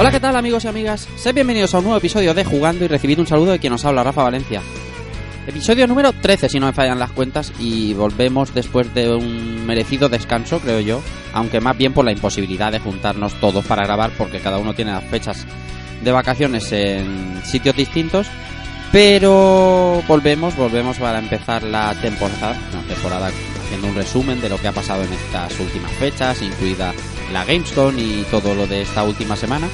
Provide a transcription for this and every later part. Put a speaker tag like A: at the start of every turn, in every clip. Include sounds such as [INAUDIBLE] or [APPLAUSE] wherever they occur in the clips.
A: Hola, ¿qué tal amigos y amigas? Sed bienvenidos a un nuevo episodio de Jugando y recibid un saludo de quien nos habla, Rafa Valencia. Episodio número 13, si no me fallan las cuentas, y volvemos después de un merecido descanso, creo yo, aunque más bien por la imposibilidad de juntarnos todos para grabar, porque cada uno tiene las fechas de vacaciones en sitios distintos, pero volvemos, volvemos para empezar la temporada, la temporada haciendo un resumen de lo que ha pasado en estas últimas fechas, incluida la Gamescom y todo lo de esta última semana.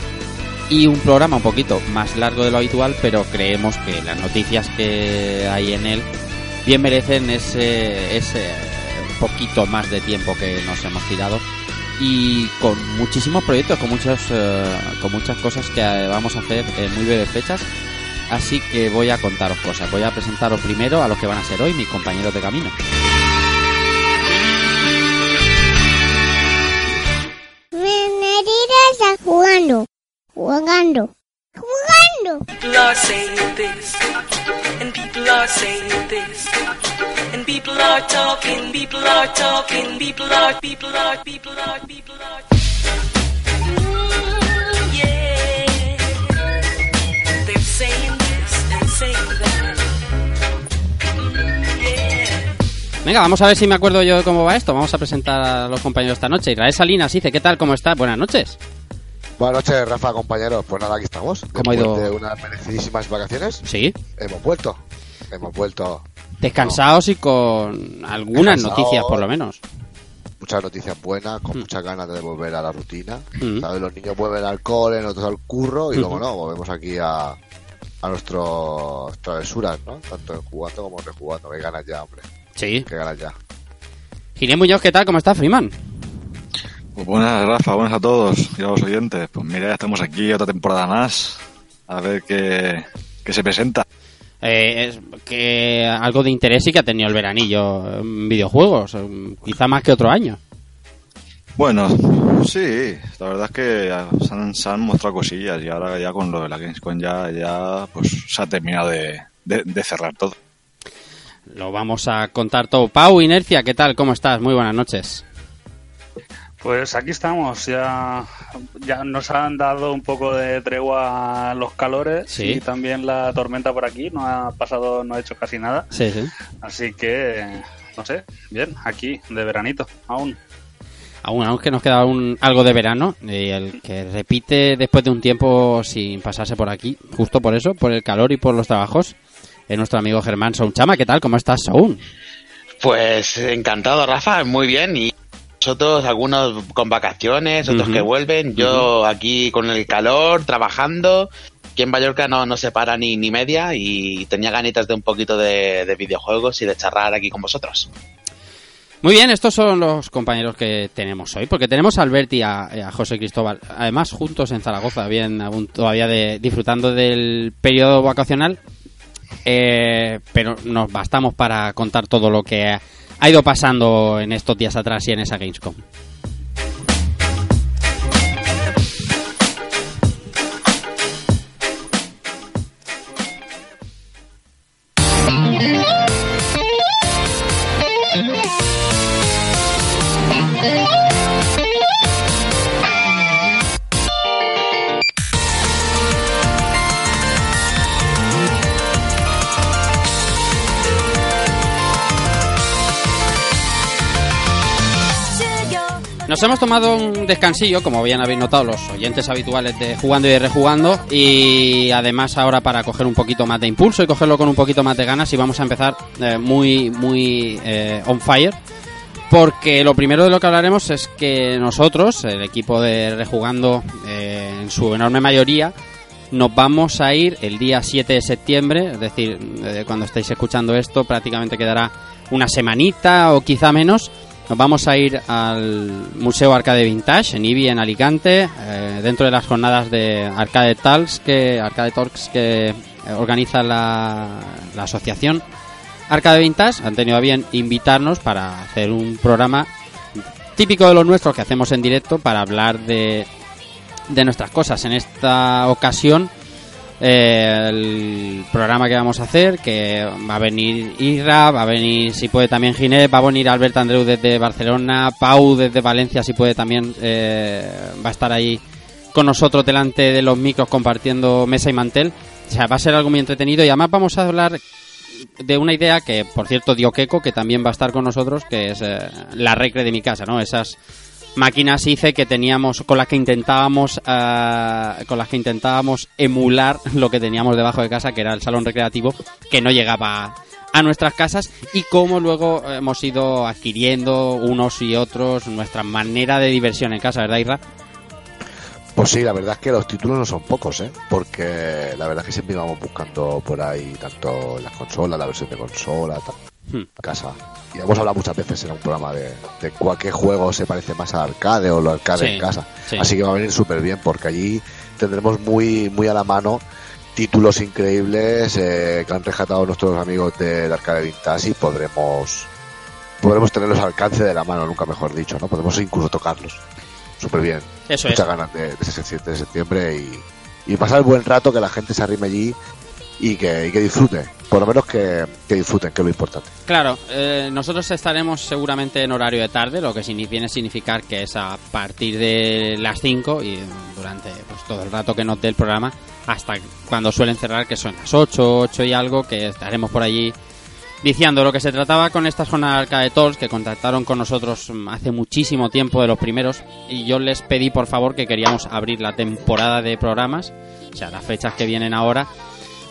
A: Y un programa un poquito más largo de lo habitual, pero creemos que las noticias que hay en él bien merecen ese, ese poquito más de tiempo que nos hemos tirado y con muchísimos proyectos, con muchas, eh, con muchas cosas que vamos a hacer en muy breves fechas. Así que voy a contaros cosas. Voy a presentaros primero a los que van a ser hoy mis compañeros de camino.
B: Jugando, jugando, jugando.
C: People are saying this, and people are saying this, and people are talking, people are talking, people are, people are, people are, people are. Yeah. They're saying this and saying that. Yeah.
A: Venga, vamos a ver si me acuerdo yo de cómo va esto. Vamos a presentar a los compañeros esta noche. Israel Salinas dice, ¿qué tal? ¿Cómo está? Buenas noches.
D: Buenas noches, Rafa, compañeros. Pues nada, aquí estamos.
A: ¿Cómo ha
D: Después
A: ido?
D: de unas merecidísimas vacaciones,
A: Sí.
D: hemos vuelto. Hemos vuelto.
A: Descansados y con algunas noticias, por lo menos.
D: Muchas noticias buenas, con
A: Mm.
D: muchas ganas de volver a la rutina.
A: Mm.
D: ¿Sabes? Los niños vuelven al cole, nosotros al curro y luego
A: Ujú.
D: no, volvemos aquí a, a nuestras travesuras, ¿no? Tanto jugando como rejugando. Que ganas ya, hombre.
A: Sí.
D: Que ganas ya.
A: Ginés Muñoz, ¿qué tal? ¿Cómo está, Freeman?
E: Pues buenas, Rafa, buenas a todos y a los oyentes. Pues mira, ya estamos aquí otra temporada más. A ver qué, qué se presenta.
A: Eh, es que algo de interés sí que ha tenido el veranillo en videojuegos, eh, quizá más que otro año.
E: Bueno, sí, la verdad es que se han, se han mostrado cosillas y ahora ya con lo de la Gamescom ya, ya pues se ha terminado de, de- de cerrar todo.
A: Lo vamos a contar todo. Pau, Inercia, ¿qué tal? ¿Cómo estás? Muy buenas noches.
F: Pues aquí estamos, ya, ya nos han dado un poco de tregua los calores
A: Sí.
F: y también la tormenta por aquí, no ha pasado, no ha hecho casi nada,
A: Sí, sí.
F: así que, no sé, bien, aquí, de veranito, aún.
A: Aún, aún que nos queda un, algo de verano, y el que repite después de un tiempo sin pasarse por aquí, justo por eso, por el calor y por los trabajos, es nuestro amigo Germán Sounchama. ¿Qué tal? ¿Cómo estás, Soun?
G: Pues encantado, Rafa, muy bien. Y nosotros, algunos con vacaciones, otros que vuelven. Yo aquí con el calor, trabajando. Aquí en Mallorca no, no se para ni, ni media y tenía ganitas de un poquito de, de videojuegos y de charlar aquí con vosotros.
A: Muy bien, estos son los compañeros que tenemos hoy, porque tenemos a Alberti y a, y a José Cristóbal, además juntos en Zaragoza, bien aún todavía de, disfrutando del periodo vacacional, eh, pero nos bastamos para contar todo lo que ha, ido pasando en estos días atrás y en esa Gamescom. Hemos tomado un descansillo, como bien habéis notado los oyentes habituales de Jugando y Rejugando, y además ahora para coger un poquito más de impulso y cogerlo con un poquito más de ganas y vamos a empezar eh, muy, muy eh, on fire, porque lo primero de lo que hablaremos es que nosotros, el equipo de Rejugando, eh, en su enorme mayoría, nos vamos a ir el día 7 de septiembre, es decir, cuando estéis escuchando esto prácticamente quedará una semanita o quizá menos, nos vamos a ir al Museo Arcade Vintage en IBI en Alicante, eh, dentro de las jornadas de Arcade Talks que, Talks que eh, organiza la, la asociación Arcade Vintage. Han tenido a bien invitarnos para hacer un programa típico de los nuestros que hacemos en directo para hablar de, de nuestras cosas. En esta ocasión, eh, el programa que vamos a hacer, que va a venir Ira, va a venir, si puede, también Ginés, va a venir Albert Andreu desde Barcelona, Pau desde Valencia, si puede, también eh, va a estar ahí con nosotros delante de los micros compartiendo mesa y mantel. O sea, va a ser algo muy entretenido y además vamos a hablar de una idea que, por cierto, dio Keiko, que también va a estar con nosotros, que es eh, la recre de mi casa, ¿no? Esas máquinas ICE que teníamos, con las que intentábamos, eh, con las que intentábamos emular lo que teníamos debajo de casa, que era el salón recreativo, que no llegaba a nuestras casas y cómo luego hemos ido adquiriendo unos y otros nuestra manera de diversión en casa, ¿verdad, Isra?
D: Pues sí, la verdad es que los títulos no son pocos, ¿eh? Porque la verdad es que siempre íbamos buscando por ahí tanto las consolas, la versión de consola, tal,
A: Hmm.
D: casa. Y hemos hablado muchas veces en un programa de, de cualquier juego se parece más al arcade o lo arcade
A: Sí,
D: en casa.
A: sí.
D: Así que va a venir súper bien porque allí tendremos muy, muy a la mano títulos increíbles eh, que han rescatado nuestros amigos del arcade vintage y podremos podremos tenerlos al alcance de la mano, nunca mejor dicho, ¿no? Podemos incluso tocarlos. Súper bien.
A: Eso es.
D: Muchas ganas de, de ese 7 de septiembre y, y pasar el buen rato, que la gente se arrime allí y que, y que disfrute. Por lo menos que, que disfruten, que es lo importante.
A: Claro, eh, nosotros estaremos seguramente en horario de tarde, lo que viene a significar que es a partir de las 5 y durante pues, todo el rato que nos dé el programa, hasta cuando suelen cerrar, que son las 8, 8 y algo, que estaremos por allí diciendo lo que se trataba con estas jornadas Arcade Talks que contactaron con nosotros hace muchísimo tiempo de los primeros y yo les pedí por favor que queríamos abrir la temporada de programas, o sea, las fechas que vienen ahora,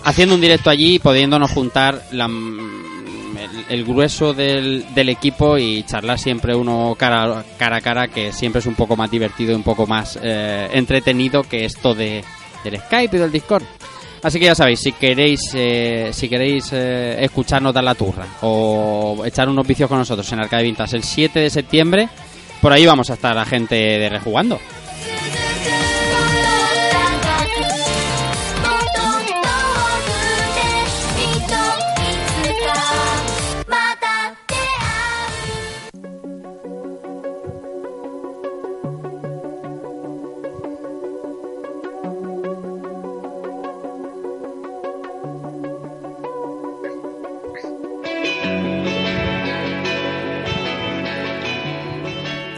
A: haciendo un directo allí, pudiéndonos juntar la, el, el grueso del, equipo y charlar siempre uno cara, cara a cara, que siempre es un poco más divertido y un poco más eh, entretenido que esto de, del Skype y del Discord. Así que ya sabéis, si queréis eh, si queréis eh, escucharnos dar la turra o echar unos vicios con nosotros en Arcade Vintage el 7 de septiembre, por ahí vamos a estar la gente de Rejugando.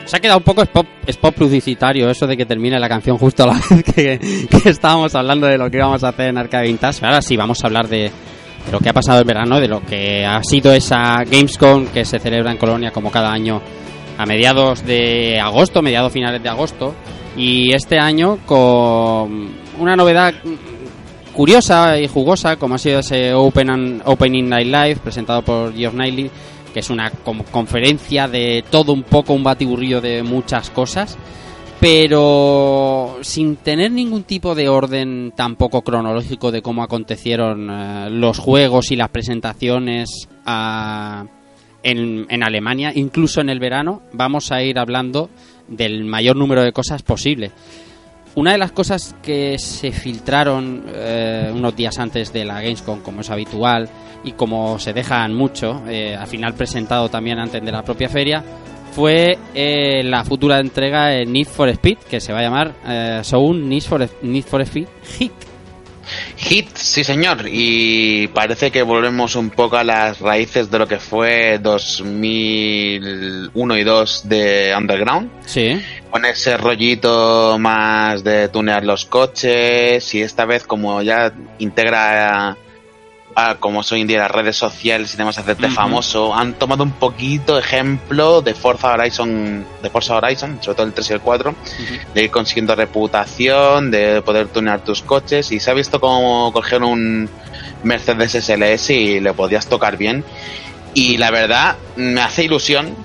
A: Se ha quedado un poco spot, spot publicitario eso de que termine la canción justo a la [LAUGHS] vez que, estábamos hablando de lo que íbamos a hacer en Arcade Vintage. Ahora sí, vamos a hablar de, de lo que ha pasado el verano, de lo que ha sido esa Gamescom que se celebra en Colonia como cada año a mediados de agosto, mediados finales de agosto. Y este año con una novedad curiosa y jugosa, como ha sido ese Open and, Opening Night Live presentado por Geoff Knightley, que es una conferencia de todo un poco, un batiburrillo de muchas cosas, pero sin tener ningún tipo de orden tampoco cronológico de cómo acontecieron eh, los juegos y las presentaciones ah, en Alemania, incluso en el verano, vamos a ir hablando del mayor número de cosas posible. Una de las cosas que se filtraron eh, unos días antes de la Gamescom, como es habitual, y como se dejan mucho, eh, al final presentado también antes de la propia feria, fue eh, la futura entrega de Need for Speed, que se va a llamar Sound Need for, Need for Speed Hit.
G: Hit, sí señor, y parece que volvemos un poco a las raíces de lo que fue 2001 y 2 de Underground,
A: Sí,
G: con ese rollito más de tunear los coches y esta vez como ya integra a, como soy en día las redes sociales y demás hacerte famoso, han tomado un poquito ejemplo de Forza Horizon, de Forza Horizon, sobre todo el 3 y el 4, de ir consiguiendo reputación, de poder tunear tus coches y se ha visto como cogieron un Mercedes SLS y le podías tocar bien. Y la verdad me hace ilusión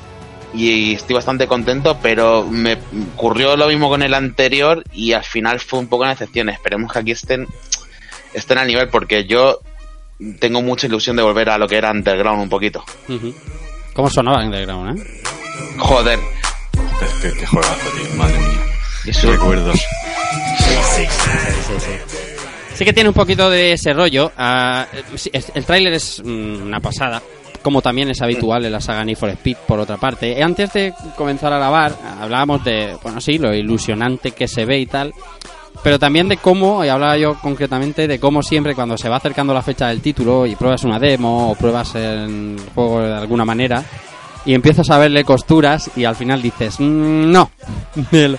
G: y estoy bastante contento pero me ocurrió lo mismo con el anterior y al final fue un poco una excepción esperemos que aquí estén estén al nivel porque yo tengo mucha ilusión de volver a lo que era Underground un poquito.
A: ¿Cómo sonaba Underground, eh?
G: Joder.
E: Qué, qué juegazo, tío. Madre mía.
G: Eso-
E: recuerdos.
A: Sí que tiene un poquito de ese rollo. sí, es- el tráiler es mm, una pasada, como también es habitual en la saga Need for Speed, por otra parte. Eh, Antes de comenzar a grabar, hablábamos de, bueno, sí, lo ilusionante que se ve y tal, pero también de cómo, y hablaba yo concretamente de cómo siempre cuando se va acercando la fecha del título y pruebas una demo o pruebas el juego de alguna manera, y empiezas a verle costuras y al final dices, "Mm, no, [LAUGHS] me lo,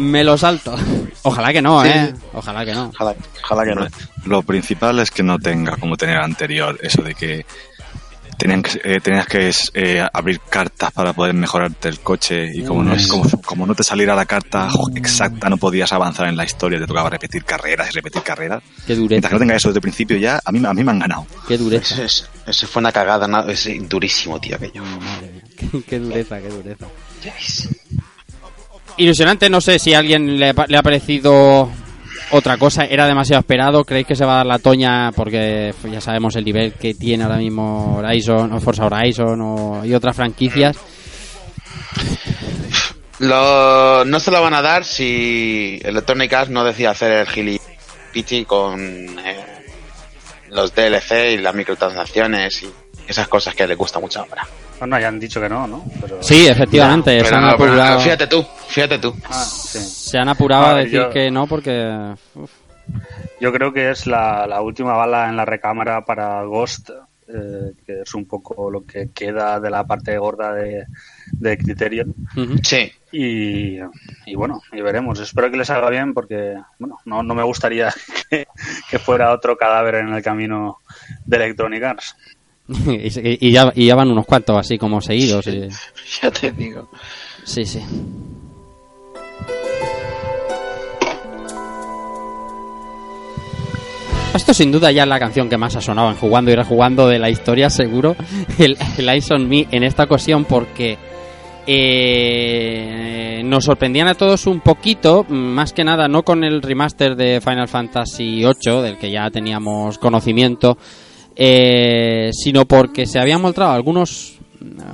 A: me lo salto. Ojalá que no,
G: Sí.
A: ¿eh? Ojalá que no.
G: Ojalá, ojalá que no.
E: Lo principal es que no tenga como tenía el anterior, eso de que tenían que, eh, tenías que eh, abrir cartas para poder mejorarte el coche y como no,
G: Mm.
E: como, como no te saliera la carta exacta no podías avanzar en la historia, te tocaba repetir carreras y repetir carreras.
A: Qué
E: Mientras
A: dureza,
E: que no tenga eso desde el principio ya, a mí, a mí me han ganado.
A: qué dureza.
G: Eso, es- eso fue una cagada, ¿no? es durísimo, tío, aquello. [LAUGHS]
A: Qué, qué dureza, qué dureza. Ilusionante, no sé si a alguien le, le ha parecido otra cosa, era demasiado esperado, ¿creéis que se va a dar la toña? Porque ya sabemos el nivel que tiene ahora mismo Horizon, o Forza Horizon o, y otras franquicias.
G: No se lo van a dar si Electronic Arts no decide hacer el gili pichi con eh, los DLC y las microtransacciones y esas cosas que le gusta mucho ahora.
F: Bueno, ya han dicho que no, ¿no? Pero...
A: Sí, efectivamente, se han
G: no, pero
A: apurado,
G: fíjate tú, fíjate tú.
F: Ah, sí.
A: se han apurado a decir
F: yo-
A: que no porque... uf,
F: Yo creo que es la, la última bala en la recámara para Ghost, eh, que es un poco lo que queda de la parte gorda de, de Criterion.
G: Sí,
F: Y, y bueno, y veremos. Espero que les salga bien porque, bueno, no, no me gustaría [LAUGHS] que, que fuera otro cadáver en el camino de Electronic Arts. [LAUGHS]
A: y, ya, y ya van unos cuantos así como seguidos. y- [LAUGHS]
G: ya te digo.
A: Sí, sí. Esto sin duda ya es la canción que más ha sonado en jugando y rejugando de la historia, seguro. [LAUGHS] El, el Eyes on Me en esta ocasión porque eh, nos sorprendían a todos un poquito, más que nada no con el remaster de Final Fantasy VIII, del que ya teníamos conocimiento, eh, sino porque se habían mostrado algunos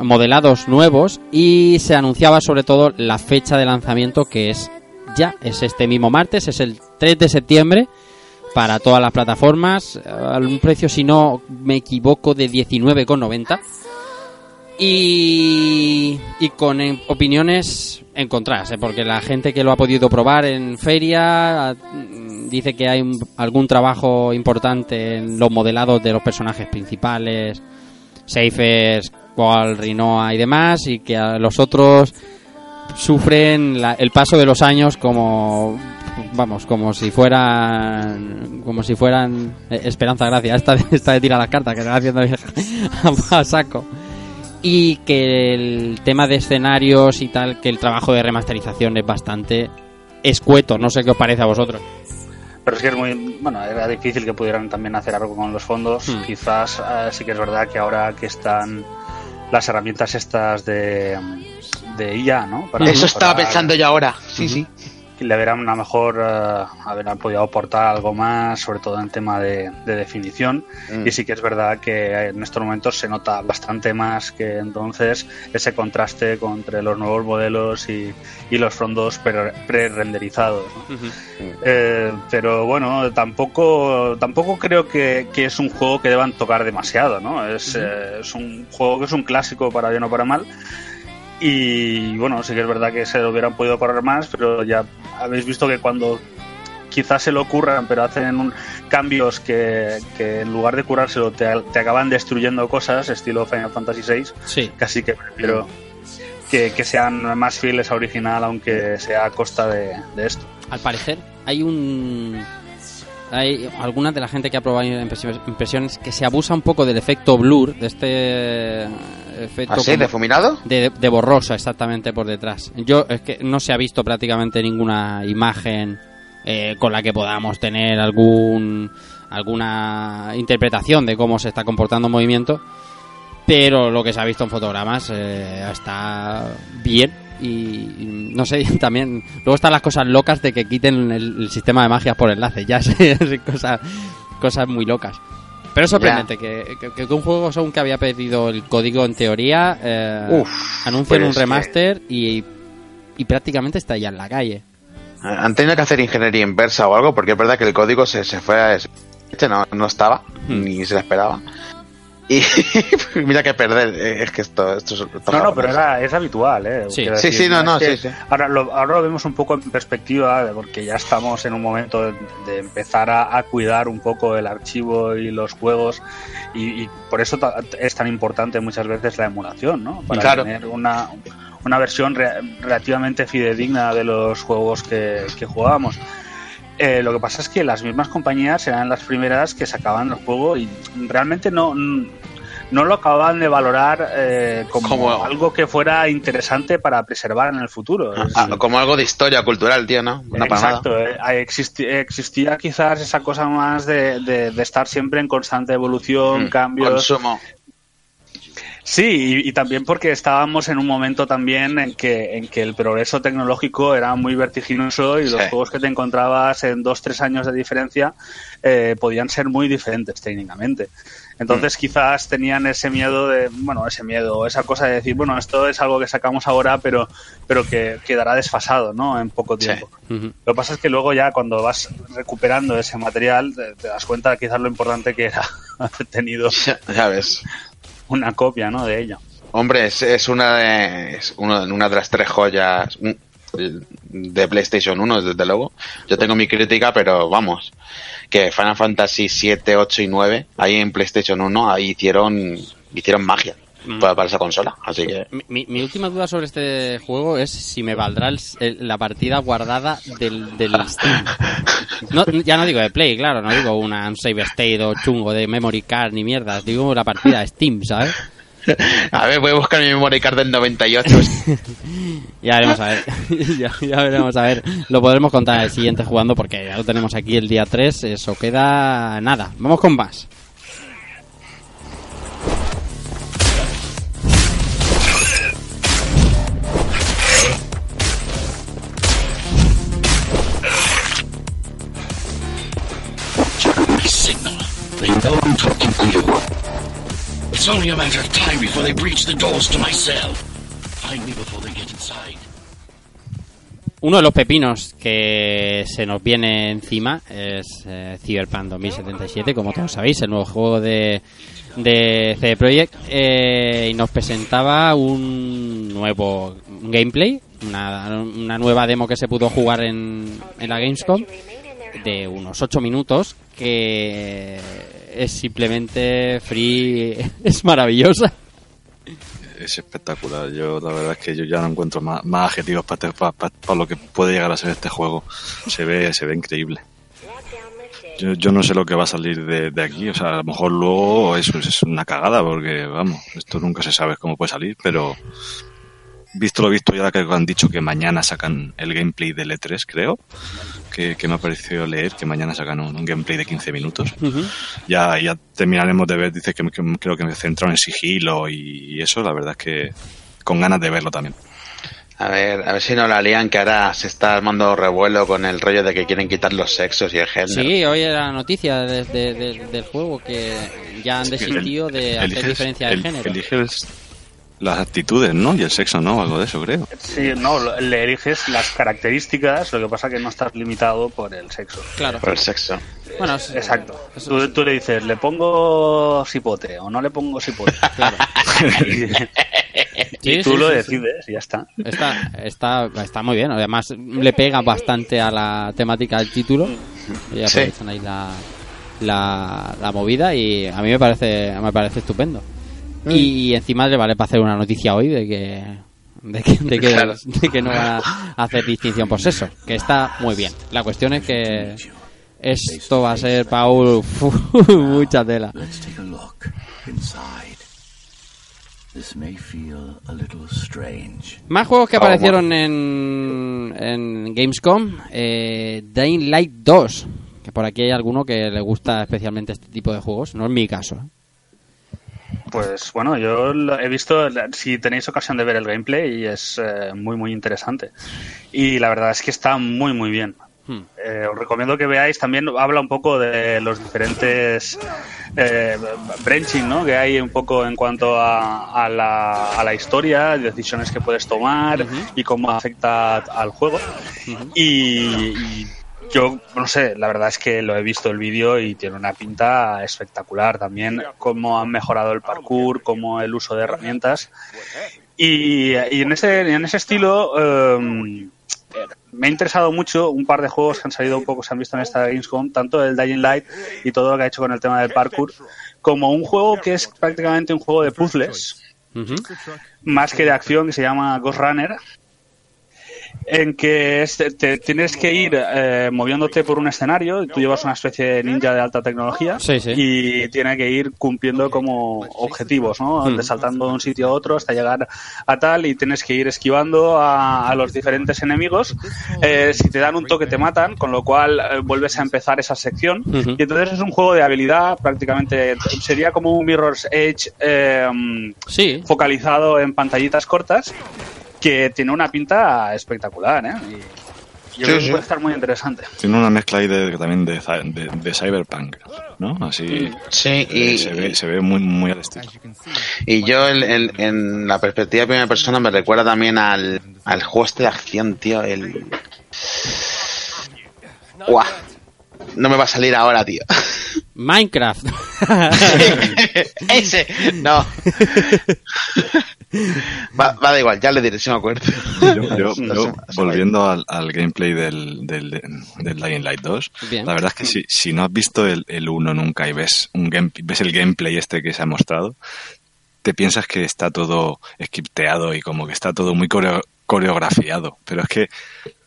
A: modelados nuevos y se anunciaba sobre todo la fecha de lanzamiento que es ya, es este mismo martes, es el 3 de septiembre para todas las plataformas, a un precio si no me equivoco de 19,90 y, y con eh, opiniones encontradas, ¿eh? porque la gente que lo ha podido probar en feria mm, dice que hay un- algún trabajo importante en los modelados de los personajes principales, Seifers, Qual, Rinoa y demás, y que a los otros sufren la- el paso de los años como vamos como si fueran como si fueran eh, Esperanza Gracia esta, esta de tira las cartas que se va haciendo a, [LAUGHS] a saco y que el tema de escenarios y tal que el trabajo de remasterización es bastante escueto no sé qué os parece a vosotros
F: Pero es que es muy. Bueno, era difícil que pudieran también hacer algo con los fondos.
A: Hmm.
F: Quizás eh, sí que es verdad que ahora que están las herramientas estas de, de IA, ¿no? Para
G: Eso estaba pensando yo ahora. Sí, sí.
F: Le verán a lo mejor eh, habrán podido aportar algo más, sobre todo en tema de, de definición.
G: Mm.
F: Y sí que es verdad que en estos momentos se nota bastante más que entonces ese contraste entre los nuevos modelos y, y los fondos pre- pre-renderizados. ¿no? Eh, pero bueno, tampoco tampoco creo que, que es un juego que deban tocar demasiado, ¿no? Es, eh, es un juego que es un clásico para bien o para mal. Y bueno, sí que es verdad que se lo hubieran podido correr más, pero ya habéis visto que cuando quizás se lo ocurran, pero hacen un, cambios que, que en lugar de curárselo te, te acaban destruyendo cosas, estilo Final Fantasy VI,
A: sí
F: casi que prefiero que, que sean más fieles a original, aunque sea a costa de, de esto.
A: al parecer hay un hay alguna de la gente que ha probado impresiones que se abusa un poco del efecto blur de este efecto
G: ¿Así?
A: como-
G: ¿Defuminado?
A: de, de borrosa exactamente por detrás. Yo es que no se ha visto prácticamente ninguna imagen eh, con la que podamos tener algún alguna interpretación de cómo se está comportando el movimiento, pero lo que se ha visto en fotogramas eh, está bien y, no sé [LAUGHS] también luego están las cosas locas de que quiten el, el sistema de magias por enlace ya sé, [LAUGHS] cosas cosas muy locas Pero es sorprendente que, que- que un juego según que había pedido el código en teoría eh,
G: Uf,
A: anuncien
G: pues
A: un
G: que-
A: remaster y, y prácticamente está ya en la calle.
G: Han tenido que hacer ingeniería inversa o algo, porque es verdad que el código se, se fue a... Este no, no estaba,
A: Hmm.
G: ni se le esperaba. Y [LAUGHS] mira que perder, eh, es que esto, esto es... esto
F: No, no, pero era, es habitual, ¿eh?
A: Sí.
F: Quiero
G: Sí, sí, no,
F: es
G: no,
F: que
G: sí, sí.
F: Ahora lo, ahora lo vemos un poco en perspectiva, porque ya estamos en un momento de, de empezar a, a cuidar un poco el archivo y los juegos, y, y por eso ta- es tan importante muchas veces la emulación, ¿no? Para
G: Claro.
F: tener una, una versión re- relativamente fidedigna de los juegos que, que jugábamos. Eh, lo que pasa es que las mismas compañías eran las primeras que sacaban el juego y realmente no, no lo acababan de valorar eh, como
G: Como-
F: algo que fuera interesante para preservar en el futuro. Es-
G: Ah, como algo de historia cultural, tío, ¿no? Una.
F: Exacto, eh, existía quizás esa cosa más de, de- de estar siempre en constante evolución,
G: Mm,
F: cambios.
G: Consumo.
F: Sí, y, y también porque estábamos en un momento también en que, en que el progreso tecnológico era muy vertiginoso y los
G: Sí.
F: juegos que te encontrabas en dos, tres años de diferencia eh, podían ser muy diferentes técnicamente.
G: Mm.
F: Entonces quizás tenían ese miedo de, bueno, ese miedo, esa cosa de decir, bueno, esto es algo que sacamos ahora, pero, pero que quedará desfasado, ¿no? En poco
G: Sí.
F: tiempo. Lo que pasa es que luego ya cuando vas recuperando ese material te, te das cuenta quizás lo importante que era [LAUGHS] haber tenido
G: Ya, ya ves.
F: Una copia, ¿no? De ello.
G: Hombre, es, es una de es uno- una de las tres joyas de PlayStation 1, desde luego. Yo tengo mi crítica, pero vamos, que Final Fantasy 7, 8 y 9, ahí en PlayStation 1, ahí hicieron hicieron magia
A: Mm.
G: para, para esa consola. Así que
A: Mi, mi- última duda sobre este juego es si me valdrá el- el- la partida guardada del, del Steam. No, ya no digo de Play, claro, no digo una un save state o chungo de memory card ni mierdas, digo la partida de Steam, ¿sabes? [LAUGHS]
G: A ver, voy a buscar mi memory card del 98. [LAUGHS]
A: Ya veremos a ver, [LAUGHS] ya, ya veremos a ver, lo podremos contar el siguiente jugando porque ya lo tenemos aquí el día 3, eso queda nada. Vamos con más.
H: They know I'm talking to you. It's only a matter of time before they breach the doors to my cell. Find me before they get inside.
A: Uno de los pepinos que se nos viene encima es eh, Cyberpunk 2077, como todos sabéis, el nuevo juego de, de CD Projekt, eh, y nos presentaba un nuevo gameplay, una, una nueva demo que se pudo jugar en, en la Gamescom, de unos 8 minutos, que es simplemente free, [LAUGHS] es maravillosa.
E: Es espectacular. Yo la verdad es que yo ya no encuentro más, más adjetivos para, lo que puede llegar a ser este juego. Se ve, se ve increíble. Yo, yo no sé lo que va a salir de, de aquí. O sea, a lo mejor luego eso es una cagada porque, vamos, esto nunca se sabe cómo puede salir, pero visto lo visto ya que han dicho que mañana sacan el gameplay del E3, creo, que, que me ha parecido leer que mañana sacan un, un gameplay de 15 minutos ya, ya terminaremos de ver, dice que, que creo que me centraron en sigilo y, y eso, la verdad es que con ganas de verlo también.
G: A ver, a ver si no la lían, que ahora se está armando revuelo con el rollo de que quieren quitar los sexos y el género.
A: Sí, hoy era la noticia de- de- de- del juego que ya han desistido de hacer
E: Eliges-
A: diferencia de
E: el-
A: género.
E: eliges las actitudes, ¿no? Y el sexo, ¿no? Algo de eso, creo.
F: Sí, no, lo- le eliges las características, lo que pasa que no estás limitado por el sexo.
A: Claro.
G: Por el sexo.
A: Bueno,
F: Exacto.
A: eso-
F: Tú, tú le dices, ¿le pongo cipote o no le pongo cipote? [LAUGHS]
A: Claro.
F: y,
A: Sí,
F: y tú
A: sí,
F: lo
A: sí,
F: decides y ya está.
A: Está, está, está muy bien. Además, le pega bastante a la temática del título. Y
G: Sí.
A: aprovechan ahí la, la, la movida y a mí me parece, me parece estupendo. Y encima le vale para hacer una noticia hoy de que de que, de que,
G: Claro.
A: de que no van a hacer distinción por sexo, que está muy bien. La cuestión es que esto va a ser, Paul, [LAUGHS] mucha tela.
H: Let's take a look inside. This may feel a little strange.
A: Más juegos que
G: Oh,
A: aparecieron en, en Gamescom. Eh, Dying Light 2. Que por aquí hay alguno que le gusta especialmente este tipo de juegos. No es mi caso. ¿eh?
F: Pues bueno, yo lo he visto, si tenéis ocasión de ver el gameplay, y es eh, muy, muy interesante. Y la verdad es que está muy, muy bien.
A: Hmm.
F: Eh, os recomiendo que veáis también habla un poco de los diferentes eh, branching ¿no? que hay un poco en cuanto a, a la, a la historia decisiones que puedes tomar y cómo afecta al juego y, y yo no sé la verdad es que lo he visto el vídeo y tiene una pinta espectacular también cómo han mejorado el parkour cómo el uso de herramientas. Y, y en ese en ese estilo em, me ha interesado mucho un par de juegos que han salido un poco, se han visto en esta Gamescom, tanto el Dying Light y todo lo que ha hecho con el tema del parkour, como un juego que es prácticamente un juego de puzzles, más que de acción, que se llama Ghost Runner, en que te, tienes que ir eh, moviéndote por un escenario, tú llevas una especie de ninja de alta tecnología
A: Sí, sí.
F: y tiene que ir cumpliendo como objetivos, ¿no?
A: Hmm.
F: De saltando de un sitio a otro hasta llegar a tal y tienes que ir esquivando a, a los diferentes enemigos. Eh, si te dan un toque te matan, con lo cual eh, vuelves a empezar esa sección. Y entonces es un juego de habilidad, prácticamente sería como un Mirror's Edge eh,
A: Sí.
F: focalizado en pantallitas cortas que tiene una pinta espectacular, ¿eh? Y yo
G: Sí,
F: creo que
G: sí.
F: puede estar muy interesante.
E: Tiene una mezcla ahí de, también de, de, de Cyberpunk, ¿no? Así
G: Sí,
E: eh,
G: y,
E: se, ve, se ve muy, muy al estilo.
G: y yo en, en- en la perspectiva de primera persona me recuerda también al, al juego este de acción, tío, el... Guau. No me va a salir ahora, tío. [LAUGHS]
A: Minecraft. [LAUGHS]
G: Ese, no. [LAUGHS] Va, va da igual, ya le diré si me acuerdo.
E: Yo, [LAUGHS] volviendo al, al gameplay del, del, del Dying Light 2,
A: Bien.
E: la verdad es que si, si no has visto el, el 1 nunca y ves, un game, ves el gameplay este que se ha mostrado, te piensas que está todo scripteado y como que está todo muy coreo- coreografiado, pero es que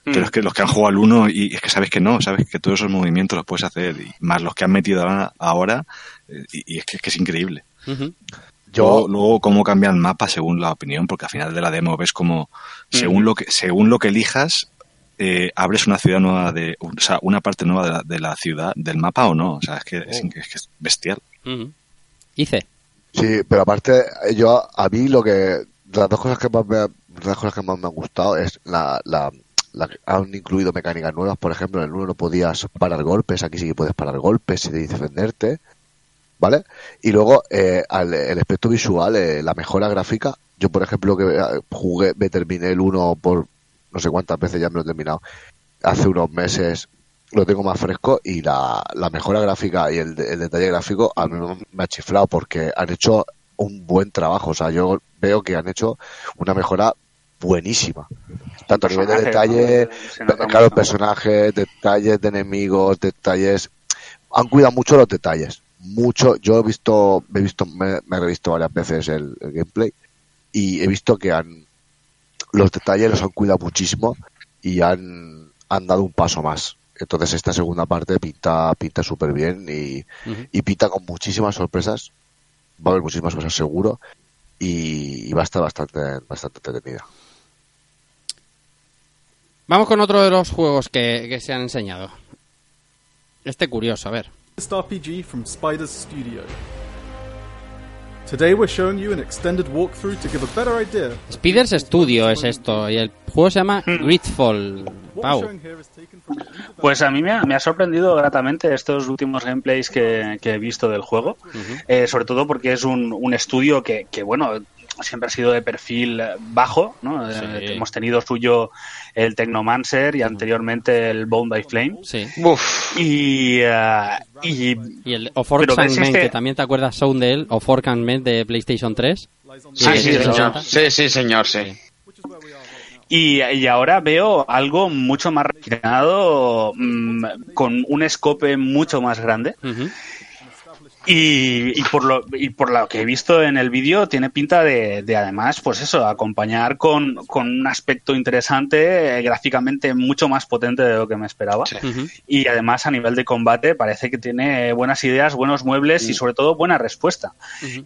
E: pero es que los que han jugado al 1 y es que sabes que no, sabes que todos esos movimientos los puedes hacer y más los que han metido ahora, eh, y, y es, que, es que es increíble.
D: Yo,
E: Luego, luego cómo cambia el mapa según la opinión, porque al final de la demo ves como según lo que según lo que elijas eh, abres una ciudad nueva de, o sea, una parte nueva de la, de la ciudad del mapa o no, o sea, es que es, es que es bestial.
A: Hice.
D: Sí, pero aparte, yo a mí lo que las dos cosas que más me, las cosas que más me han gustado es la, la, la que han incluido mecánicas nuevas, por ejemplo, en el uno no podías parar golpes, aquí sí que puedes parar golpes y defenderte, ¿vale? Y luego eh, al- el aspecto visual, eh, la mejora gráfica. Yo, por ejemplo, que eh, jugué, me terminé el uno por no sé cuántas veces ya me lo he terminado. Hace unos meses lo tengo más fresco y la, la mejora gráfica y el, de- el detalle gráfico a mí me ha chiflado porque han hecho un buen trabajo. O sea, yo veo que han hecho una mejora buenísima. Tanto a nivel de detalle,
F: ¿no?
D: Claro, personajes, detalles de enemigos, detalles. Han cuidado mucho los detalles. Mucho. Yo he visto, me he visto, me, me he revisto varias veces el, el gameplay y he visto que han los detalles los han cuidado muchísimo y han, han dado un paso más. Entonces esta segunda parte pinta pinta súper bien y, pinta con muchísimas sorpresas. Va a haber muchísimas sorpresas seguro y, y va a estar bastante bastante entretenida.
A: Vamos con otro de los juegos que, que se han enseñado. Este curioso, a ver.
I: RPG from Spiders Studio. Today we're showing you an extended walkthrough to give a better idea.
A: Spiders Studio es esto, y el juego se llama Gridfall.
I: What we're
A: Pau.
F: Pues a mí me ha, me ha sorprendido gratamente estos últimos gameplays que, que he visto del juego, Eh, sobre todo porque es un, un estudio que, que, bueno, siempre ha sido de perfil bajo, ¿no?
A: Sí.
F: Eh, hemos tenido suyo el Technomancer y anteriormente el Bound by Flame.
A: Sí.
G: Uf,
F: Y, eh, y
A: Y el of Orcs and Men,
F: este-
A: que también te acuerdas Sound de él, of Orcs and Men de PlayStation 3.
I: lies on
G: sí,
A: Sí,
G: señor.
A: sí.
G: Sí, señor, sí.
F: Y, y ahora veo algo mucho más refinado, mm, con un escope mucho más grande.
A: Ujú.
F: Y, y por lo y por lo que he visto en el vídeo tiene pinta de, de además pues eso acompañar con, con un aspecto interesante eh, gráficamente mucho más potente de lo que me esperaba.
G: Sí.
F: Y además a nivel de combate parece que tiene buenas ideas buenos muebles y sobre todo buena respuesta.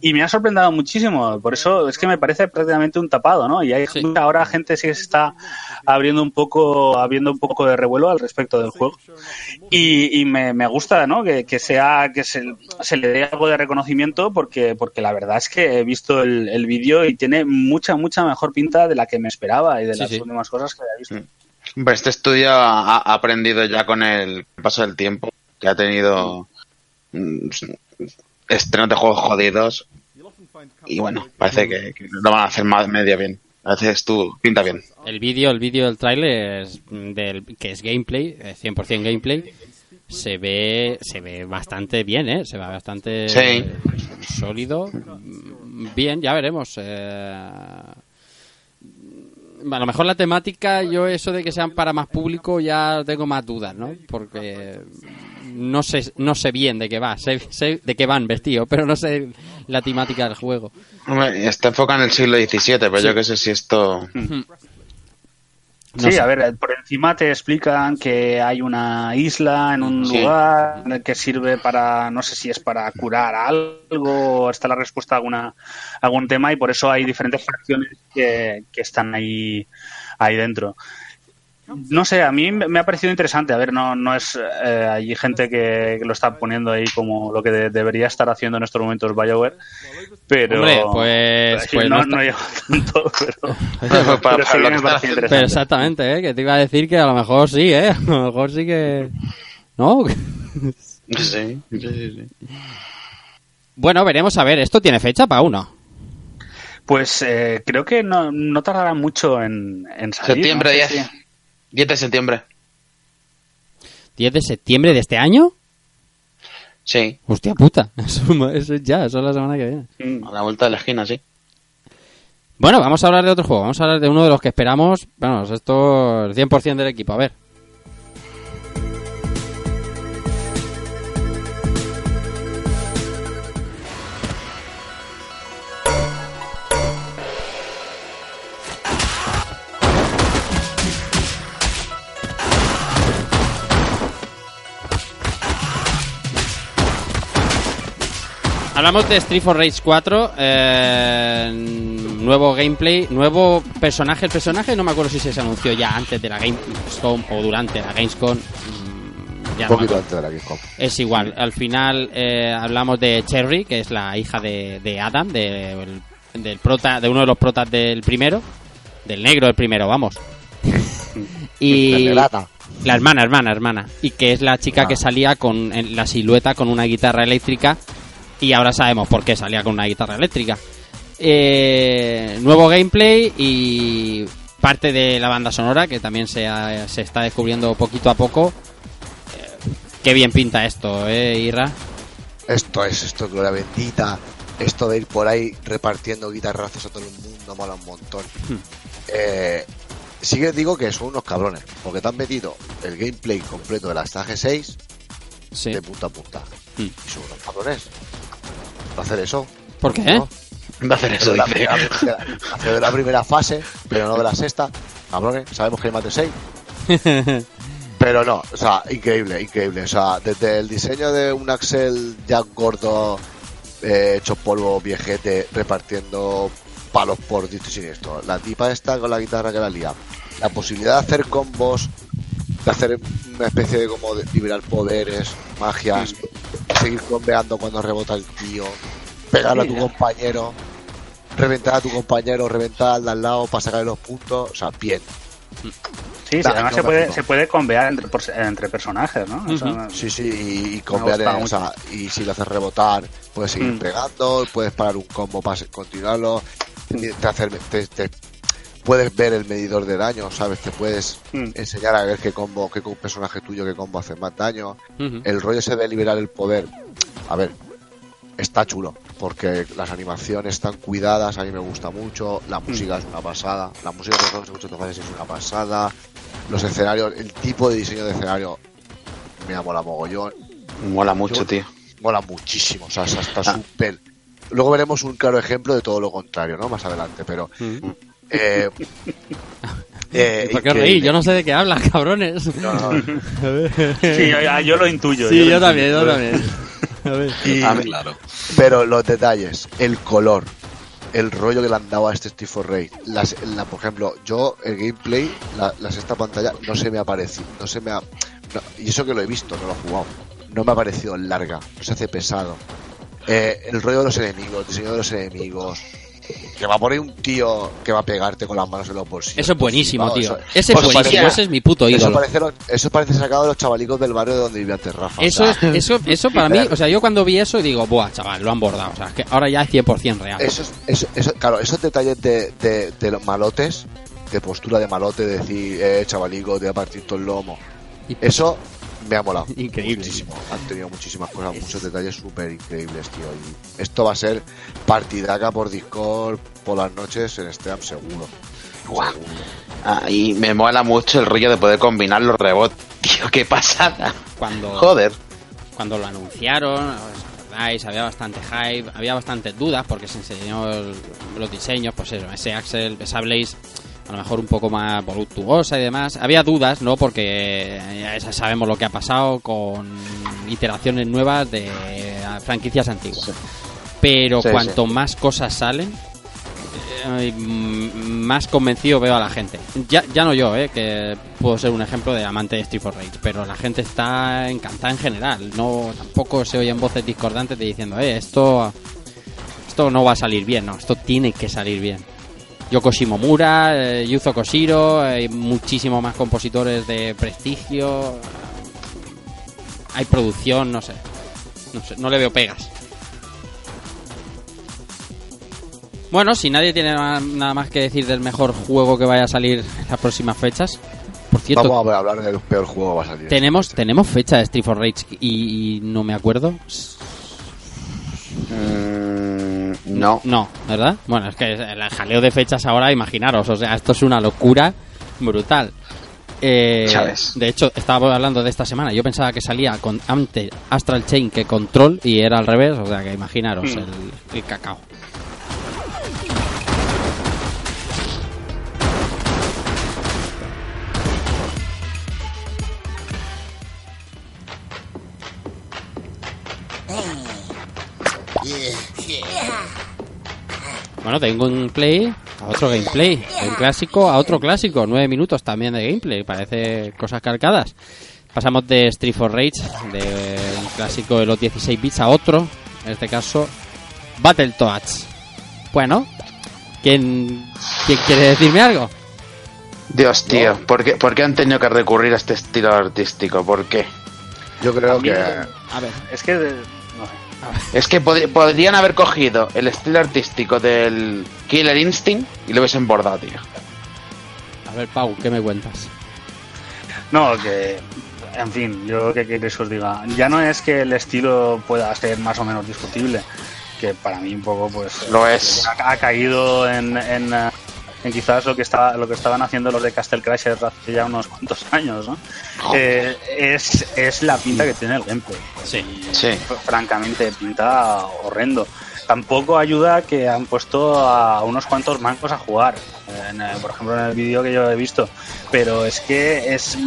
F: Y me ha sorprendido muchísimo por eso es que me parece prácticamente un tapado no y hay
A: Sí.
F: ahora gente sí que se está abriendo un poco abriendo un poco de revuelo al respecto del juego. Y, y me, me gusta ¿no? que, que sea que se, se le dé algo de reconocimiento porque porque la verdad es que he visto el, el vídeo y tiene mucha mucha mejor pinta de la que me esperaba y de
A: Sí,
F: las
A: sí.
F: últimas cosas que había visto
G: Hombre, Este estudio ha, ha aprendido ya con el paso del tiempo, que ha tenido mm, estrenos de juegos jodidos y bueno, parece que, que lo van a hacer más medio bien. A veces tú pinta bien.
A: El vídeo, el vídeo del tráiler es del que es gameplay, eh, 100% gameplay. Se ve se ve bastante bien, ¿eh? Se ve bastante
G: Sí.
A: sólido. Bien, ya veremos. eh. A lo mejor la temática, yo eso de que sean para más público ya tengo más dudas, ¿no? Porque no sé no sé bien de qué va, sé, sé de qué van vestidos, pero no sé la temática del juego.
G: Hombre, está enfocado en el siglo XVII, pero yo qué sé si esto...
A: No
F: sí,
A: sé.
F: a ver, eh, por encima te explican que hay una isla en un
G: Sí.
F: lugar que sirve para, no sé si es para curar algo, o está la respuesta a alguna, algún tema y por eso hay diferentes facciones que, que están ahí, ahí dentro. No sé, a mí me ha parecido interesante. A ver, no, no es. eh, hay gente que, que lo está poniendo ahí como lo que de- debería estar haciendo en estos momentos BioWare. Pero.
A: Hombre, pues-
F: sí,
A: pues
F: no,
A: no está-
F: no llego [LAUGHS] tanto, pero.
G: Para- [LAUGHS] para
F: pero sí
G: lo que
F: me
G: está
F: parece
G: haciendo.
F: interesante.
A: Pero exactamente, ¿eh? Que te iba a decir que a lo mejor sí, ¿eh? [LAUGHS] A lo mejor sí que... ¿No?
G: Sí, sí, sí, sí.
A: bueno, veremos a ver. Esto tiene fecha para uno.
F: Pues eh, creo que no, no tardará mucho en, en salir.
G: Septiembre
F: no sé
G: 10.
F: si-
G: 10 de septiembre.
A: 10 de septiembre de este año.
G: Sí,
A: Hostia puta. [LAUGHS] Eso, eso es ya, eso es la semana que viene.
F: Mm.
G: a la vuelta de la esquina, sí.
A: Bueno, vamos a hablar de otro juego. Vamos a hablar de uno de los que esperamos. Bueno, esto es 100% del equipo. A ver. Hablamos de Street for Rage 4, eh, nuevo gameplay, nuevo personaje. El personaje no me acuerdo si se anunció ya antes de la Gamescom o durante la Gamescom. mm, ya
D: Un poquito antes de la Gamescom.
A: Es igual. Al final eh, hablamos de Cherry, que es la hija de, de Adam, de, el- del prota, de uno de los protas del primero, del negro del primero, vamos. [LAUGHS] y
D: la
A: hermana, hermana, hermana. Y que es la chica
D: Ah.
A: que salía con en la silueta con una guitarra eléctrica. Y ahora sabemos por qué salía con una guitarra eléctrica. Eh, nuevo gameplay y parte de la banda sonora que también se, ha- se está descubriendo poquito a poco. Eh, qué bien pinta esto, ¿eh, Irra?
D: Esto es, esto es gloria bendita. Esto de ir por ahí repartiendo guitarrazos a todo el mundo mola un montón.
A: Hmm.
D: Eh, sí que digo que son unos cabrones, porque te han metido el gameplay completo de la Stage 6
A: Sí.
D: de punta a punta.
A: Hmm.
D: Y son unos cabrones. ¿Va a hacer eso?
A: ¿Por qué?
D: ¿No?
G: Va a hacer eso, dice.
D: primera, de la- hacer de la primera fase, pero no de la sexta. Cabrones, sabemos que hay más de 6. [LAUGHS] Pero no, o sea, increíble, increíble. O sea, desde el diseño de un Axel ya gordo, eh, hecho polvo, viejete, repartiendo palos por disto y siniestro. La tipa esta con la guitarra que la lía. La posibilidad de hacer combos, de hacer una especie de como de liberar poderes, magias, seguir combeando cuando rebota el tío, pegarle a tu compañero, reventar a tu compañero, reventar al de al lado para sacarle los puntos. O sea, bien.
F: Sí, además
D: no
F: se puede, se puede convear entre, por- entre personajes, ¿no? O sea,
D: Sí, sí, y,
F: gustado
D: o sea, y si lo haces rebotar, puedes seguir
F: Mm.
D: pegando, puedes parar un combo para continuarlo, te hacer, te- te- puedes ver el medidor de daño, ¿sabes? Te puedes
F: Mm.
D: enseñar a ver qué combo, qué personaje tuyo, qué combo hace más daño. El rollo ese de liberar el poder, a ver, está chulo, porque las animaciones están cuidadas, a mí me gusta mucho, la música es una pasada, la música de los muchos es una pasada, los escenarios, el tipo de diseño de escenario me mola mogollón,
G: Mola mucho,
D: Yo-
G: tío.
D: mola muchísimo, o sea, está está
G: Ah.
D: súper... Luego veremos un claro ejemplo de todo lo contrario, ¿no? Más adelante, pero...
A: Mm.
D: Eh, [LAUGHS] eh,
A: ¿Por qué
D: increíble.
A: Yo no sé de qué hablan, [LAUGHS] cabrones.
D: No, no,
F: sí, yo, yo lo intuyo.
A: Sí, yo
F: intuyo.
A: también, yo [LAUGHS] también. A ver.
D: y-
E: Ah, claro.
D: Pero los detalles, el color, el rollo que le han dado a este Steve for Rage, las, la, por ejemplo, yo el gameplay, la, la sexta pantalla, no se me ha parecido, no se me ha, no, y eso que lo he visto, no lo he jugado, no me ha parecido larga, no se hace pesado. Eh, el rollo de los enemigos, el diseño de los enemigos, que va a poner un tío que va a pegarte con las manos en los bolsillos.
A: Eso es buenísimo,
D: Vamos,
A: tío.
D: eso-
A: Ese es
D: pues
A: buenísimo,
D: parece-
A: ese es mi puto
D: Eso
A: ídolo.
D: parece, lo- eso parece sacado de los chavalicos del barrio de donde vivía antes Rafa. o
A: Eso, es, eso, eso para mí, [LAUGHS] o sea, yo cuando vi eso digo, buah, chaval, lo han bordado. O sea, es que ahora ya es 100% real.
D: Eso, es- eso, eso- claro, esos detalles de, de, de los malotes, de postura de malote, de decir, eh, chavalico, te voy a partir todo el lomo. Eso me ha molado. [LAUGHS]
A: Increíble.
D: Muchísimo. Han tenido muchísimas cosas, muchos detalles súper increíbles, tío. Y esto va a ser partidaca por Discord por las noches en Steam, seguro.
G: Guau. Ah, y me mola mucho el rollo de poder combinar los rebotes. [LAUGHS] Tío, qué pasada.
A: Cuando,
G: Joder.
A: cuando lo anunciaron, os acordáis, había bastante hype, había bastantes dudas porque se enseñó los diseños, pues eso, ese Axel, esa Blaze, a lo mejor un poco más voluptuosa y demás. Había dudas, ¿no? Porque ya sabemos lo que ha pasado con iteraciones nuevas de franquicias antiguas. Pero
G: Sí,
A: cuanto
G: sí.
A: más cosas salen, eh, más convencido veo a la gente. Ya, ya no yo, eh, que puedo ser un ejemplo de amante de Street for Rage, pero la gente está encantada en general. No, tampoco se oyen voces discordantes de diciendo, eh, esto, esto no va a salir bien, no, esto tiene que salir bien. Yoko Shimomura, eh, Yuzo Koshiro, hay muchísimos más compositores de prestigio. Hay producción, no sé. No sé, no le veo pegas. Bueno, si nadie tiene na- nada más que decir del mejor juego que vaya a salir en las próximas fechas. Por cierto,
D: Vamos a hablar del peor juego que va a salir.
A: tenemos tenemos fecha de Street for Rage y, y no me acuerdo.
G: Mm, no.
A: No, ¿verdad? Bueno, es que el jaleo de fechas ahora, imaginaros, o sea, esto es una locura brutal. Eh, de hecho, estaba hablando de esta semana. Yo pensaba que salía con antes Astral Chain que Control y era al revés, o sea que imaginaros
F: Hmm.
A: el, el cacao. Bueno, de un gameplay a otro gameplay. De un clásico a otro clásico. Nueve minutos también de gameplay. Parece cosas calcadas. Pasamos de Street for Rage, de un clásico de los 16 bits a otro. En este caso, Battletoads. Bueno, ¿quién, ¿quién quiere decirme algo?
G: Dios, tío. ¿por, qué, por qué han tenido que recurrir a este estilo artístico? ¿Por qué?
D: Yo creo que.
A: A ver,
F: Es que. de-.
G: Es que pod- podrían haber cogido el estilo artístico del Killer Instinct y lo hubiesen bordado, tío.
A: a ver, Pau, ¿qué me cuentas?
F: No, que. En fin, yo qué queréis que os diga. Ya no es que el estilo pueda ser más o menos discutible, que para mí un poco, pues.
G: Lo es.
F: Ha, ha caído en, en, en quizás lo que estaba, lo que estaban haciendo los de Castle Crashers hace ya unos cuantos [LAUGHS] años, ¿no? Eh, es, es la pinta que tiene el gameplay.
A: Sí.
G: Sí.
F: francamente pinta horrendo. Tampoco ayuda que han puesto a unos cuantos mancos a jugar, en, por ejemplo en el vídeo que yo he visto. Pero es que es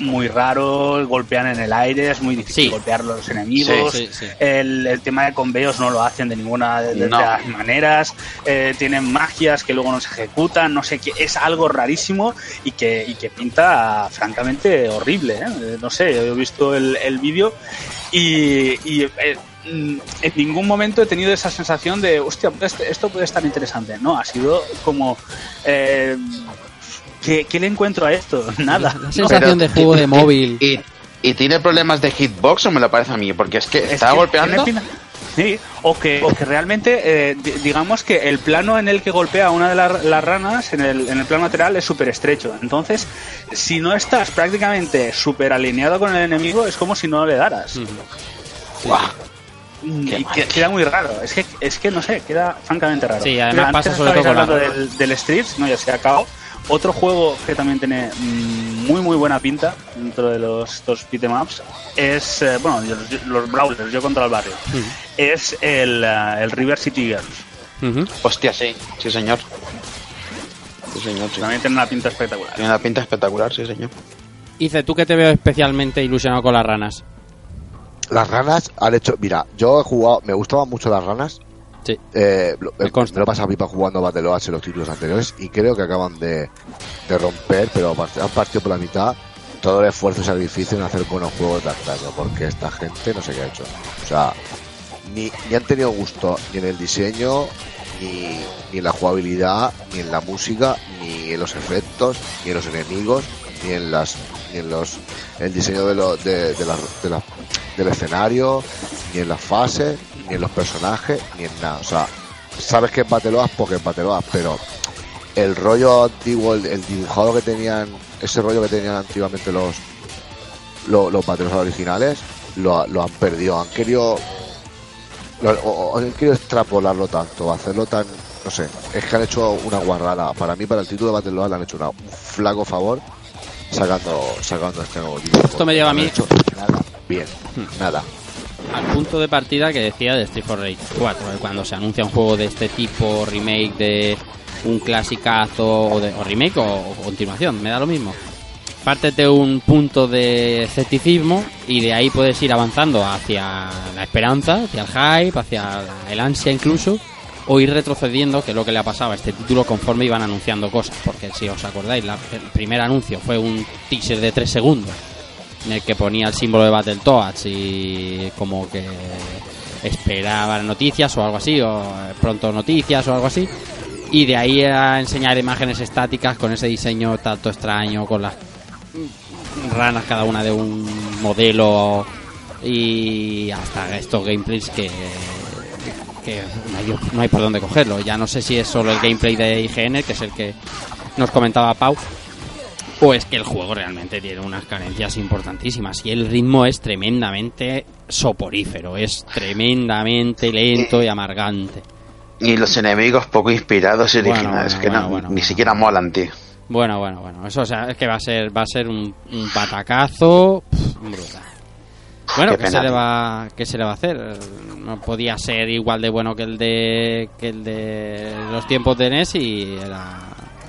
F: muy raro, golpean en el aire, es muy difícil
A: Sí.
F: golpear los enemigos.
A: Sí, sí, sí.
F: El, el tema de conveos no lo hacen de ninguna de, de
G: No.
F: las maneras. Eh, tienen magias que luego no se ejecutan, no sé qué. Es algo rarísimo y que, y que pinta francamente horrible. ¿eh? Eh, No sé, yo he visto el, el vídeo y, y, eh, mm, en ningún momento he tenido esa sensación de, hostia, este- esto puede estar interesante. No, ha sido como... ¿qué, qué le encuentro a esto? [LAUGHS] Nada.
A: La sensación de juego de móvil.
G: ¿Y, y tiene problemas de hitbox o me lo parece a mí? Porque es que
F: Es
G: estaba
F: que
G: golpeando.
F: Sí, o que, o que realmente, eh, di- digamos que el plano en el que golpea a una de las, las ranas, en el, en el plano lateral, es súper estrecho. Entonces, si no estás prácticamente súper alineado con el enemigo, es como si no le daras.
G: Guau.
F: Mm, y que- queda muy raro. Es que, es que no sé, queda francamente raro.
A: Sí, además
F: Antes
A: pasa sobre todo con la-
F: hablando del, del Streets, no, ya se ha acabado. Otro juego que también tiene mm, muy muy buena pinta dentro de los dos beat'em ups es, eh, bueno, los, los Brawlers, yo contra el barrio, es el, eh, el River City Girls.
A: Ujú.
G: Hostia, sí, sí, señor. Sí, señor, sí.
F: También tiene una pinta espectacular.
G: Tiene una pinta espectacular, sí, señor.
A: Dice, tú que te veo especialmente ilusionado con las ranas.
D: Las ranas han hecho. Mira, yo he jugado. Me gustaban mucho las ranas.
A: Sí.
D: Eh, lo-
A: Me
D: me,
A: consta.
D: lo he pasado pipa jugando Battletoads en los títulos anteriores y creo que acaban de, de romper, pero han partido por la mitad todo el esfuerzo y sacrificio en hacer buenos juegos de antaño, porque esta gente no sé qué ha hecho. O sea, ni, ni han tenido gusto ni en el diseño, ni, ni en la jugabilidad, ni en la música, ni en los efectos, ni en los enemigos, ni en las, ni en los, el diseño de lo, de, de la- de la- del escenario, ni en las fases, ni en los personajes, ni en nada. O sea, sabes que es Battle Oas porque es Battle Oas, pero el rollo antiguo, el, el dibujado que tenían, ese rollo que tenían antiguamente los los, los originales, lo, lo han perdido. Han querido lo- o, o han querido extrapolarlo tanto, hacerlo tan, no sé, es que han hecho una guarrada. Para mí, para el título de Battle Royale, han hecho una- un flaco favor sacando, sacando este nuevo título.
A: Esto me lleva a mí-
D: hecho nada bien, nada.
A: Al punto de partida que decía de Street for Rage 4, ¿eh? cuando se anuncia un juego de este tipo, remake de un clasicazo o, de, remake o, o continuación, me da lo mismo. Partes de un punto de escepticismo y de ahí puedes ir avanzando hacia la esperanza, hacia el hype, hacia el ansia incluso, o ir retrocediendo, que es lo que le ha pasado a este título conforme iban anunciando cosas. Porque si os acordáis, la- el primer anuncio fue un teaser de 3 segundos en el que ponía el símbolo de Battletoads y como que esperaba noticias o algo así, o pronto noticias o algo así. Y de ahí a enseñar imágenes estáticas con ese diseño tanto extraño, con las ranas cada una de un modelo y hasta estos gameplays que, que no, hay, no hay por dónde cogerlo. Ya no sé si es solo el gameplay de IGN, que es el que nos comentaba Pau, o es que el juego realmente tiene unas carencias importantísimas y el ritmo es tremendamente soporífero, es tremendamente lento y amargante.
G: Y los enemigos poco inspirados y
A: Bueno,
G: originales,
A: bueno,
G: que
A: bueno,
G: no,
A: bueno,
G: ni siquiera molan, tío.
A: Bueno, bueno, bueno, eso o sea, es que va a ser va a ser un, un patacazo pff, brutal. Bueno,
G: Qué
A: ¿qué,
G: pena,
A: se le va qué se le va a hacer? No podía ser igual de bueno que el de que el de los tiempos de NES y era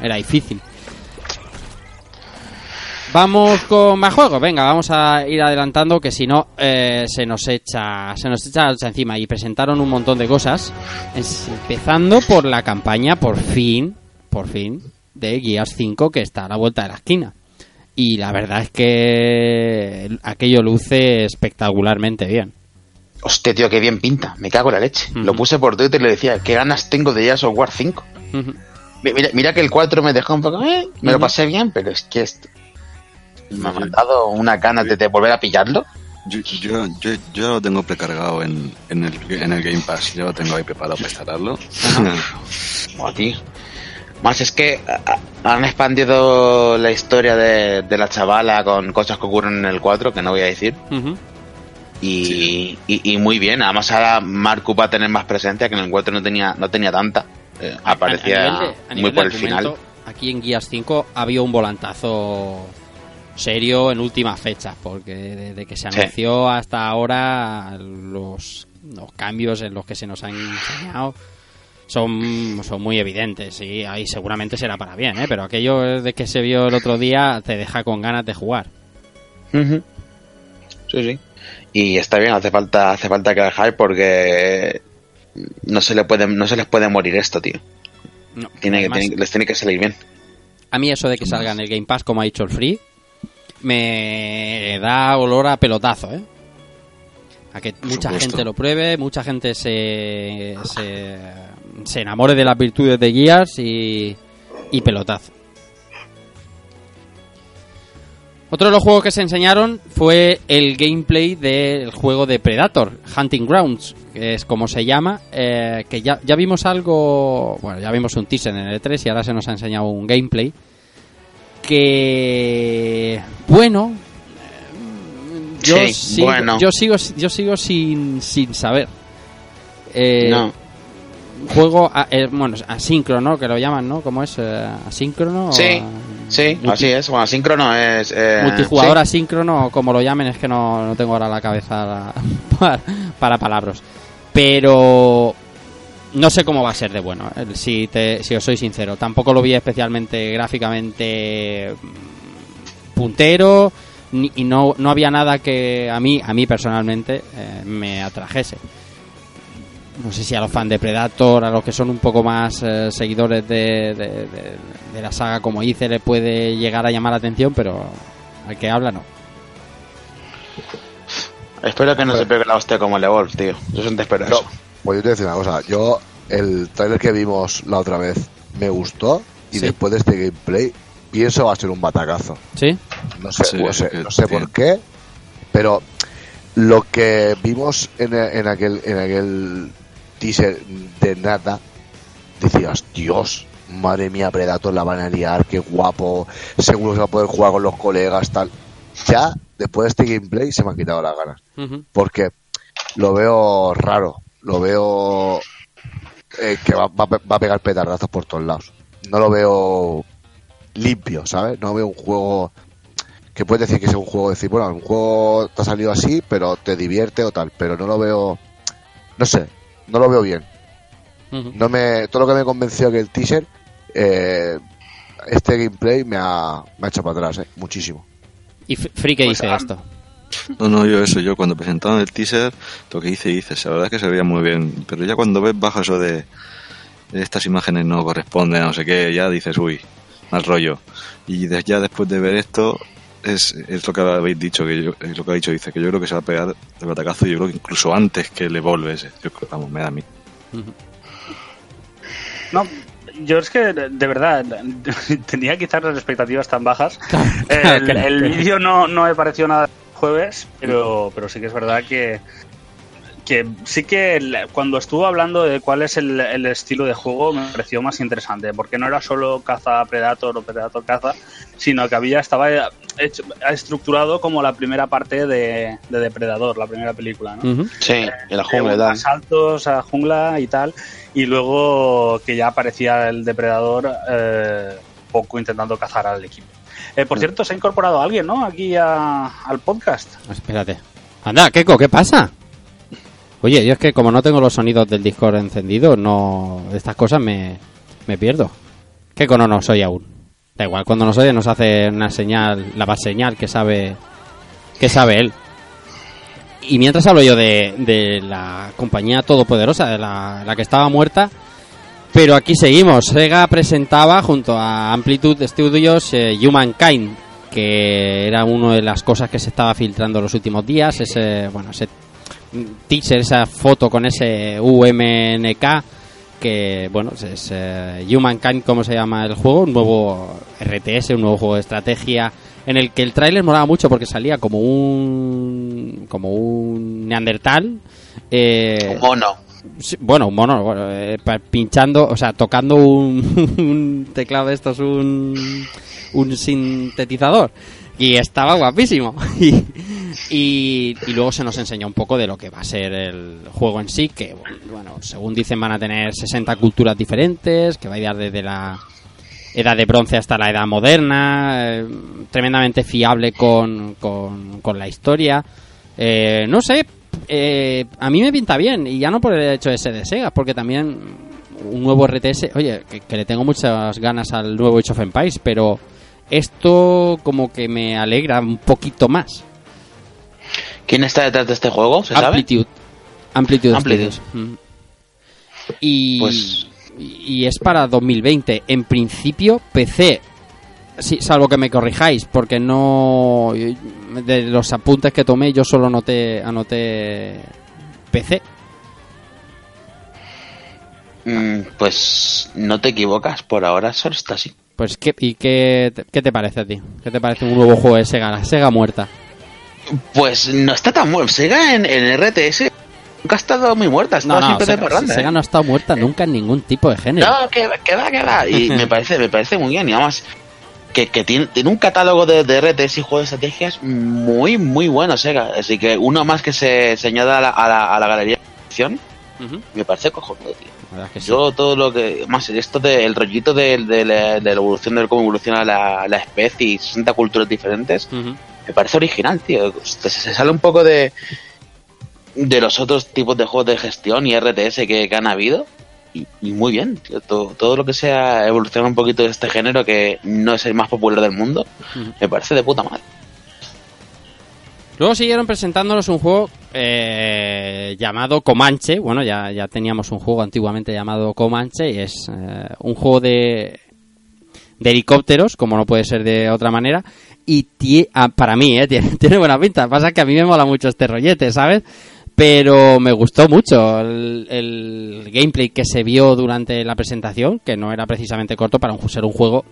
A: era difícil. Vamos con más juegos, venga, vamos a ir adelantando que si no eh, se nos echa se nos echa encima y presentaron un montón de cosas, es- empezando por la campaña por fin, por fin de Gears 5 que está a la vuelta de la esquina. Y la verdad es que aquello luce espectacularmente bien.
G: Hostia, tío, qué bien pinta. Me cago en la leche. Lo puse por Twitter y le decía, qué ganas tengo de Gears of War 5. Mi- Mira, mira que el 4 me dejó un poco... eh, me lo pasé bien, pero es que... esto- Me ha dado una ganas de, de volver a pillarlo.
E: Yo, yo, yo, yo lo tengo precargado en, en, el, en el Game Pass. Yo lo tengo ahí preparado para instalarlo. [LAUGHS]
G: Buah, tío. Más es que han expandido la historia de, de la chavala con cosas que ocurren en el 4, que no voy a decir. Y, y, y muy bien. Además ahora Marco va a tener más presencia, que en el 4 no tenía, no tenía tanta. Eh, aparecía
A: A de-
G: muy por el final.
A: Aquí en Guías 5 había un volantazo serio en últimas fechas, porque desde que se
G: Sí.
A: anunció hasta ahora los, los cambios en los que se nos han enseñado son, son muy evidentes y ahí seguramente será para bien, ¿eh? pero aquello de que se vio el otro día te deja con ganas de jugar.
G: Sí, sí. Y está bien, hace falta, hace falta que hype porque no se le puede, no se les puede morir esto, tío.
A: No,
G: Tiene que,
A: además-
G: tiene- les tiene que salir bien.
A: A mí eso de que salga en el Game Pass, como ha dicho el Free, me da olor a pelotazo, ¿eh? A que mucha
E: supuesto.
A: gente lo pruebe, mucha gente se, se, se enamore de las virtudes de Gears y, y pelotazo. Otro de los juegos que se enseñaron fue el gameplay del juego de Predator, Hunting Grounds, que es como se llama, eh, que ya, ya vimos algo, bueno, ya vimos un teaser en el E3 y ahora se nos ha enseñado un gameplay que, bueno, yo,
G: Sí,
A: sigo,
G: bueno.
A: yo sigo, yo sigo sin, sin saber. Eh,
G: No.
A: Juego, a- eh, bueno, asíncrono, que lo llaman, ¿no? ¿Cómo es? Eh, ¿Asíncrono? o
G: Sí,
A: a-
G: sí,
A: multi-
G: así es. Bueno, asíncrono es. eh,
A: multijugador
G: sí.
A: asíncrono, como lo llamen, es que no, no tengo ahora la cabeza la- [LAUGHS] para, para palabras. Pero no sé cómo va a ser de bueno, eh, si, te, si os soy sincero. Tampoco lo vi especialmente gráficamente mm, puntero ni- y no, no había nada que a mí, a mí personalmente, eh, me atrajese. No sé si a los fans de Predator, a los que son un poco más eh, seguidores de, de- de- de la saga como hice, le puede llegar a llamar la atención, pero al que habla no.
G: Espero que no se pegue la hostia como el Evolve, tío. Yo siempre espero
D: No,
G: eso.
D: Pues yo te voy a decir una cosa. Yo el trailer que vimos la otra vez me gustó y
A: Sí.
D: después de este gameplay pienso va a ser un batacazo.
A: ¿Sí?
D: No sé,
E: Sí,
D: no sé, no sé por qué, pero lo que vimos en, en aquel en aquel teaser de nada, decías, Dios, madre mía, Predator la van a liar, qué guapo, seguro se va a poder jugar con los colegas, tal. Ya, después de este gameplay, se me han quitado las ganas, porque lo veo raro, lo veo eh, que va, va va a pegar petardazos por todos lados. No lo veo limpio, ¿sabes? No veo un juego que puedes decir que es un juego, decir, bueno, un juego te ha salido así, pero te divierte o tal, pero no lo veo, no sé, no lo veo bien. No me, todo lo que me convenció que el teaser, eh, este gameplay me ha, me ha hecho para atrás, eh, muchísimo.
A: ¿Y Free qué
F: Pues,
A: dice esto?
E: No, no, yo eso, yo cuando presentaron el teaser, lo que hice, hice, la verdad es que se veía muy bien, pero ya cuando ves bajo eso de, estas imágenes no corresponden, no sé qué, ya dices, uy, mal rollo. Y de- ya después de ver esto, es, es lo que habéis dicho, que yo, es lo que ha dicho, dice, que yo creo que se va a pegar el batacazo, yo creo que incluso antes que el Evolve ese, yo creo, vamos, me da a mí.
F: No, yo es que de verdad [LAUGHS] tenía quizás las expectativas tan bajas. [LAUGHS] El, el vídeo no, no me pareció nada jueves, pero, pero sí que es verdad que, que sí que el- cuando estuvo hablando de cuál es el, el estilo de juego me pareció más interesante, porque no era solo caza Predator o Predator caza, sino que había estaba hecho- estructurado como la primera parte de, de Depredador, la primera película, ¿no?
G: Sí, en la
F: Eh,
G: jungla y
F: unos
G: tal.
F: saltos a jungla y tal y luego que ya aparecía el depredador eh, poco intentando cazar al equipo Eh, por cierto se ha incorporado alguien no aquí a- al podcast
A: Espérate. Anda, Keiko, ¿qué pasa? Oye, yo es que como no tengo los sonidos del Discord encendidos, no estas cosas me, me pierdo. Keiko no nos oye aún. Da igual, cuando nos oye nos hace una señal, la base señal que sabe que sabe él. Y mientras hablo yo de, de la compañía todopoderosa, de la, la que estaba muerta, pero aquí seguimos. Sega presentaba junto a Amplitude Studios eh, Humankind, que era una de las cosas que se estaba filtrando los últimos días. Ese, bueno, ese teaser, esa foto con ese UMNK, que, bueno, es, eh, Humankind, como se llama el juego, un nuevo RTS, un nuevo juego de estrategia, en el que el tráiler molaba mucho porque salía como un como un neandertal eh,
G: Un mono.
A: Bueno, un mono, bueno, eh, pinchando, o sea, tocando un, [LAUGHS] un teclado de estos, un, sintetizador. Y estaba guapísimo. [LAUGHS] Y, y, y luego se nos enseñó un poco de lo que va a ser el juego en sí, que, bueno, según dicen van a tener 60 culturas diferentes, que va a ir desde la edad de bronce hasta la edad moderna, eh, tremendamente fiable con, con, con la historia. Eh, no sé, eh, a mí me pinta bien, y ya no por el hecho de ser de Sega, porque también un nuevo RTS, oye, que, que le tengo muchas ganas al nuevo Age of Empires, pero esto como que me alegra un poquito más.
G: ¿Quién está detrás de este juego? ¿Se sabe?
A: Amplitude. Amplitude,
G: Amplitude.
A: Mm. Y,
G: Pues-
A: y es para 2020. En principio, PC. Sí, salvo que me corrijáis, porque no. De los apuntes que tomé, yo solo anoté, anoté PC.
G: Mm, pues no te equivocas, por ahora solo está así.
A: Pues, ¿qué, ¿y qué, te- qué te parece a ti? ¿Qué te parece un nuevo juego de Sega? La Sega muerta.
G: Pues no está tan muerto. Sega en, en RTS nunca ha estado muy muerta, ha estado siempre de
A: Sega,
G: parranda.
A: Sega
G: ¿eh?
A: no ha estado muerta nunca en ningún tipo de género.
G: No, que, que va, que va. Y [LAUGHS] me parece, me parece muy bien. Y además, que, que tiene, tiene un catálogo de, de RTS y juegos de estrategias muy, muy bueno, Sega. Así que uno más que se, se añada a la, a la, a la galería de acción,
A: Ujú.
G: me parece cojonudo, tío.
A: La verdad es que sí.
G: Yo todo lo que... Más esto del rollito de, de la, de la evolución, de cómo evoluciona la, la especie y 60 culturas diferentes, me parece original, tío. Se, se sale un poco de de los otros tipos de juegos de gestión y RTS que, que han habido. Y, y muy bien, tío. Todo, todo lo que sea evolucionar un poquito de este género que no es el más popular del mundo, me parece de puta madre.
A: Luego siguieron presentándonos un juego eh, llamado Comanche. Bueno, ya, ya teníamos un juego antiguamente llamado Comanche y es eh, un juego de, de helicópteros, como no puede ser de otra manera. Y tie- ah, para mí, eh, [LAUGHS] tiene, tiene buena pinta. Pasa que a mí me mola mucho este rollete, ¿sabes? Pero me gustó mucho el, el gameplay que se vio durante la presentación, que no era precisamente corto para un, ser un juego,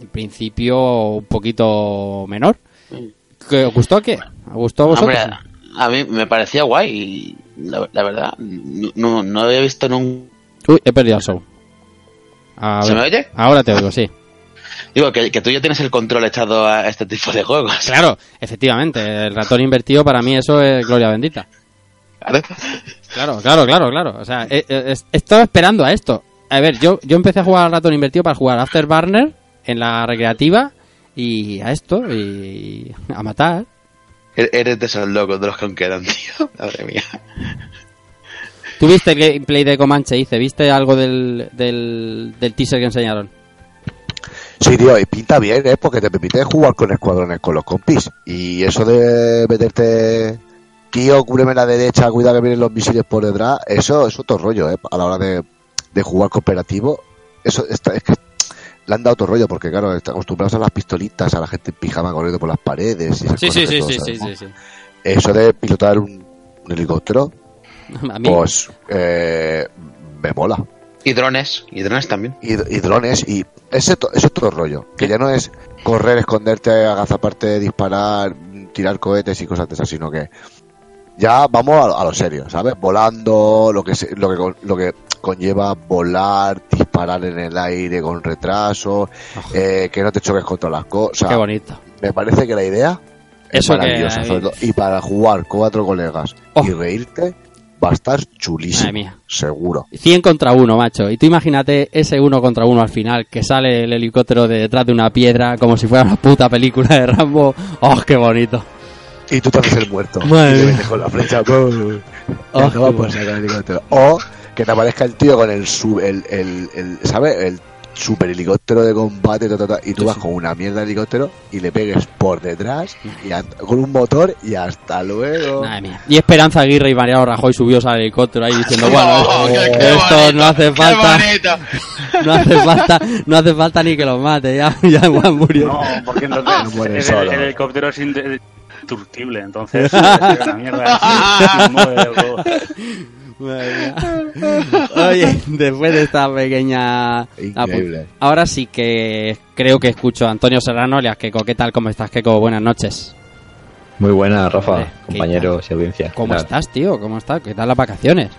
A: en principio, un poquito menor. ¿Que ¿Os gustó qué? ¿Os gustó a vosotros?
G: Hombre, a mí me parecía guay la, la verdad, no, no había visto nunca.
A: Uy, he perdido el show. A
G: ¿Se
A: ver.
G: me oye?
A: Ahora te oigo, sí. [LAUGHS]
G: Digo, que, que tú ya tienes el control echado a este tipo de juegos.
A: Claro, efectivamente, el ratón invertido para mí eso es gloria bendita.
G: Claro.
A: Claro, claro, claro, claro. O sea, eh, eh, es- estaba esperando a esto. A ver, yo, yo empecé a jugar al ratón invertido para jugar Afterburner en la recreativa y a esto y a matar.
G: E- Eres de esos locos de los que aún quedan, [LAUGHS] tío. Madre mía.
A: ¿Tú viste el gameplay de Comanche, Hice? ¿Viste algo del, del, del teaser que enseñaron?
D: Sí, tío, y pinta bien, ¿eh? Porque te permite jugar con escuadrones con los compis. Y eso de meterte, tío, cúbreme la derecha, cuidado que vienen los misiles por detrás, eso es otro rollo, ¿eh? A la hora de, de jugar cooperativo, eso está, es que le han dado otro rollo, porque claro, están acostumbrados a las pistolitas, a la gente en pijama corriendo por las paredes y esas
A: Sí,
D: cosas
A: sí, sí,
D: todos
A: sí, sí, sí, sí.
D: Eso de pilotar un, un helicóptero, [LAUGHS]
A: A mí,
D: pues eh, me mola.
G: Y drones, y drones también.
D: y, y drones y ese to- es otro rollo que ya no es correr esconderte agazaparte disparar tirar cohetes y cosas de esas sino que ya vamos a, a lo serio sabes volando lo que lo que lo que conlleva volar disparar en el aire con retraso eh, que no te choques contra las cosas
A: qué bonito.
D: me parece que la idea es
A: Eso
D: maravillosa
A: hay-
D: sobre todo. y para jugar cuatro colegas
A: Oh.
D: y reírte va a estar chulísimo
A: Madre mía.
D: seguro
A: 100 contra 1, macho. Y tú imagínate ese uno contra uno al final, que sale el helicóptero de detrás de una piedra como si fuera una puta película de Rambo. ¡Oh, qué bonito!
D: Y tú te haces el muerto
A: Madre
D: y te metes con la flecha.
A: Oh,
D: por el helicóptero. o que te aparezca el tío con el sub, el, el, el ¿sabes? el super helicóptero de combate ta, ta, ta, y tú vas con una mierda de helicóptero y le pegues por detrás y a- con un motor y hasta luego
A: Madre mía. Y Esperanza Aguirre y Mariano Rajoy subió al helicóptero ahí diciendo, bueno, [LAUGHS]
G: Oh, qué- qué
A: esto
G: bonito,
A: no hace falta, [LAUGHS] no hace falta, no hace falta ni que los mate, ya, ya Juan murió.
F: No, porque entonces
D: No muere
F: el,
D: solo.
F: el helicóptero es indestructible, entonces una [LAUGHS] mierda.
A: Oye, después de esta pequeña...
D: Increíble.
A: Ahora sí que creo que escucho a Antonio Serrano, alias Keiko. ¿Qué tal? ¿Cómo estás, Keiko? Buenas noches.
J: Muy buena, Rafa,
A: Hombre, ¿qué
J: compañeros y audiencia.
A: ¿Cómo
J: Nada,
A: estás, tío? ¿Cómo estás? ¿Qué tal las vacaciones?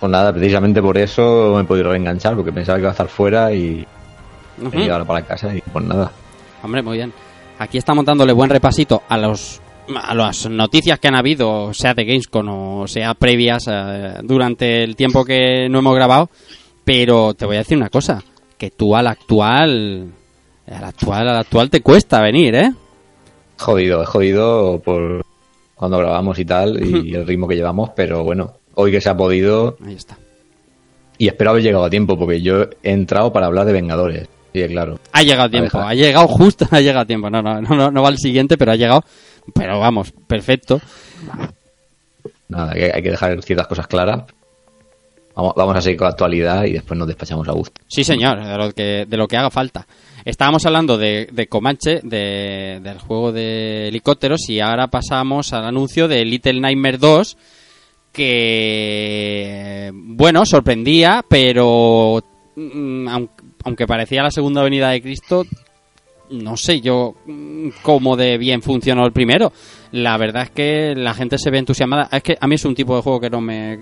J: Pues nada, precisamente por eso me he podido reenganchar, porque pensaba que iba a estar fuera y
A: Ujú.
J: he llegado para casa y pues nada.
A: Hombre, muy bien. Aquí estamos dándole buen repasito a los a las noticias que han habido, sea de Gamescom o sea previas eh, durante el tiempo que no hemos grabado. Pero te voy a decir una cosa, que tú al actual, al actual, al actual te cuesta venir, ¿eh?
J: Jodido, he jodido por cuando grabamos y tal, y el ritmo que llevamos, pero bueno, hoy que se ha podido,
A: Ahí está.
J: y espero haber llegado a tiempo, porque yo he entrado para hablar de Vengadores. Claro.
A: Ha llegado tiempo,
J: dejar.
A: ha llegado justo, [LAUGHS] ha llegado tiempo. No, no, no, no, no va al siguiente, pero ha llegado. Pero vamos, perfecto.
J: Nada, hay que dejar ciertas cosas claras. Vamos, vamos a seguir con la actualidad y después nos despachamos a gusto.
A: Sí, señor, de lo que, de lo que haga falta. Estábamos hablando de, de Comanche, de- del juego de helicópteros, y ahora pasamos al anuncio de Little Nightmare 2, que, bueno, sorprendía, pero mm, aun- aunque parecía la segunda venida de Cristo, no sé yo mm, cómo de bien funcionó el primero. La verdad es que la gente se ve entusiasmada. Es que a mí es un tipo de juego que no me,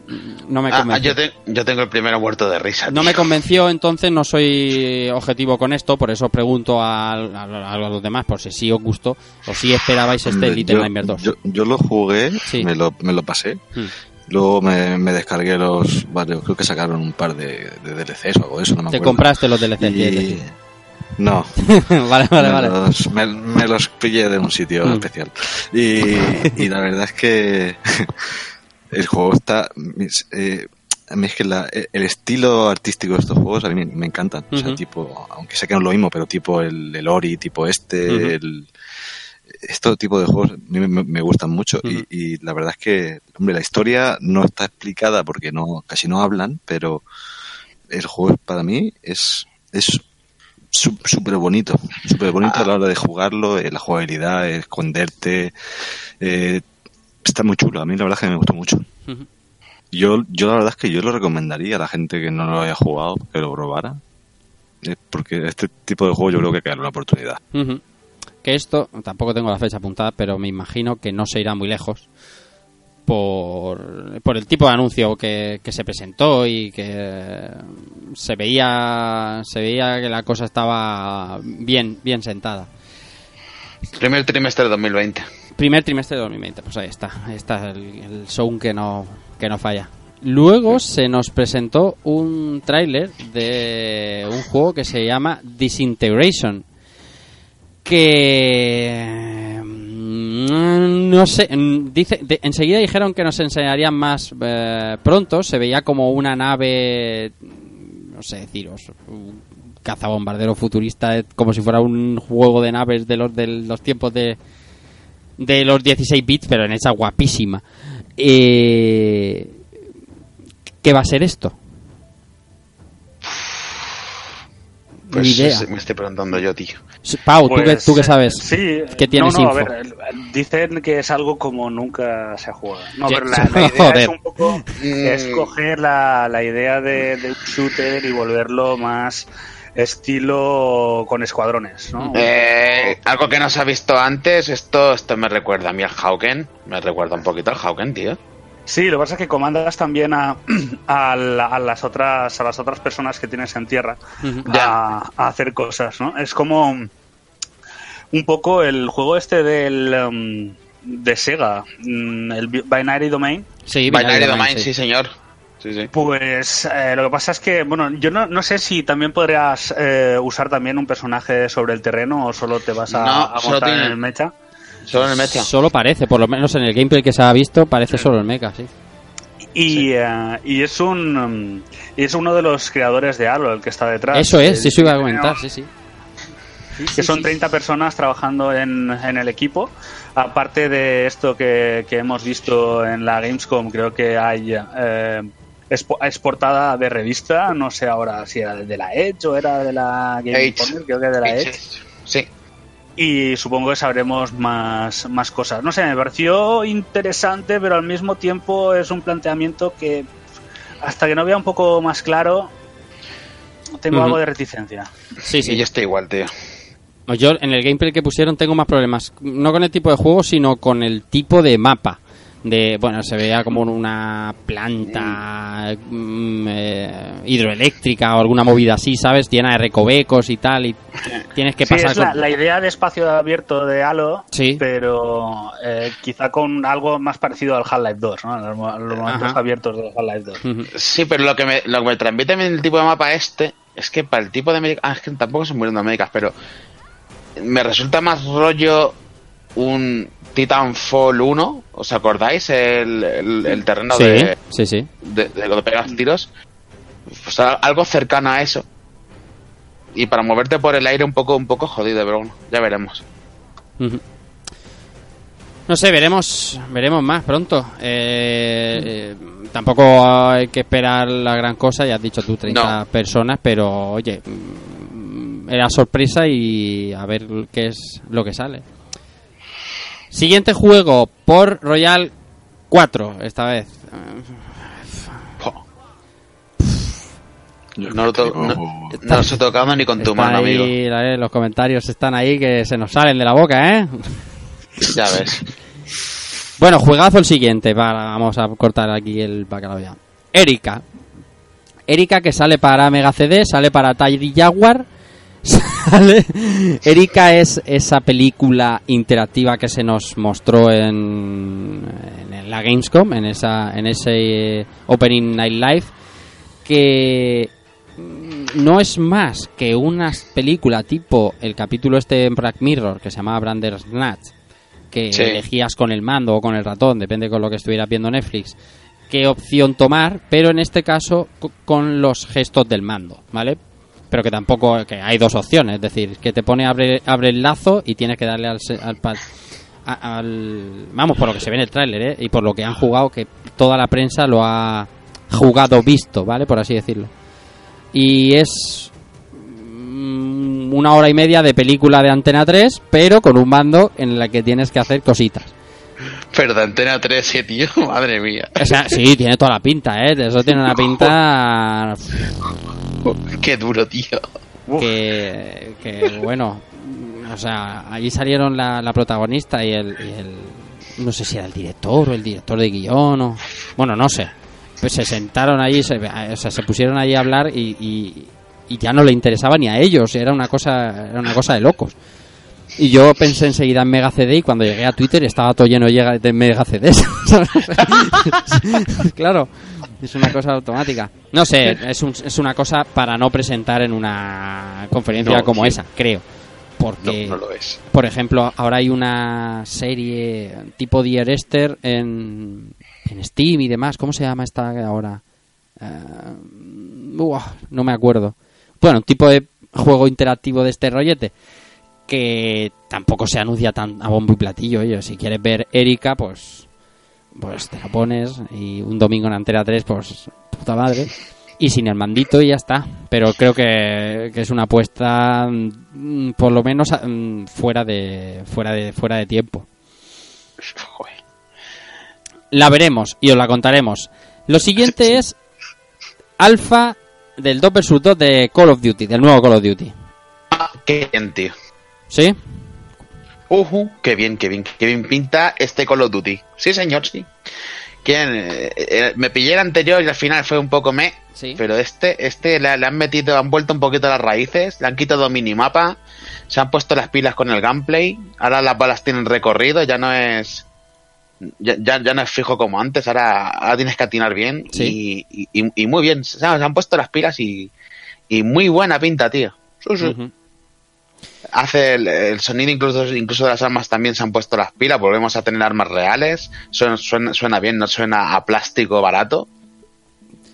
A: no me
G: Ah, ah,
A: convence.
G: yo, te- yo tengo el primero muerto de risa.
A: No me convenció, entonces no soy objetivo con esto, por eso pregunto a, a- a los demás por si sí os gustó o si esperabais este Little
E: yo,
A: Nightmare 2.
E: yo, yo lo jugué,
A: Sí.
E: me, lo, me lo pasé.
A: Hmm.
E: Luego me, me descargué los varios, creo que sacaron un par de, de DLCs o algo de eso, no me
A: Te
E: acuerdo.
A: compraste los DLCs,
E: Y-. No, [LAUGHS] [LAUGHS]
A: vale, vale,
E: me,
A: vale.
E: Los, me, me los pillé de un sitio
A: Mm.
E: especial. Y, y la verdad es que [LAUGHS] el juego está... eh, a mí es que la- el estilo artístico de estos juegos a mí me, encantan. O sea, tipo, aunque sé que no es lo mismo, pero tipo el, el Ori, tipo este, el, este tipo de juegos me, me gustan mucho y- la verdad es que, hombre, la historia no está explicada porque no casi no hablan, pero el juego para mí es es súper bonito, súper bonito a la hora de jugarlo, eh, la jugabilidad, eh, esconderte, eh, está muy chulo. A mí la verdad es que me gustó mucho. Yo, yo la verdad es que yo lo recomendaría a la gente que no lo haya jugado, que lo probara. Eh, Porque este tipo de juego yo creo que hay que darle una oportunidad.
A: Que esto, tampoco tengo la fecha apuntada, pero me imagino que no se irá muy lejos por, por el tipo de anuncio que, que se presentó y que se veía se veía que la cosa estaba bien bien sentada.
G: Primer trimestre de 2020.
A: Primer trimestre de 2020, pues ahí está, ahí está el, el show que no, que no falla. Luego se nos presentó un tráiler de un juego que se llama Disintegration, que mm, no sé, mm, dice, enseguida dijeron que nos enseñarían más eh, pronto, se veía como una nave, no sé deciros, cazabombardero futurista, eh, como si fuera un juego de naves de los de los tiempos de de los 16 bits, pero en esa guapísima. Eh, ¿Qué va a ser esto?
G: Pues
A: idea.
G: me estoy preguntando yo, tío.
A: Pau, ¿tú, qué,
F: Pues,
A: tú qué sabes?
F: Sí,
A: ¿Qué tienes
F: no, no,
A: info?
F: a ver, dicen que es algo como nunca se ha jugado. No, pero la, [LAUGHS] la idea es un poco
G: Mm.
F: es coger la, la idea de, de un shooter y volverlo más estilo con escuadrones, ¿no?
G: Eh, algo que no se ha visto antes, esto, esto me recuerda a mí al Hauken. Me recuerda un poquito al Hauken, tío.
F: Sí, lo que pasa es que comandas también a, [CLEARS THROAT] a, la- a las otras a las otras personas que tienes en tierra a, a hacer cosas, ¿no? Es como un poco el juego este del um, de Sega, mm, el Bi- Binary Domain.
A: Sí,
G: Binary Domain, sí, señor. Sí, sí.
F: Pues eh, lo que pasa es que, bueno, yo no, no sé si también podrías eh, usar también un personaje sobre el terreno o solo te vas a,
G: No,
F: a montar
G: tiene-
F: en el mecha.
G: Solo en el mecha.
A: Solo parece, por lo menos en el gameplay que se ha visto, parece solo el mecha, sí.
F: Y, eh, y es un um, y es uno de los creadores de Halo el que está detrás.
A: Eso es, sí, eso iba a comentar, sí, sí.
F: que son 30 personas trabajando en, en el equipo. Aparte de esto que, que hemos visto en la Gamescom, creo que hay eh, es, es portada de revista, no sé ahora si era de la Edge o era de la Game
G: Edge.
F: Informer, creo que de la
G: Edge.
F: Edge.
G: Sí.
F: Y supongo que sabremos más, más cosas. No sé, me pareció interesante, pero al mismo tiempo es un planteamiento que hasta que no vea un poco más claro, tengo algo de reticencia.
A: Sí,
G: Y
A: sí.
G: yo estoy igual, tío.
A: Yo en el gameplay que pusieron tengo más problemas, no con el tipo de juego, sino con el tipo de mapa. De, bueno, se veía como una planta mm, eh, hidroeléctrica o alguna movida así, ¿sabes? Llena de recovecos y tal, y tienes que
F: Sí,
A: pasar
F: es la,
A: con-
F: la idea de espacio abierto de Halo,
A: Sí.
F: pero eh, quizá con algo más parecido al Half-Life 2, ¿no? Los, mo- los momentos
A: Ajá.
F: abiertos de Half-Life 2.
A: Ujú.
G: Sí, pero lo que me, lo que me transmite el tipo de mapa este es que para el tipo de América. Ah, es que tampoco son muriendo Américas, pero me resulta más rollo un Titanfall 1. ¿Os acordáis? El, el, el terreno
A: Sí,
G: de,
A: sí, sí.
G: de, de pegas tiros. Pues algo cercano a eso. Y para moverte por el aire un poco, un poco jodido, pero bueno, ya veremos.
A: No sé, veremos veremos más pronto. Eh, eh, tampoco hay que esperar la gran cosa, ya has dicho tú 30
G: No.
A: personas, pero oye, mm, era sorpresa y a ver qué es lo que sale. Siguiente juego, por Royal 4, esta vez.
G: No lo, to- no, no los he tocado ni con tu
A: Está
G: mano,
A: ahí,
G: amigo.
A: los comentarios están ahí que se nos salen de la boca, ¿eh?
G: Ya ves.
A: Bueno, juegazo el siguiente. Para, vamos a cortar aquí el bacalao ya. Erika. Erika que sale para Mega CD, sale para Tidy Jaguar. Sale. Erika es esa película interactiva que se nos mostró en, en la Gamescom, en esa en ese eh, Opening Night Live, que no es más que una película tipo el capítulo este en Black Mirror que se llamaba Bandersnatch que
G: Sí.
A: elegías con el mando o con el ratón, depende con lo que estuvieras viendo Netflix, qué opción tomar, pero en este caso co- con los gestos del mando, ¿vale? Pero que tampoco, que hay dos opciones, es decir, que te pone abre, abre el lazo y tienes que darle al, al, al- Vamos, por lo que se ve en el tráiler, ¿eh? Y por lo que han jugado, que toda la prensa lo ha jugado visto, ¿vale? Por así decirlo. Y es mm, una hora y media de película de Antena 3, pero con un mando en la que tienes que hacer cositas.
G: Pero de Antena 13, tío, [LAUGHS] madre mía.
A: O sea, sí, tiene toda la pinta, ¿eh? Eso tiene una [LAUGHS] pinta [LAUGHS]
G: Qué duro, tío.
A: que, que bueno, o sea, allí salieron la, la protagonista y el, y el- no sé si era el director o el director de guion o, bueno, no sé. Pues se sentaron allí, se, o sea, se pusieron allí a hablar y, y, y ya no le interesaba ni a ellos, era una cosa, era una cosa de locos. Y yo pensé enseguida en Mega CD y cuando llegué a Twitter estaba todo lleno de de Mega CDs. [LAUGHS] [LAUGHS] claro, es una cosa automática. No sé, es, un- es una cosa para no presentar en una conferencia
G: No,
A: como
G: sí.
A: esa, creo. Porque,
G: No, no lo es.
A: por ejemplo, ahora hay una serie tipo Dear Esther en, en Steam y demás. ¿Cómo se llama esta ahora? Eh, no me acuerdo. Bueno, un tipo de juego interactivo de este rollete que tampoco se anuncia tan a bombo y platillo. Oye, si quieres ver Erika, pues pues te la pones y un domingo en Antena 3, pues puta madre. Y sin el mandito y ya está. Pero creo que, que es una apuesta mm, por lo menos mm, fuera de fuera de fuera de tiempo.
G: Joder.
A: La veremos y os la contaremos. Lo siguiente es alfa del 2 vs 2 de Call of Duty, del nuevo Call of Duty.
G: Qué bien, tío.
A: ¿Sí?
G: Ujú, qué bien, qué bien, qué bien pinta este Call of Duty. Sí, señor, sí. ¿Quién? Eh, eh, me pillé el anterior y al final fue un poco me.
A: Sí.
G: Pero este, este le, le han metido, han vuelto un poquito las raíces, le han quitado minimapa, se han puesto las pilas con el gameplay, ahora las balas tienen recorrido, ya no es. Ya, ya, ya no es fijo como antes, ahora, ahora tienes que atinar bien
A: Sí.
G: y, y, y muy bien, se han, se han puesto las pilas y, y muy buena pinta, tío. Sí, sí.
A: Ujú.
G: Hace el, el sonido incluso, incluso de las armas también se han puesto las pilas, volvemos a tener armas reales, suena, suena, suena bien, no suena a plástico barato.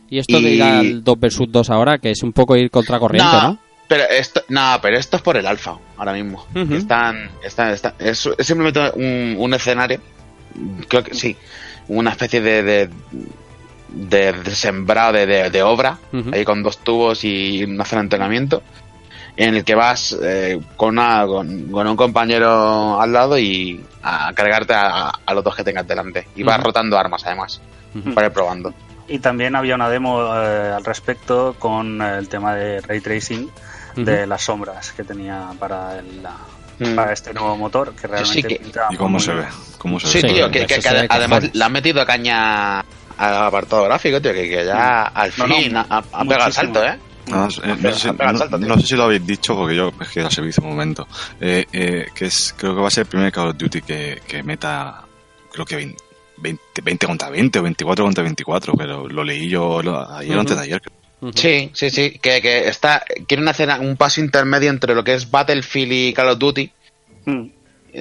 A: Y esto de
G: Y-
A: ir al 2 vs 2 ahora, que es un poco ir contracorriente, ¿no?
G: Pero esto, no, pero esto es por el alfa, ahora mismo.
A: Ujú.
G: Están, están, están- es, es simplemente un, un escenario, creo que sí, una especie de, de, de, de sembrado de, de, de obra, ahí con dos tubos y una zona de entrenamiento, en el que vas eh, con, una, con, con un compañero al lado y a cargarte a, a los dos que tengas delante. Y vas rotando armas, además,
A: Ujú.
G: para ir probando.
F: Y también había una demo eh, al respecto con el tema de ray tracing de las sombras que tenía para, el, la-
G: Mm.
F: para este nuevo motor que realmente
G: sí que-
F: pinta
E: ¿Y cómo
F: muy
E: se ve? ¿Cómo se
G: Sí,
E: ve?
G: tío, que, que-
A: eso
G: que
A: se ve
G: además le han metido caña al apartado gráfico, tío, que, que ya al
F: No, no,
G: fin ha, ha pegado el salto, ¿eh?
E: Ah, eh, no, sé si, no- no sé lo habéis dicho porque yo es que ya se visto un momento. Eh, eh, que es, creo que va a ser el primer Call of Duty que, que meta, creo que 20, 20, 20 contra 20 o 24 contra 24, pero lo leí yo lo- ayer o antes de ayer.
G: Sí, sí, sí, que, que está, quieren hacer un paso intermedio entre lo que es Battlefield y Call of Duty,
F: Mm.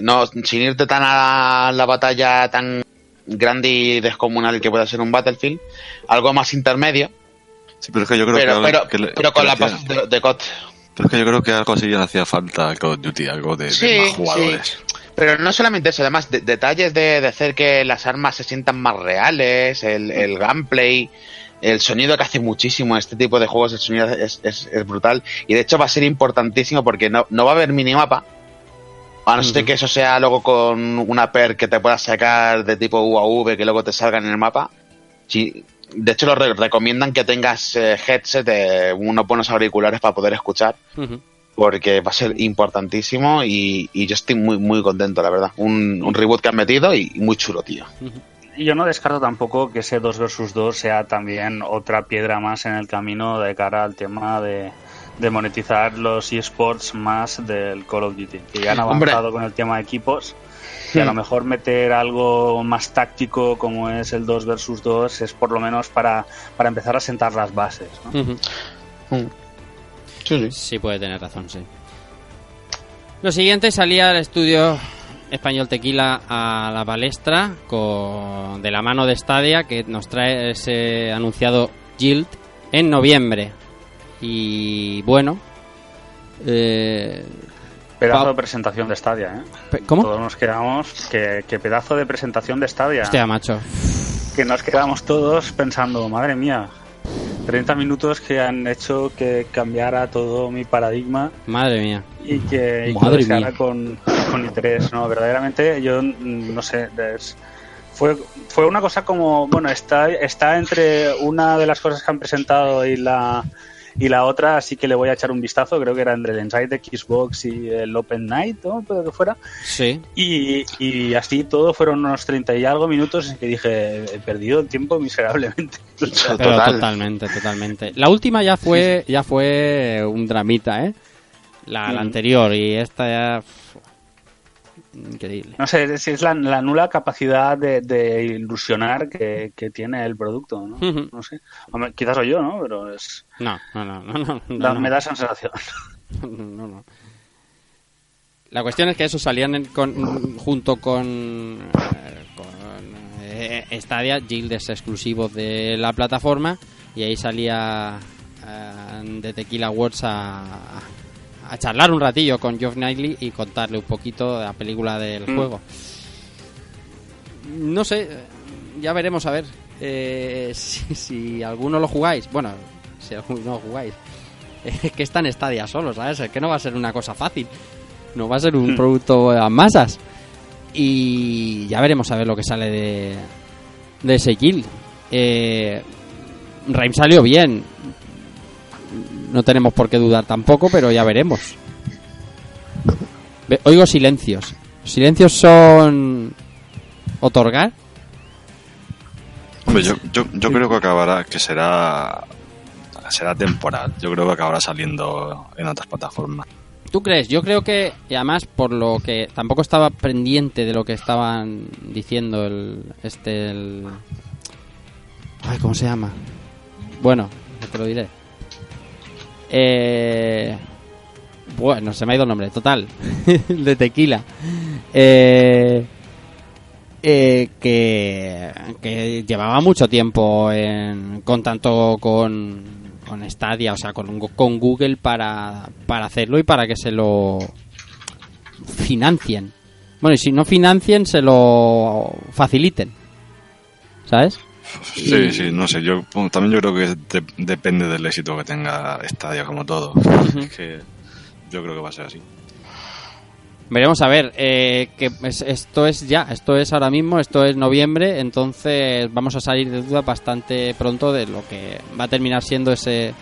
G: no, sin irte tan a la batalla tan grande y descomunal que pueda ser un Battlefield, algo más intermedio,
E: Sí, pero es que yo creo
G: pero,
E: que,
G: pero,
E: que le-
G: pero
E: que
G: con la base de, de COD.
E: pero es que yo creo que algo así le hacía falta al Call of Duty, algo de, de
G: Sí,
E: más jugadores.
G: Pero no solamente eso, además de- detalles de, de hacer que las armas se sientan más reales, el, el gameplay, el sonido que hace muchísimo en este tipo de juegos, el sonido es, es- es brutal. Y de hecho va a ser importantísimo porque no, no va a haber minimapa. A no ser que eso sea luego con una per que te puedas sacar de tipo UAV que luego te salga en el mapa. Sí, de hecho, lo re- recomiendan que tengas eh, headset, eh, unos buenos auriculares para poder escuchar porque va a ser importantísimo y, y yo estoy muy muy contento, la verdad. Un, un reboot que han metido y muy chulo, tío.
F: Y yo no descarto tampoco que ese 2 versus 2 sea también otra piedra más en el camino de cara al tema de, de monetizar los eSports más del Call of Duty. Que ya han
G: Hombre.
F: avanzado con el tema de equipos. Y a lo mejor meter algo más táctico como es el 2 versus 2 es por lo menos para, para empezar a sentar las bases. ¿no?
A: Ujú.
G: Sí,
A: Sí, puede tener razón, sí. Lo siguiente salía el estudio español Tequila a la palestra con de la mano de Stadia que nos trae ese anunciado Guild en noviembre. Y bueno, eh,
F: Pedazo
A: Pa-
F: de presentación de Stadia, ¿eh?
A: ¿cómo?
F: Todos nos quedamos. Que, que pedazo de presentación de Stadia.
A: Hostia, macho.
F: que nos quedamos todos pensando, madre mía, 30 minutos que han hecho que cambiara todo mi paradigma
A: Madre mía.
F: y que, y
A: Madre mía.
F: con, con interés. No, verdaderamente yo mm, no sé, es- Fue, fue una cosa como, bueno, está, está entre una de las cosas que han presentado y la, y la otra, así que le voy a echar un vistazo, creo que era entre el Inside de Xbox y el Open Night, ¿no? Pero que fuera.
A: Sí.
F: Y, y así todo fueron unos 30 y algo minutos en que dije, he perdido el tiempo miserablemente. [LAUGHS]
A: Pero totalmente, totalmente. La última ya fue, ya fue un dramita, ¿eh? La, la anterior y esta ya... Increíble.
F: No sé si es la, la nula capacidad de, de ilusionar que, que tiene el producto, ¿no? No sé. Hombre, quizás soy yo, ¿no? Pero es...
A: No, no, no, no, no,
F: da-
A: no.
F: me da sensación. [LAUGHS]
A: No, no. La cuestión es que eso salían en- con- junto con, eh, con eh, Stadia, Guildes exclusivos de la plataforma, y ahí salía eh, de Tequila Words a, a charlar un ratillo con Geoff Knightley y contarle un poquito de la película del
F: Mm.
A: juego. No sé, ya veremos a ver eh, [LAUGHS] si, si alguno lo jugáis. Bueno, si alguno lo jugáis. [LAUGHS] Es que está en Stadia solo, ¿sabes? Es que no va a ser una cosa fácil. No va a ser un
F: Hmm.
A: producto a masas. Y ya veremos a ver lo que sale de, de ese kill. Eh, Raim salió bien. No tenemos por qué dudar tampoco, pero ya veremos. Ve- Oigo silencios. ¿Silencios son otorgar?
E: Hombre, yo, yo, yo creo que acabará, que será será temporal. Yo creo que acabará saliendo en otras plataformas.
A: ¿Tú crees? Yo creo que, y además por lo que tampoco estaba pendiente de lo que estaban diciendo el este el ay, ¿cómo se llama? Bueno, te lo diré. Eh bueno, se me ha ido el nombre, total, [LAUGHS] de tequila. Eh, eh, que, que llevaba mucho tiempo en, con tanto con, con Stadia, o sea, con, con Google para, para hacerlo y para que se lo financien. Bueno, y si no financien, se lo faciliten. ¿Sabes?
E: Sí, sí, no sé. Yo también yo creo que de- depende del éxito que tenga Stadia como todo. Es que yo creo que va a ser así.
A: Veremos a ver, eh, que es- esto es ya, esto es ahora mismo, esto es noviembre, entonces vamos a salir de duda bastante pronto de lo que va a terminar siendo ese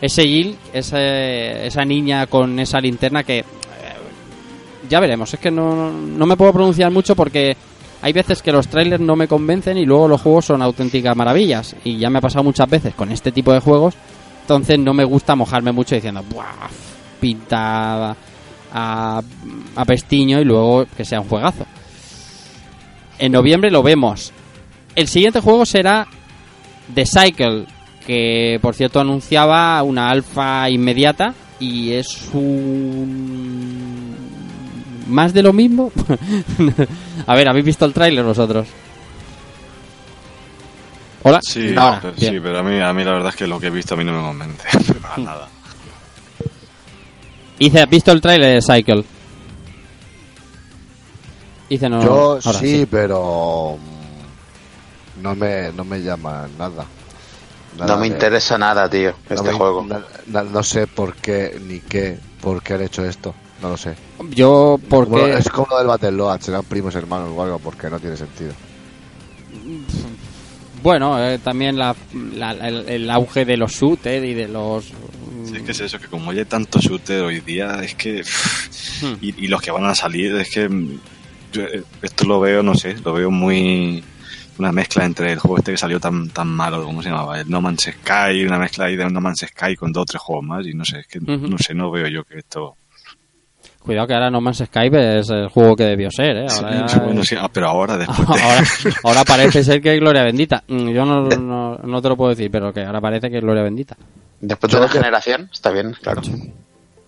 A: ese Jill, ese- esa niña con esa linterna que eh, ya veremos, es que no, no me puedo pronunciar mucho porque hay veces que los trailers no me convencen y luego los juegos son auténticas maravillas y ya me ha pasado muchas veces con este tipo de juegos, entonces no me gusta mojarme mucho diciendo, ¡buah! Pinta a, a pestiño y luego que sea un juegazo. En noviembre lo vemos. El siguiente juego será The Cycle, que por cierto anunciaba una alfa inmediata y es un más de lo mismo. [LAUGHS] a ver, ¿habéis visto el tráiler vosotros? Hola.
E: Sí,
A: Ahora,
E: pero, sí, pero a mí, a mí la verdad es que lo que he visto a mí no me convence. [LAUGHS] Para nada.
A: Hice, ¿has visto el tráiler de Cycle? Hice no.
D: Yo
A: ahora
D: sí, pero mm, no me, no me llama nada. Nada
G: no me
D: de-
G: interesa nada, tío,
D: no
G: este
D: me-
G: juego.
D: na- na- no sé por qué ni qué, por qué han hecho esto. No lo sé.
A: Yo, porque.
D: Como- es como lo del Battle serán primos hermanos o algo, porque no tiene sentido.
A: Bueno, eh, también la, la- el, el auge de los shooters y de los...
E: Sí, es que es eso, que como hay tanto shooter hoy día, es que...
A: Hmm.
E: Y, y los que van a salir, es que... mm, yo, eh, esto lo veo, no sé, lo veo muy... Una mezcla entre el juego este que salió tan tan malo, ¿cómo se llamaba? El No Man's Sky, una mezcla ahí de No Man's Sky con dos o tres juegos más, y no sé, es que no sé, no veo yo que esto...
A: Cuidado que ahora No Man's Skype es el juego que debió ser, ¿eh? Ahora,
E: Sí,
A: ya-
E: bueno, sí, ah, pero ahora después de- [LAUGHS]
A: ahora, ahora parece ser que es Gloria Bendita. [LAUGHS] Mm, Yo no, no, no te lo puedo decir, pero que ahora parece que es Gloria Bendita.
G: Después de una generación, está bien, claro.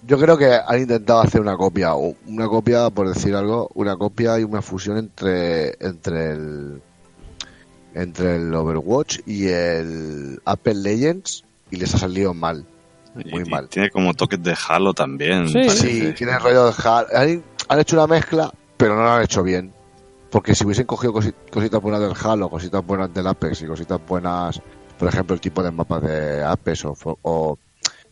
D: Yo creo que han intentado hacer una copia, o una copia, por decir algo, una copia y una fusión entre entre el entre el Overwatch y el Apple Legends y les ha salido mal, muy
E: y-
D: mal.
E: Tiene como toques de Halo también.
A: Sí.
D: tiene el rollo de Halo. Han, han hecho una mezcla, pero no la han hecho bien. Porque si hubiesen cogido cosi- cositas buenas del Halo, cositas buenas del Apex y cositas buenas, por ejemplo, el tipo de mapas de Apex o,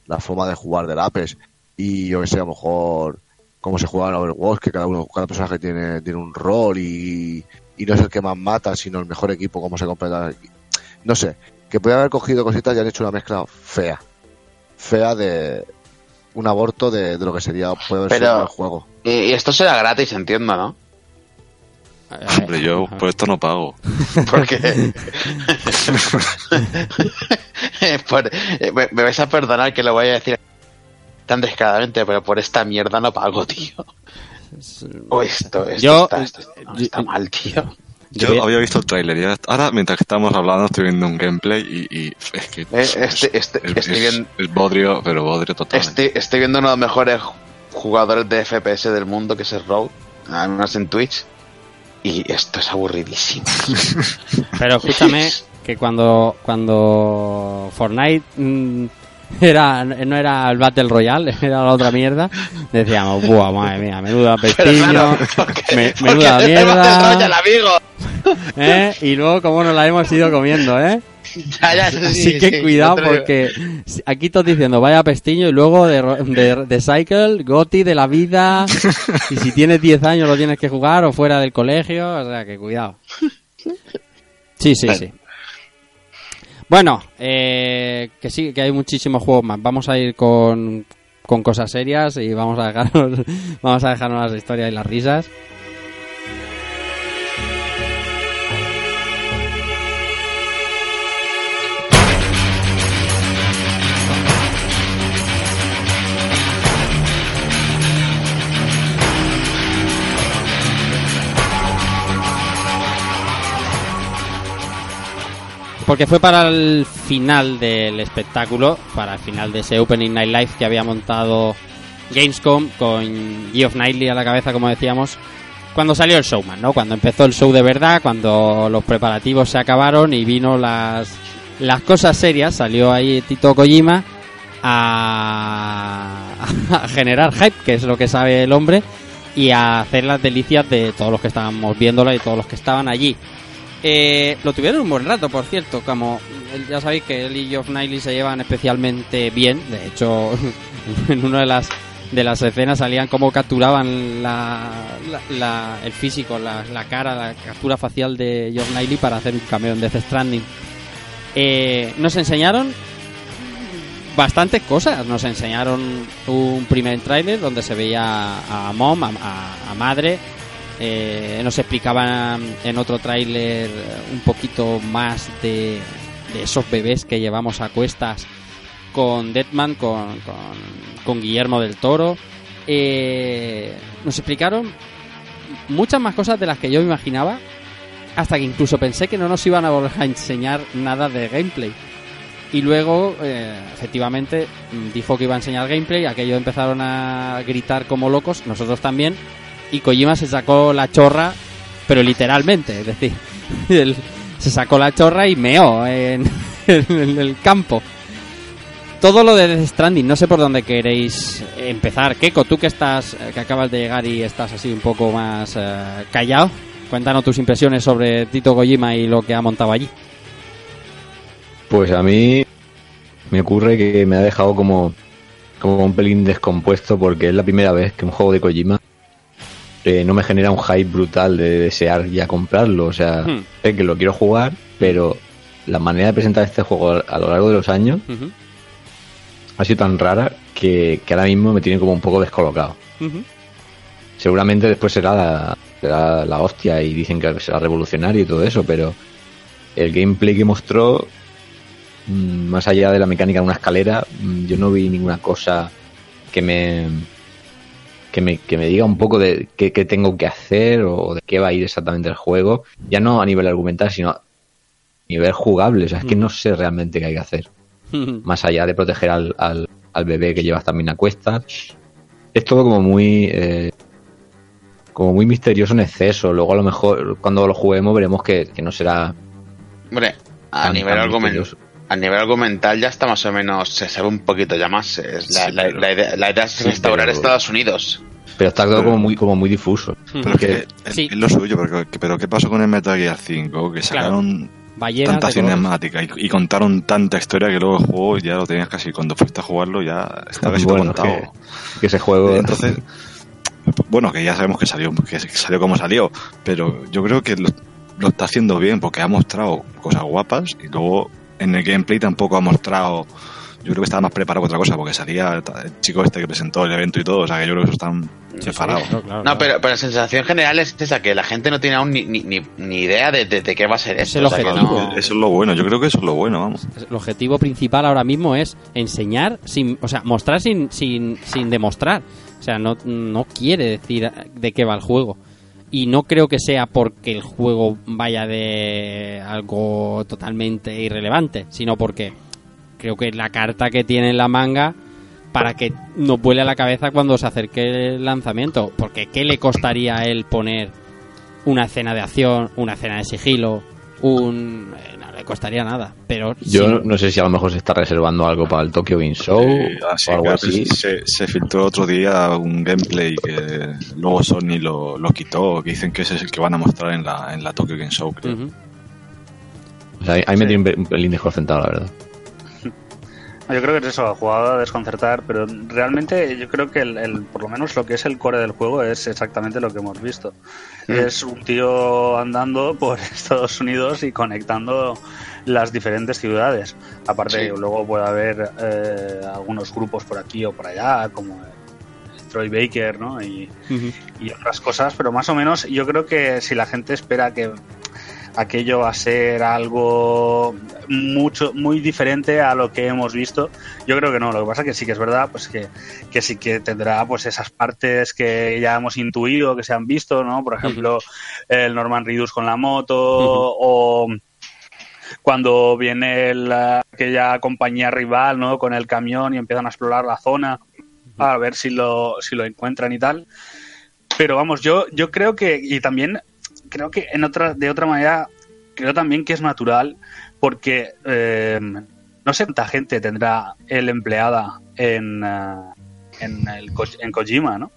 D: la forma de jugar del Apex y yo que sé, a lo mejor cómo se juega en Overwatch, que cada uno, cada personaje tiene, tiene un rol y, y no es el que más mata, sino el mejor equipo, como se completa. No sé, que puede haber cogido cositas y han hecho una mezcla fea. Fea de un aborto de, de lo que sería puede haber
G: Pero-
D: el juego.
G: Y, y esto será gratis, entiendo, ¿no?
E: Hombre, yo por esto no pago. [LAUGHS]
G: Porque. [LAUGHS] Por- eh, me, me vais a perdonar que lo voy a decir tan descaradamente, pero por esta mierda no pago, tío. O esto, esto,
A: Yo-
G: está, esto no, está mal, tío.
E: Yo había visto el tráiler y ahora mientras que estamos hablando estoy viendo un gameplay y, y es que
G: Eh, este- este-
E: es,
G: estoy
E: es-
G: viendo-
E: es bodrio, pero bodrio total.
G: Estoy, estoy viendo uno de los mejores jugadores de FPS del mundo, que es el Road, además en Twitch, y esto es aburridísimo. [LAUGHS]
A: Pero escúchame [LAUGHS] que cuando cuando Fortnite mm, [LAUGHS] era no era el Battle Royale, [LAUGHS] era la otra mierda, decíamos, buah, madre mía, menuda [LAUGHS] pestiño,
G: claro,
A: me- menuda
G: el Battle Royale,
A: mierda,
G: amigo.
A: ¿eh? Y luego cómo nos la hemos ido comiendo, ¿eh?
G: Ya, ya, sí,
A: Así que
G: sí,
A: cuidado porque aquí todos diciendo vaya pestiño y luego de, de, de Cycle, Goti de la vida y si tienes 10 años lo tienes que jugar o fuera del colegio, o sea que cuidado. Sí, sí, sí. Bueno, eh, que sí, que hay muchísimos juegos más. Vamos a ir con, con cosas serias y vamos a dejarnos, [LAUGHS] vamos a dejarnos las historias y las risas. Porque fue para el final del espectáculo, para el final de ese Opening Night Live que había montado Gamescom con Geoff Knightley a la cabeza, como decíamos, cuando salió el showman, ¿no? Cuando empezó el show de verdad, cuando los preparativos se acabaron y vino las, las cosas serias, salió ahí Tito Kojima a, a generar hype, que es lo que sabe el hombre, y a hacer las delicias de todos los que estábamos viéndola y todos los que estaban allí. Eh, lo tuvieron un buen rato, por cierto, como él- ya sabéis que él y Geoff Knightley se llevan especialmente bien, de hecho [LAUGHS] en una de las de las escenas salían como capturaban la, la- el físico, la, cara, la captura facial de Geoff Knightley para hacer un cameo en Death Stranding. Eh, nos enseñaron bastantes cosas. Nos enseñaron un primer tráiler donde se veía a Mom, a Madre. Eh, nos explicaban en otro tráiler un poquito más de, de esos bebés que llevamos a cuestas con Deadman, con, con, con Guillermo del Toro. Eh, nos explicaron muchas más cosas de las que yo me imaginaba. Hasta que incluso pensé que no nos iban a volver a enseñar nada de gameplay. Y luego, eh, efectivamente, dijo que iba a enseñar gameplay. Aquello empezaron a gritar como locos, nosotros también. Y Kojima se sacó la chorra, pero literalmente, es decir, [LAUGHS] se sacó la chorra y meó en, [LAUGHS] en el campo. Todo lo de Death Stranding, no sé por dónde queréis empezar. Keiko, tú que estás, eh, que acabas de llegar y estás así un poco más eh, callado, cuéntanos tus impresiones sobre Tito Kojima y lo que ha montado allí.
J: Pues a mí me ocurre que me ha dejado como, como un pelín descompuesto porque es la primera vez que un juego de Kojima eh, no me genera un hype brutal de desear ya comprarlo. O sea,
A: Hmm.
J: sé que lo quiero jugar, pero la manera de presentar este juego a lo largo de los años ha sido tan rara que, que ahora mismo me tiene como un poco descolocado. Seguramente después será la, será la hostia y dicen que será revolucionario y todo eso, pero el gameplay que mostró, mm, más allá de la mecánica de una escalera, mm, yo no vi ninguna cosa que me que me, que me diga un poco de qué, qué tengo que hacer o de qué va a ir exactamente el juego, ya no a nivel argumental, sino a nivel jugable, o sea, es que no sé realmente qué hay que hacer [LAUGHS] más allá de proteger al, al, al bebé que llevas también a cuestas. Es todo como muy eh, como muy misterioso en exceso. Luego a lo mejor cuando lo juguemos veremos que, que no será
G: Hombre, a
J: tan-
G: nivel, argumental. A nivel argumental ya está más o menos, se sabe un poquito ya más. Es la, la- la idea, la idea es restaurar
J: pero-
G: Estados Unidos.
J: Pero está todo
E: Pero-
J: como muy como muy difuso.
E: Pero es que es, es lo suyo, pero, ¿qué pasó con el Metal Gear 5? Que sacaron
A: Ballenas
E: tanta cinemática y, y contaron tanta historia que luego el juego ya lo tenías casi, cuando fuiste a jugarlo ya estaba [LAUGHS] casi todo
J: Bueno,
E: contado.
J: que, que ese juego
E: Entonces, bueno, que ya sabemos que salió, que salió como salió, pero yo creo que lo- lo está haciendo bien porque ha mostrado cosas guapas y luego en el gameplay tampoco ha mostrado. Yo creo que estaba más preparado que otra cosa porque salía el chico este que presentó el evento y todo. O sea, que yo creo que eso están separados.
G: No, pero, pero la sensación general es esa, que la gente no tiene aún ni, ni, ni, ni idea de, de- de qué va a ser esto.
A: el
G: o sea, que
A: objetivo.
G: no-
E: Eso es lo bueno, yo creo que eso es lo bueno, vamos.
A: El objetivo principal ahora mismo es enseñar sin, o sea, mostrar sin, sin, sin demostrar. O sea, no, no quiere decir de qué va el juego. Y no creo que sea porque el juego vaya de algo totalmente irrelevante, sino porque creo que la carta que tiene en la manga para que nos vuele a la cabeza cuando se acerque el lanzamiento. Porque ¿qué le costaría a él poner una escena de acción, una escena de sigilo, un... costaría nada. Pero
J: Yo
A: sí-
J: no sé si a lo mejor se está reservando algo para el Tokyo Game Show
E: Eh, así
J: o algo así.
E: Se, se filtró otro día un gameplay que luego Sony lo, lo quitó, que dicen que ese es el que van a mostrar en la, en la Tokyo Game Show, creo.
J: O sea, ahí- ahí me tiene un pelín desconcentrado, la verdad.
F: Yo creo que es eso, jugado a desconcertar, pero realmente yo creo que el, el- por lo menos lo que es el core del juego es exactamente lo que hemos visto. Es un tío andando por [LAUGHS] Estados Unidos y conectando las diferentes ciudades. Aparte,
G: Sí.
F: luego puede haber eh, algunos grupos por aquí o por allá, como Troy Baker, ¿no? Y, y otras cosas, pero más o menos yo creo que si la gente espera que aquello va a ser algo mucho muy diferente a lo que hemos visto. Yo creo que no lo que pasa es que sí que es verdad pues que, que sí que tendrá pues esas partes que ya hemos intuido que se han visto no por ejemplo el Norman Reedus con la moto o cuando viene la, aquella compañía rival no con el camión y empiezan a explorar la zona a ver si lo si lo encuentran y tal. Pero vamos yo yo creo que y también creo que en otra de otra manera creo también que es natural porque eh, no sé cuánta gente tendrá el empleada en eh, en, el, en Kojima no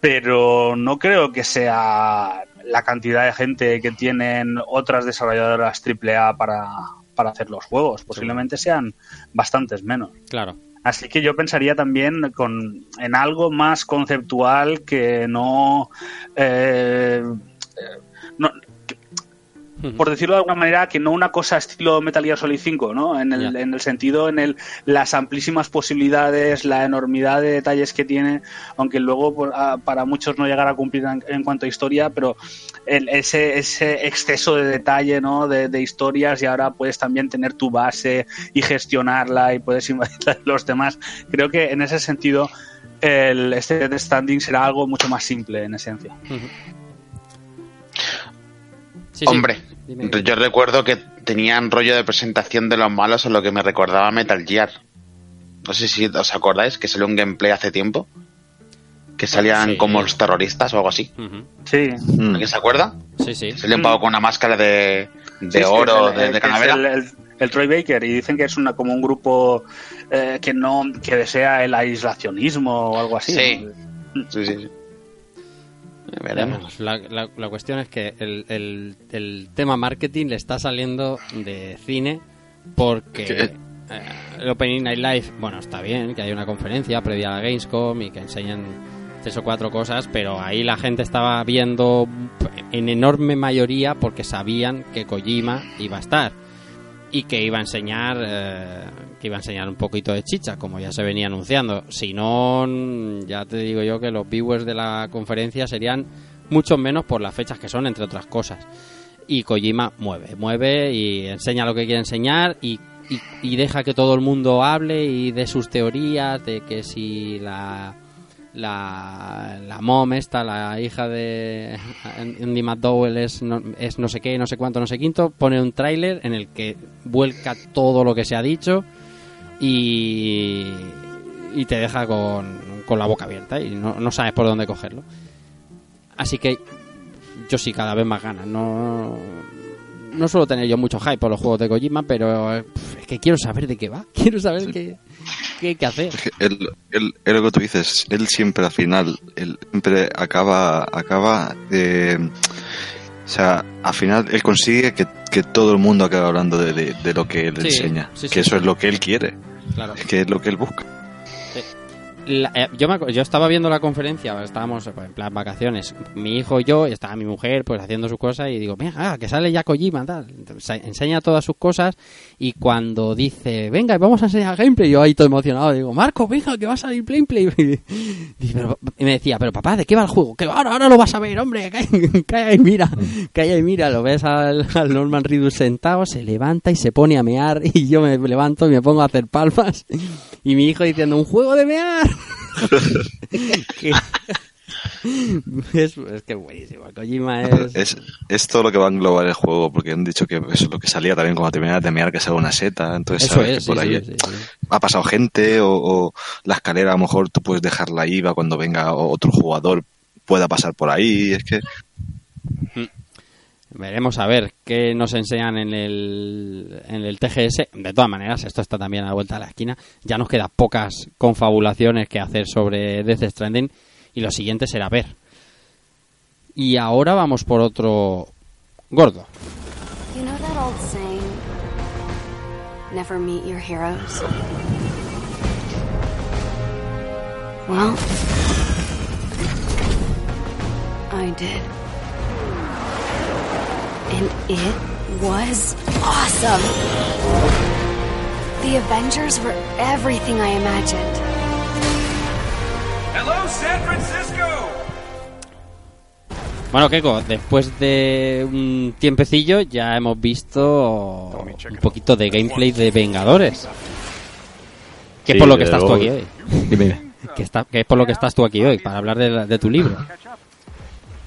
F: pero no creo que sea la cantidad de gente que tienen otras desarrolladoras AAA para, para hacer los juegos. Posiblemente sean bastantes menos.
A: Claro.
F: Así que yo pensaría también con, en algo más conceptual que no... eh, no- que- por decirlo de alguna manera, que no una cosa estilo Metal Gear Solid 5, ¿no? En el, en el sentido, en el, las amplísimas posibilidades, la enormidad de detalles que tiene, aunque luego por- a- para muchos no llegará a cumplir en, en cuanto a historia, pero el- ese, ese exceso de detalle, ¿no? De, de historias y ahora puedes también tener tu base y gestionarla y puedes [LAUGHS] invadir los demás. Creo que en ese sentido el, este Standing será algo mucho más simple en esencia.
G: Hombre, yo recuerdo que tenían rollo de presentación de los malos en lo que me recordaba Metal Gear. No sé si os acordáis que salió un gameplay hace tiempo. Que salían
A: Sí.
G: como los terroristas o algo así.
F: Sí.
G: ¿Alguien se acuerda?
A: Sí, sí.
G: Salía un pavo con una máscara de, de
F: Sí, sí,
G: oro,
F: el-
G: de,
F: que
G: calavera.
F: El, el- el Troy Baker y dicen que es una como un grupo eh, que no que desea el aislacionismo o algo así.
G: Sí.
F: ¿no?
G: Sí, sí, sí. Veremos.
A: La, la- la cuestión es que el, el- el tema marketing le está saliendo de cine porque eh, el Opening Night Live, bueno, está bien que haya una conferencia previa a la Gamescom y que enseñen tres o cuatro cosas, pero ahí la gente estaba viendo en enorme mayoría porque sabían que Kojima iba a estar y que iba a enseñar eh, que iba a enseñar un poquito de chicha como ya se venía anunciando. Si no ya te digo yo que los viewers de la conferencia serían mucho menos por las fechas que son entre otras cosas. Y Kojima mueve mueve y enseña lo que quiere enseñar y, y, y deja que todo el mundo hable y dé sus teorías de que si la la, la mom esta, la hija de Andy McDowell es no, es no sé qué, no sé cuánto, no sé quinto, pone un tráiler en el que vuelca todo lo que se ha dicho y, y te deja con, con la boca abierta y no, no sabes por dónde cogerlo. Así que yo sí cada vez más ganas. No, no suelo tener yo mucho hype por los juegos de Kojima, pero es que quiero saber de qué va. [LAUGHS] Quiero saber qué, qué hacer.
E: Él, él- lo que tú dices, él siempre al final, él siempre acaba, acaba de... O sea, al final él consigue que, que todo el mundo acabe hablando de, de- de lo que él
A: Sí,
E: enseña.
A: sí,
E: que eso es lo que él quiere.
A: Claro.
E: Que es lo que él busca.
A: La- eh, yo, me yo estaba viendo la conferencia, estábamos pues, en plan vacaciones, mi hijo y yo, y estaba mi mujer pues haciendo sus cosas y digo, venga, ah, que sale ya Kojima, tal. Entonces, enseña todas sus cosas y cuando dice, venga, vamos a enseñar gameplay, yo ahí todo emocionado, digo, Marco, venga, que va a salir gameplay. [LAUGHS] Y, pero- y me decía, pero papá, ¿de qué va el juego? Que ahora, ahora lo vas a ver, hombre, calla, calla y mira, calla y mira, lo ves al, al Norman Reedus sentado, se levanta y se pone a mear [LAUGHS] y yo me levanto y me pongo a hacer palmas y mi hijo diciendo, un juego de mear. Que- es, es que buenísimo, Kojima es...
E: Es, es todo lo que va a englobar el juego, porque han dicho que eso es lo que salía también cuando terminaba de mear que sale una seta, entonces
A: Eso
E: sabes
A: es,
E: que por
A: sí,
E: ahí
A: sí, sí, sí.
E: ha pasado gente o, o la escalera a lo mejor tú puedes dejarla ahí va cuando venga otro jugador pueda pasar por ahí, es que
A: Veremos a ver qué nos enseñan en el, en el TGS. De todas maneras, esto está también a la vuelta de la esquina. Ya nos quedan pocas confabulaciones que hacer sobre Death Stranding y lo siguiente será ver. Y ahora vamos por otro gordo.
K: I did. And it was awesome. The Avengers were everything I imagined.
L: Hello, San Francisco!
A: Bueno, Keiko, después de un tiempecillo ya hemos visto un poquito de gameplay de Vengadores. Que es
J: Sí,
A: por lo que estás tú aquí hoy. [LAUGHS] Que, está, que es por lo que estás tú aquí hoy, para hablar de, de tu libro.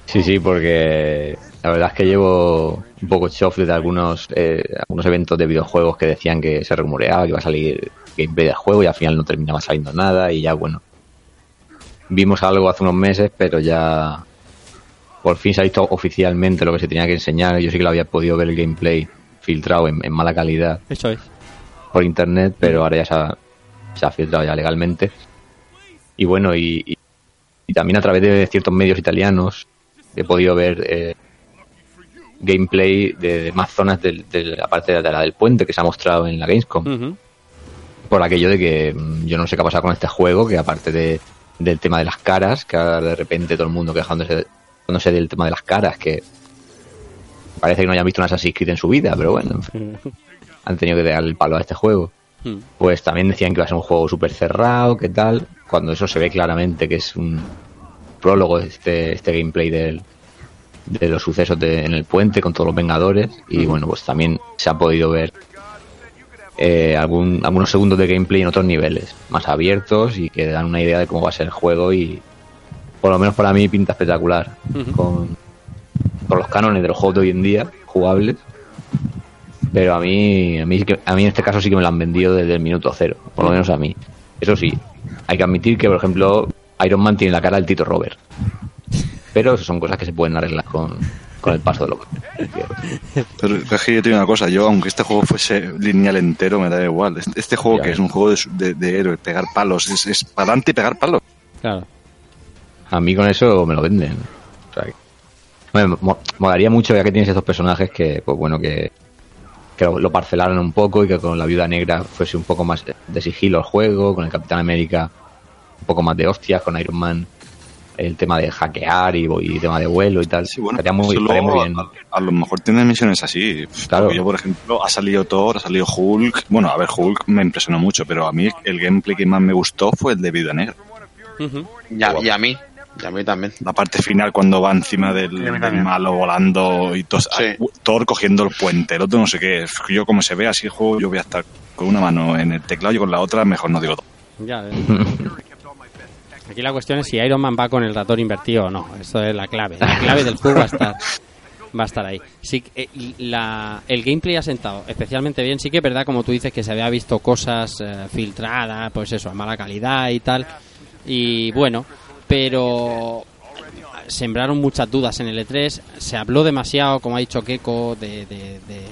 J: Sí, sí, porque la verdad es que llevo un poco shock de algunos, eh, algunos eventos de videojuegos que decían que se rumoreaba que iba a salir gameplay del juego y al final no terminaba saliendo nada y ya bueno. Vimos algo hace unos meses, pero ya por fin se ha visto oficialmente lo que se tenía que enseñar. Yo sí que lo había podido ver el gameplay filtrado en, en mala calidad
A: Eso es.
J: por internet, pero ahora ya se ha, se ha filtrado ya legalmente. Y bueno, y, y- y también a través de ciertos medios italianos he podido ver eh, gameplay de, de más zonas del- de, la parte de la del puente que se ha mostrado en la Gamescom. Por aquello de que mm, yo no sé qué ha pasado con este juego, que aparte de, del tema de las caras, que ahora de repente todo el mundo quejándose, quejándose del tema de las caras, que parece que no hayan visto un Assassin's Creed en su vida, pero bueno, han tenido que dar el palo a este juego. Pues también decían que iba a ser un juego súper cerrado, que tal, cuando eso se ve claramente que es un prólogo de este, este gameplay del, de los sucesos de- en el puente con todos los Vengadores y bueno, pues también se ha podido ver eh, algún, algunos segundos de gameplay en otros niveles, más abiertos y que dan una idea de cómo va a ser el juego y por lo menos para mí pinta espectacular con, con los cánones de los juegos de hoy en día, jugables. Pero a mí, a mí, a mí en este caso sí que me lo han vendido desde el minuto cero, por lo menos a mí. Eso sí, hay que admitir que, por ejemplo, Iron Man tiene la cara del Tito Robert. Pero eso son cosas que se pueden arreglar con, con el paso de los
E: Pero es que yo te digo una cosa, yo aunque este juego fuese lineal entero, me da igual. Este, este juego
J: Ya.
E: que es un juego de, su- de, de héroes, pegar palos, es, es para adelante y pegar palos.
A: Claro.
J: A mí con eso me lo venden. O sea, mo- molaría mucho ya que tienes estos personajes que, pues bueno, que, que lo, lo parcelaran un poco y que con la Viuda Negra fuese un poco más de sigilo el juego, con el Capitán América un poco más de hostias, con Iron Man el tema de hackear y, y tema de vuelo y tal. estaría muy,
E: Eso
J: estaría muy bien.
E: A, a lo mejor tiene misiones así.
J: Claro.
E: Porque Yo, por ejemplo, ha salido Thor, ha salido Hulk. Bueno, a ver, Hulk me impresionó mucho, pero a mí el gameplay que más me gustó fue el de Viuda Negra.
G: Y a, y a mí, y a mí también.
E: La parte final cuando va encima del, del malo volando y tos- Thor cogiendo el puente, el otro no sé qué. Yo como se ve así el juego, yo voy a estar con una mano en el teclado y con la otra mejor no digo todo.
A: Ya, eh. [LAUGHS] Aquí la cuestión es si Iron Man va con el ratón invertido o no. Eso es la clave. La clave del juego va a estar, va a estar ahí. Sí, eh, la, el gameplay ha sentado especialmente bien. Sí que es verdad, como tú dices, que se había visto cosas eh, filtradas, pues eso, a mala calidad y tal. Y bueno, pero sembraron muchas dudas en el E3. Se habló demasiado, como ha dicho Keiko, de, de, de,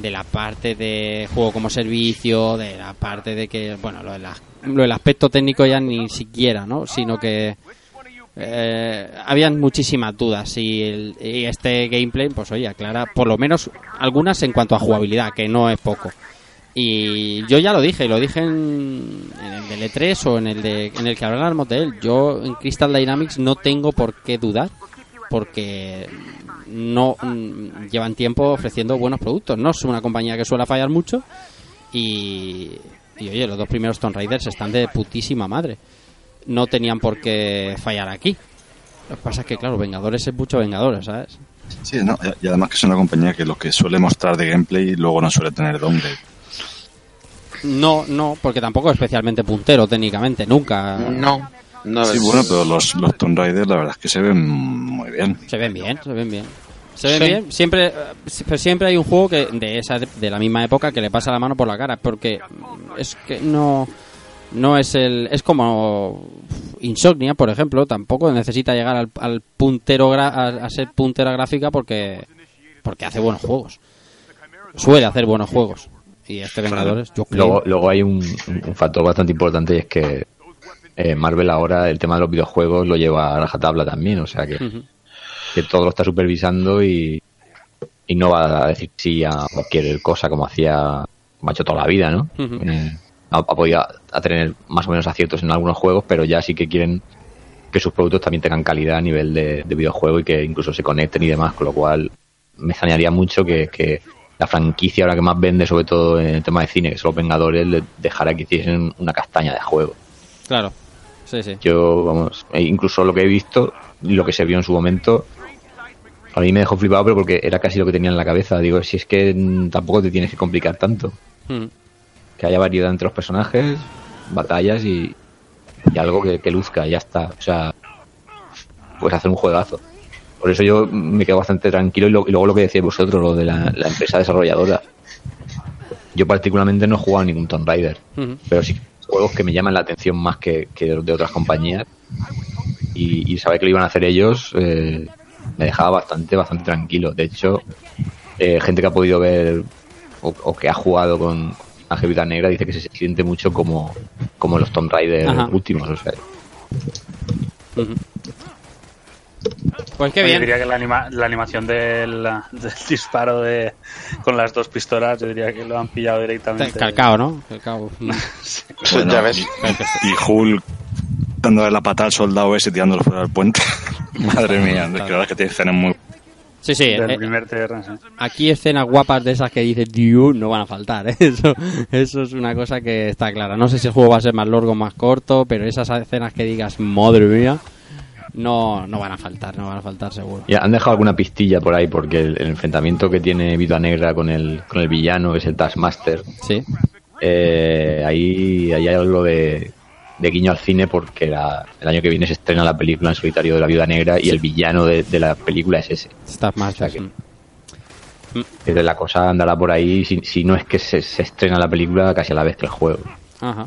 A: de la parte de juego como servicio, de la parte de que, bueno, lo, de la- lo del aspecto técnico ya ni siquiera, ¿no? Sino que eh, habían muchísimas dudas y, el- y este gameplay, pues oye, aclara por lo menos algunas en cuanto a jugabilidad, que no es poco. Y yo ya lo dije, lo dije en, en el de E3 o en el de en el que hablamos de él. Yo en Crystal Dynamics no tengo por qué dudar porque no mm, llevan tiempo ofreciendo buenos productos. No es una compañía que suele fallar mucho y, y oye, los dos primeros Tomb Raiders están de putísima madre. No tenían por qué fallar aquí. Lo que pasa es que, claro, Vengadores es mucho Vengadores, ¿sabes?
E: Sí, no, y además que es una compañía que lo que suele mostrar de gameplay luego no suele tener downgrade.
A: No, no, porque tampoco es especialmente puntero técnicamente, nunca.
G: No, no
E: sí,
G: es-
E: bueno, pero los, los Tomb Raider la verdad es que se ven muy bien.
A: Se ven bien, se ven bien. Se ven
G: Sí.
A: bien. Siempre, pero siempre hay un juego que de esa de la misma época que le pasa la mano por la cara, porque es que no no es el es como Insomnia, por ejemplo, tampoco necesita llegar al, al puntero gra- a, a ser puntera gráfica porque porque hace buenos juegos. Suele hacer buenos juegos. Y este Vengadores, yo creo.
J: Luego, luego hay un, un factor bastante importante y es que eh, Marvel ahora el tema de los videojuegos lo lleva a rajatabla también, o sea que. Que todo lo está supervisando y, y no va a decir sí a cualquier cosa como hacía, como ha hecho toda la vida, ¿no? Eh, ha, ha podido a tener más o menos aciertos en algunos juegos, pero ya sí que quieren que sus productos también tengan calidad a nivel de, de videojuego y que incluso se conecten y demás, con lo cual me extrañaría mucho que, que la franquicia ahora que más vende, sobre todo en el tema de cine, que son los Vengadores, le dejara que hiciesen una castaña de juego.
A: Claro. Sí, sí.
J: Yo, vamos, e incluso lo que he visto lo que se vio en su momento, a mí me dejó flipado, pero porque era casi lo que tenía en la cabeza. Digo, si es que mm, tampoco te tienes que complicar tanto.
A: Mm.
J: Que haya variedad entre los personajes, batallas y, y algo que, que luzca, y ya está. O sea, pues hacer un juegazo. Por eso yo me quedo bastante tranquilo y, lo- y luego lo que decíais vosotros, lo de la, la empresa desarrolladora. Yo particularmente no he jugado a ningún Tomb Raider,
A: Ujú.
J: pero sí juegos que me llaman la atención más que, que de otras compañías y, y saber que lo iban a hacer ellos eh, me dejaba bastante bastante tranquilo de hecho eh, gente que ha podido ver o, o que ha jugado con Ángel Vida Negra dice que se siente mucho como como los Tomb Raider
A: Ajá.
J: últimos o sea.
A: Pues qué
F: Yo
A: bien.
F: diría que la, anima- la animación del, del disparo de, con las dos pistolas, yo diría que lo han pillado directamente.
A: Calcao, ¿no? Calcao. [LAUGHS]
E: Bueno,
G: ya ves.
E: Y, y Dándole la patada al soldado ese tirándolo fuera del puente. [LAUGHS] Madre mía, es que la verdad es que tiene escenas muy...
A: Sí, sí.
F: Del
A: eh,
F: primer TR, sí.
A: aquí escenas guapas de esas que dices, Dios, no van a faltar. ¿eh? [LAUGHS] Eso, eso es una cosa que está clara. No sé si el juego va a ser más largo o más corto, pero esas escenas que digas, madre mía, no, no van a faltar, no van a faltar seguro.
J: Ya, han dejado alguna pistilla por ahí porque el, el enfrentamiento que tiene Vida Negra con el con el villano que es el Taskmaster
A: Sí.
J: eh, ahí, ahí hay algo de, de guiño al cine porque la- el año que viene se estrena la película en solitario de la Viuda Negra y el villano de, de la película es ese.
A: Estás más.
J: O sea que- Entonces la cosa andará por ahí, si, si no es que se, se estrena la película casi a la vez que el juego.
A: Ajá.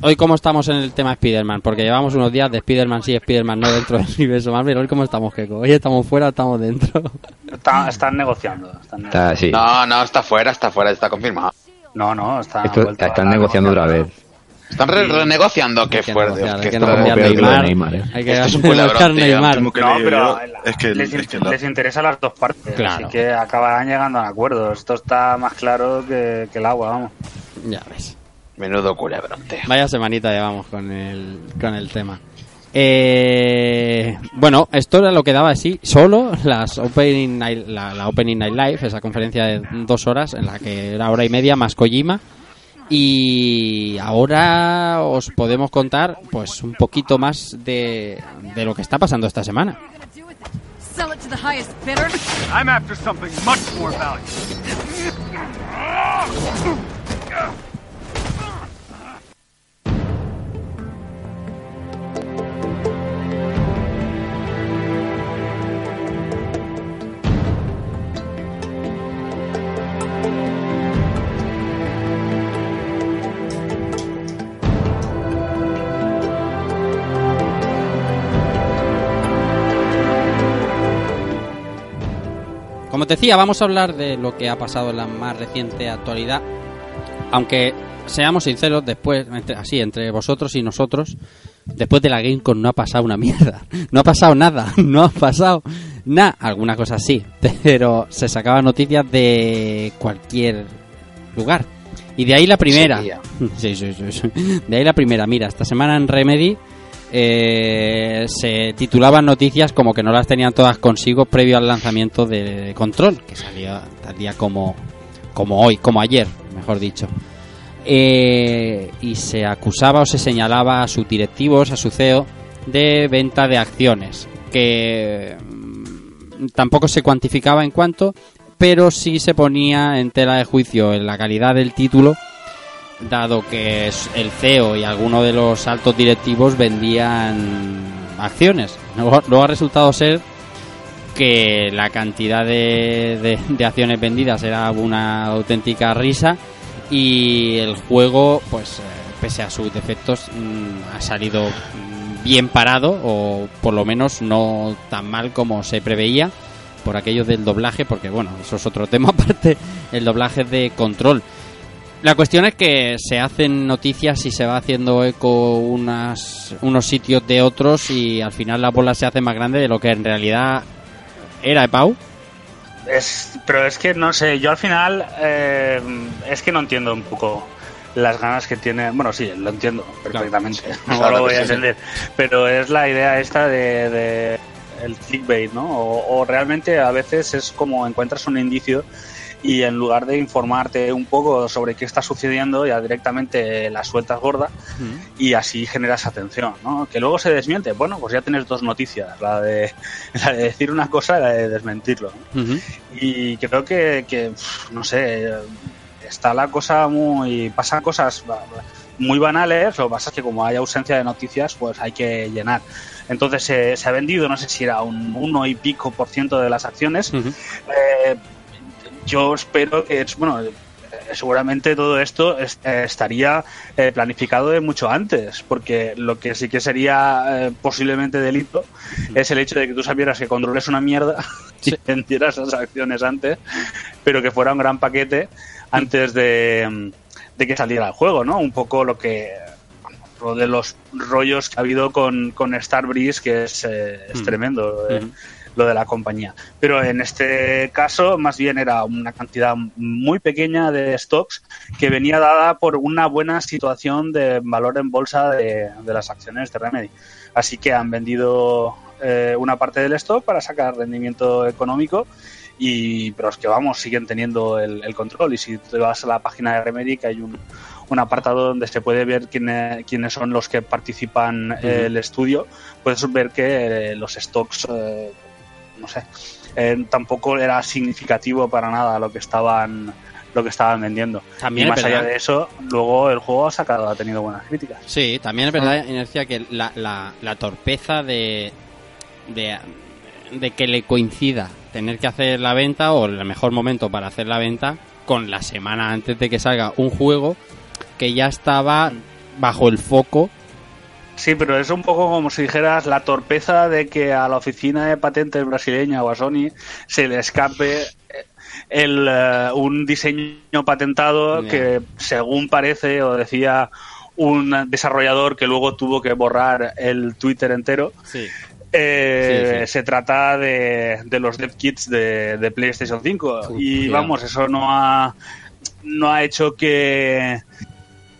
A: Hoy cómo estamos en el tema Spider-Man, porque llevamos unos días de Spider-Man sí, Spider-Man no dentro del universo Marvel. Hoy cómo estamos, Keiko. Hoy estamos fuera, estamos dentro.
F: Está- están negociando. Están
J: Está, sí.
G: No, no, está fuera, está fuera, está confirmado.
F: No, no, está
J: Esto- están negociando otra vez.
G: Están re- renegociando, qué
A: Hay que
G: fuerte.
A: hay
G: que
A: que negociar Neymar.
J: Neymar, ¿eh?
A: Hay que
G: Esto es un
A: negociar. Neymar.
E: Que
F: No, pero
E: es que,
F: les,
E: es que la-
F: les interesa las dos partes,
A: Claro.
F: así que acabarán llegando a acuerdos. Esto está más claro que, que el agua, vamos.
A: Ya ves.
G: Menudo culebrón, tío.
A: Vaya semanita llevamos con el, con el tema. Eh, bueno, esto era lo que daba así, solo las opening night- la, la Opening Night Live, esa conferencia de dos horas, en la que era hora y media más Kojima. Y ahora os podemos contar pues un poquito más de, de lo que está pasando esta semana. Como te decía, vamos a hablar de lo que ha pasado en la más reciente actualidad. Aunque seamos sinceros, después, entre- así, entre vosotros y nosotros, después de la GameCon no ha pasado una [LAUGHS] mierda. No ha pasado nada. [LAUGHS] No ha pasado nada. Alguna cosa sí. Pero se sacaban noticias de cualquier lugar. Y de ahí la primera. Sí, [LAUGHS] sí, sí. De ahí la primera. Mira, esta semana en Remedy eh, se titulaban noticias como que no las tenían todas consigo previo al lanzamiento de Control, que salía tal día como, como hoy, como ayer, mejor dicho. Eh, y se acusaba o se señalaba a sus directivos, a su CEO, de venta de acciones, que mm, tampoco se cuantificaba en cuanto, pero sí se ponía en tela de juicio en la calidad del título, dado que el CEO y algunos de los altos directivos vendían acciones. Luego, luego ha resultado ser que la cantidad de, de- acciones vendidas era una auténtica risa y el juego, pues eh, pese a sus defectos, mm, ha salido bien parado o por lo menos no tan mal como se preveía por aquello del doblaje, porque bueno, eso es otro [LAUGHS] tema aparte, el doblaje de control. La cuestión es que se hacen noticias y se va haciendo eco unas, unos sitios de otros y al final la bola se hace más grande de lo que en realidad era, ¿eh, Pau?
F: Es, pero es que no sé, yo al final eh, es que no entiendo un poco las ganas que tiene. Bueno, sí, lo entiendo perfectamente. [LAUGHS] no lo voy a
G: sí.
F: entender. Pero es la idea esta de, de el clickbait, ¿no? O, o realmente a veces es como encuentras un indicio y en lugar de informarte un poco sobre qué está sucediendo, ya directamente la sueltas gorda y así generas atención, ¿no? Que luego se desmiente. Bueno, pues ya tienes dos noticias, la de, [LAUGHS] la de decir una cosa y la de desmentirlo.
A: Ujú.
F: Y creo que, no sé, está la cosa muy... pasan cosas muy banales, lo que pasa es que como hay ausencia de noticias, pues hay que llenar. Entonces se- se ha vendido, no sé si era un uno y pico por ciento de las acciones. Eh, yo espero que, es- bueno, eh, seguramente todo esto es- eh, estaría eh, planificado de mucho antes, porque lo que sí que sería eh, posiblemente delito es el hecho de que tú sabieras que Control es una mierda, si vendieras las acciones antes, pero que fuera un gran paquete antes de, mm, de que saliera el juego, ¿no? Un poco lo que lo de los rollos que ha habido con, con Starbreeze, que es, eh, es
A: Mm.
F: tremendo. eh,
A: Ujú.
F: Lo de la compañía. Pero en este caso, más bien era una cantidad muy pequeña de stocks que venía dada por una buena situación de valor en bolsa de, de las acciones de Remedy. Así que han vendido eh, una parte del stock para sacar rendimiento económico. Y, pero es que vamos, siguen teniendo el, el control. Y si te vas a la página de Remedy, que hay un, un apartado donde se puede ver quiénes, quiénes son los que participan en el estudio, puedes ver que eh, los stocks eh, no sé, eh, tampoco era significativo para nada lo que estaban lo que estaban vendiendo.
A: También
F: y más allá de eso, luego el juego ha sacado, ha tenido buenas críticas.
A: Sí, también es verdad, Inercia, que la, la, la torpeza de, de, de que le coincida tener que hacer la venta o el mejor momento para hacer la venta con la semana antes de que salga un juego que ya estaba bajo el foco.
F: Sí, pero es un poco como si dijeras la torpeza de que a la oficina de patentes brasileña o a Sony se le escape eh, el, eh, un diseño patentado que según parece o decía un desarrollador que luego tuvo que borrar el Twitter entero.
A: Sí.
F: Eh,
A: Sí, sí.
F: Se trata de, de los dev kits de, de PlayStation 5 y vamos, eso no ha no ha hecho que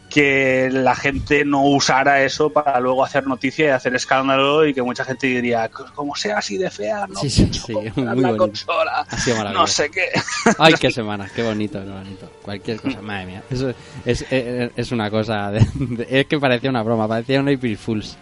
F: que la gente no usara eso para luego hacer noticia y hacer escándalo y que mucha gente diría como sea así de fea no
A: Sí, sí, sí, muy
F: la consola no sé qué [LAUGHS]
A: Ay, qué semana, qué bonito, qué bonito. Cualquier cosa, madre mía. Eso es, es, es una cosa. de- de- es que parecía una broma, parecía una April Fools.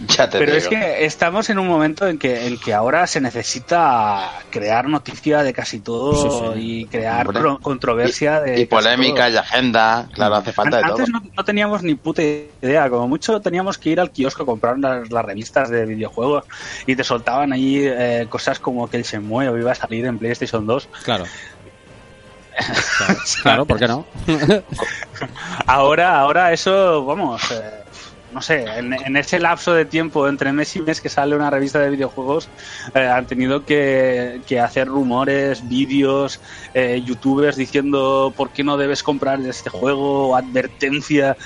A: [LAUGHS]
G: Ya te
F: Pero
G: digo.
F: es que estamos en un momento en que, en que ahora se necesita crear noticia de casi todo
G: Sí, sí.
F: y crear
G: Hombre.
F: controversia de
G: y
F: casi
G: polémica
F: todo.
G: y agenda, claro, hace falta de todo.
F: Antes no, no teníamos ni puta idea, como mucho teníamos que ir al kiosco a comprar las, las revistas de videojuegos y te soltaban ahí eh, cosas como que el Shenmue iba a salir en PlayStation 2.
A: Claro. Claro, [LAUGHS] claro, ¿por qué no? [LAUGHS]
F: Ahora, ahora eso, vamos, eh, no sé, en, en ese lapso de tiempo entre mes y mes que sale una revista de videojuegos, eh, han tenido que, que hacer rumores, vídeos, eh, youtubers diciendo por qué no debes comprar este juego, advertencia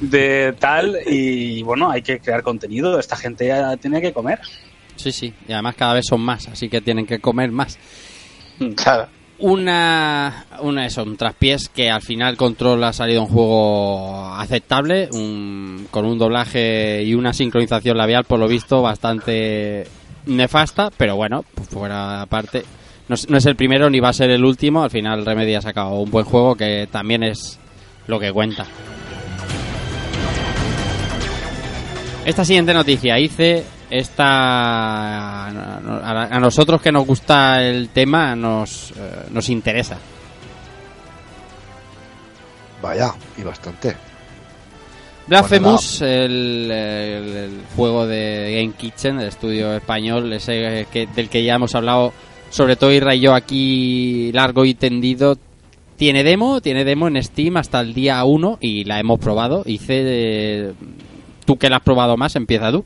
F: de tal, y bueno, hay que crear contenido, esta gente ya tiene que comer.
A: Sí, sí, y además cada vez son más, así que tienen que comer más.
G: Claro.
A: Una, una eso, un traspiés que al final Control ha salido un juego aceptable, un- con un doblaje y una sincronización labial, por lo visto, bastante nefasta, pero bueno, pues fuera aparte, no, no es el primero ni va a ser el último, al final Remedy ha sacado un buen juego que también es lo que cuenta. Esta siguiente noticia, hice esta a, nosotros que nos gusta el tema nos, eh, nos interesa.
D: Vaya, y bastante.
A: Blasphemous, el, el- el juego de Game Kitchen, el estudio español, ese que, del que ya hemos hablado, sobre todo Irra y yo aquí largo y tendido, tiene demo, tiene demo en Steam hasta el día 1 y la hemos probado. Hice, eh, tú que la has probado más, empieza tú.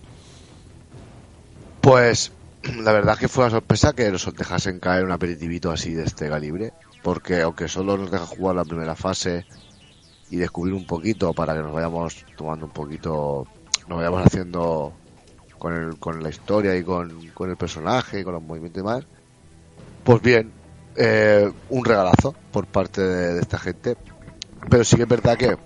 D: Pues [CLEARS THROAT] la verdad que fue una sorpresa que nos dejasen caer un aperitivito así de este calibre, porque aunque solo nos deja jugar la primera fase y descubrir un poquito para que nos vayamos tomando un poquito, nos vayamos haciendo con, el, con la historia y con, con el personaje y con los movimientos y demás, pues bien, eh, un regalazo por parte de, de esta gente, pero sí que es verdad que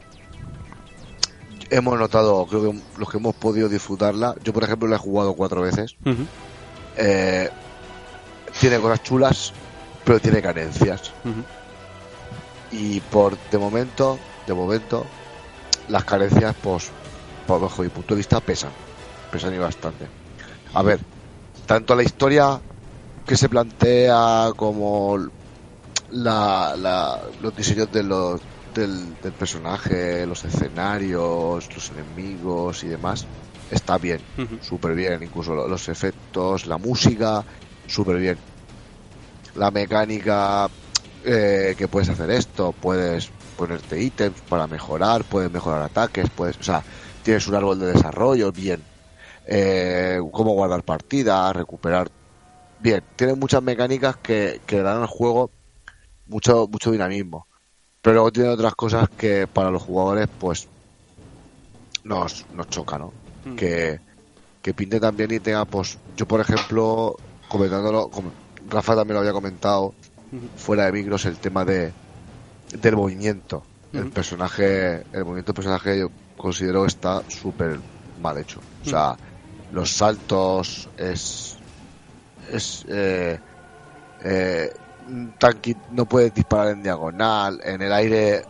D: hemos notado, creo que los que hemos podido disfrutarla, yo por ejemplo la he jugado cuatro veces, eh, tiene cosas chulas, pero tiene carencias. Y por de momento, de momento, las carencias, pues, por bajo mi punto de vista, pesan. Pesan y bastante. A ver, tanto la historia que se plantea como la, la- los diseños de los, del, del personaje, los escenarios, los enemigos y demás, está bien, súper bien, incluso lo- los efectos, la música, súper bien. La mecánica, eh, que puedes hacer esto, puedes ponerte ítems para mejorar, puedes mejorar ataques, puedes, o sea, tienes un árbol de desarrollo, bien. Eh, cómo guardar partidas, recuperar, bien. Tiene muchas mecánicas que, que dan al juego mucho, mucho dinamismo. Pero luego tiene otras cosas que para los jugadores, pues, nos, nos choca, ¿no?
A: Mm.
D: Que, que pinte también y tenga, pues, yo por ejemplo, comentándolo, como Rafa también lo había comentado, fuera de micros, el tema de del movimiento. El
A: Ujú.
D: personaje, el movimiento del personaje yo considero que está súper mal hecho. O sea, los saltos es es eh, eh, tan qui- no puedes disparar en diagonal, en el aire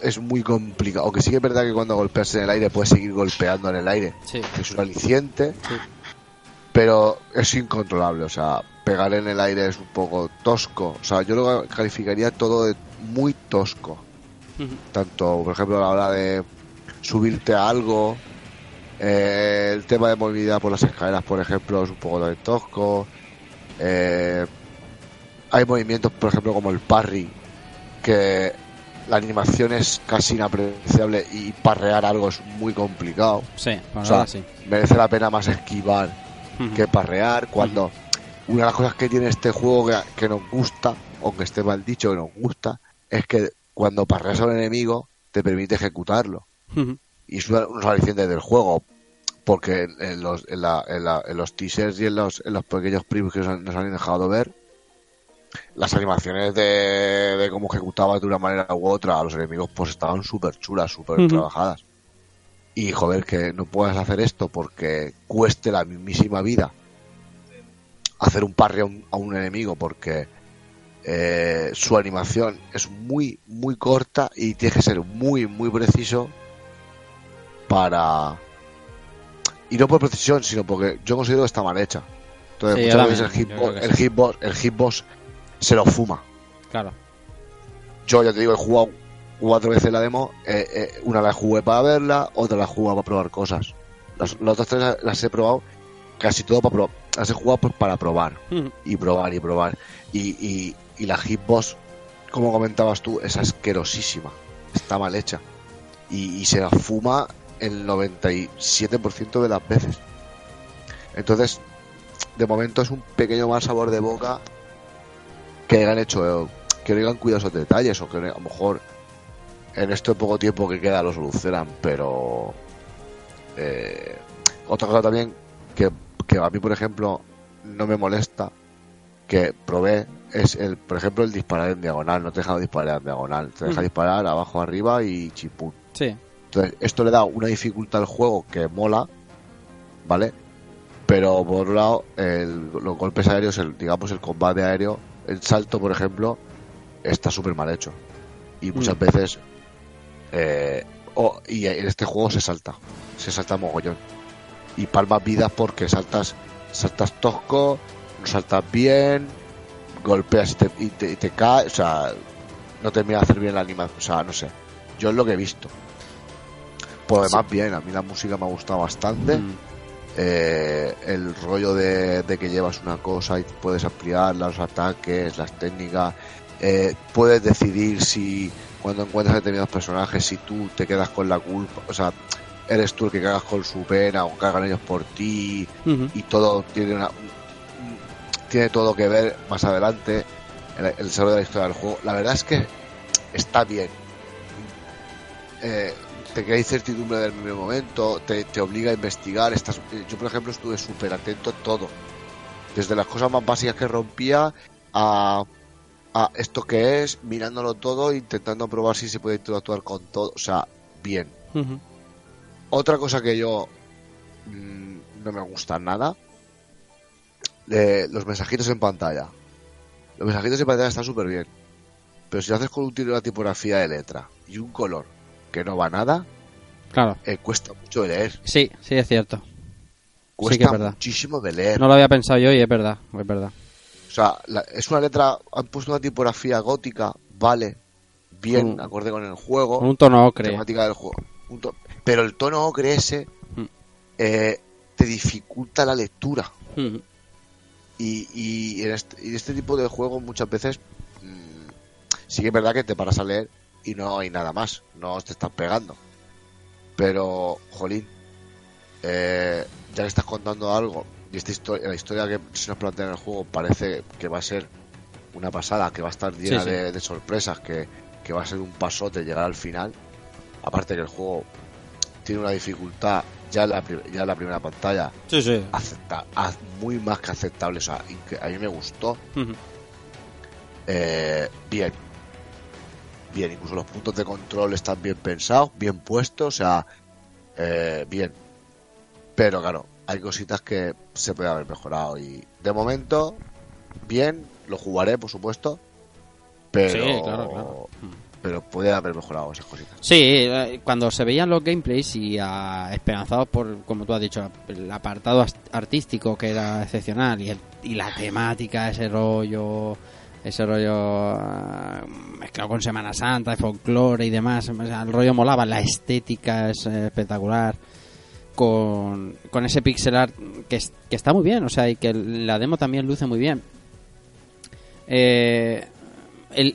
D: es muy complicado. Aunque sí que es verdad que cuando golpeas en el aire puedes seguir golpeando en el aire,
A: Sí.
D: es un aliciente, pero es incontrolable. O sea, pegar en el aire es un poco tosco. O sea, yo lo calificaría todo de muy tosco. Tanto, por ejemplo, a la hora de subirte a algo, eh, el tema de movilidad por las escaleras, por ejemplo, es un poco de tosco. Eh, hay movimientos, por ejemplo, como el parry, que la animación es casi inapreciable y parrear algo es muy complicado.
A: Sí,
D: O sea,
A: sí.
D: merece la pena más esquivar que parrear cuando una de las cosas que tiene este juego que, que nos gusta, aunque esté mal dicho que nos gusta, es que cuando parreas a un enemigo te permite ejecutarlo.
A: Ujú.
D: Y es unos alicientes del juego, porque en los, en, la- en la- en los teasers y en los, en los pequeños previews que nos han, nos han dejado ver, las animaciones de, de cómo ejecutabas de una manera u otra a los enemigos pues estaban súper chulas, súper trabajadas. Y joder, que no puedas hacer esto porque cueste la mismísima vida hacer un parry a un, a un enemigo porque eh, su animación es muy, muy corta y tienes que ser muy, muy preciso para... Y no por precisión, sino porque yo considero que está mal hecha. Entonces,
A: Sí,
D: muchas veces el, hitbox, el, hitbox, el hitbox se lo fuma.
A: Claro.
D: Yo ya te digo, he jugado cuatro veces la demo. eh, eh, una la jugué para verla, otra la jugué para probar cosas. Las, las otras tres las, he probado casi todo para probar. Las he jugado pues para probar.
A: Ujú.
D: Y probar y probar. Y, y, y la hitbox, como comentabas tú, es asquerosísima. Está mal hecha. Y, y se la fuma el 97% de las veces. Entonces, de momento es un pequeño mal sabor de boca que hayan hecho, que no hayan cuidado esos detalles o que a lo mejor en este poco tiempo que queda lo solucionan, pero eh, otra cosa también que, que a mí, por ejemplo, no me molesta que probé es, el por ejemplo, el disparar en diagonal. No te deja disparar en diagonal. Te deja
A: Mm.
D: disparar abajo, arriba y chipún.
A: Sí.
D: Entonces, esto le da una dificultad al juego que mola, ¿vale? Pero por otro lado, el- los golpes aéreos, el, digamos el combate aéreo, el salto, por ejemplo, está súper mal hecho. Y muchas
A: Mm.
D: veces, eh, oh, y en este juego se salta, se salta mogollón. Y palmas vidas porque saltas, saltas tosco, no saltas bien, golpeas y te, y te, y te caes, o sea, no termina de hacer bien la animación, o sea, no sé. Yo es lo que he visto. Por lo demás, bien, a mí la música me ha gustado bastante.
A: Mm.
D: Eh, el rollo de, de que llevas una cosa y puedes ampliar los ataques, las técnicas. Eh, puedes decidir si cuando encuentras determinados personajes, si tú te quedas con la culpa, o sea, eres tú el que cagas con su pena o cagan ellos por ti y todo tiene una tiene todo que ver más adelante el, el desarrollo de la historia del juego. La verdad es que está bien. Eh, te crea incertidumbre del primer momento, te, te obliga a investigar. Estás, yo, por ejemplo, estuve súper atento a todo. Desde las cosas más básicas que rompía a, a esto que es, mirándolo todo, intentando probar si se puede interactuar con todo. O sea, bien. Otra cosa que yo mm, no me gusta nada, eh, los mensajitos en pantalla. Los mensajitos en pantalla están súper bien, pero si lo haces con un tiro de la tipografía de letra y un color que no va nada,
A: Claro.
D: eh, cuesta mucho de leer.
A: Sí, sí, es cierto.
D: Cuesta
A: sí que es verdad.
D: muchísimo de leer.
A: No lo había pensado yo y es verdad, es verdad.
D: O sea, la- es una letra, han puesto una tipografía gótica, vale, bien, acorde con el juego.
A: un tono ocre.
D: Temática del juego. Un to- pero el tono ocre ese
A: Mm.
D: eh, te dificulta la lectura.
A: Ujú.
D: Y, y en, este, y este tipo de juegos muchas veces mm, sí que es verdad que te paras a leer y no hay nada más, no te estás pegando. Pero, jolín, eh, ya que estás contando algo y esta historia, la historia que se nos plantea en el juego parece que va a ser una pasada, que va a estar llena
A: Sí, sí.
D: De, de sorpresas, que, que va a ser un pasote llegar al final. Aparte que el juego tiene una dificultad ya en la, ya en la primera pantalla
A: Sí, sí.
D: acepta, a- muy más que aceptable. O sea, a mí me gustó. Eh, bien. Bien, incluso los puntos de control están bien pensados, bien puestos, o sea, eh, bien. Pero claro, hay cositas que se puede haber mejorado y de momento, bien, lo jugaré, por supuesto, pero,
A: Sí, claro, claro.
D: pero puede haber mejorado esas cositas.
A: Sí, eh, cuando se veían los gameplays y ah, esperanzados por, como tú has dicho, el apartado artístico que era excepcional y, el- y la temática, ese rollo, ese rollo ah, mezclado con Semana Santa, folclore y demás, el rollo molaba, la estética es eh, espectacular. Con, con ese pixel art que, que está muy bien, o sea, y que la demo también luce muy bien. Eh,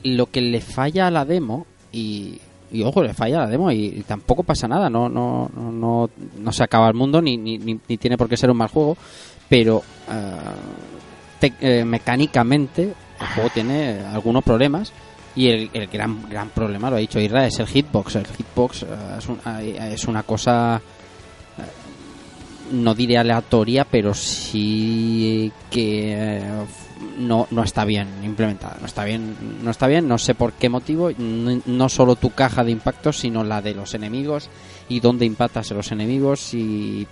A: lo que le falla a la demo y, y, ojo le falla la demo y, tampoco pasa nada no no no no, no se acaba el mundo ni, ni, ni, tiene por qué ser un mal juego pero eh, mecánicamente el juego tiene algunos problemas y el, gran gran problema lo ha dicho Isra es el hitbox el hitbox ah, es, un- es una cosa no diré aleatoria, pero sí que eh, no, no está bien implementada. No está bien, no está bien, no sé por qué motivo. No, no solo tu caja de impactos, sino la de los enemigos y dónde impactas a los enemigos y,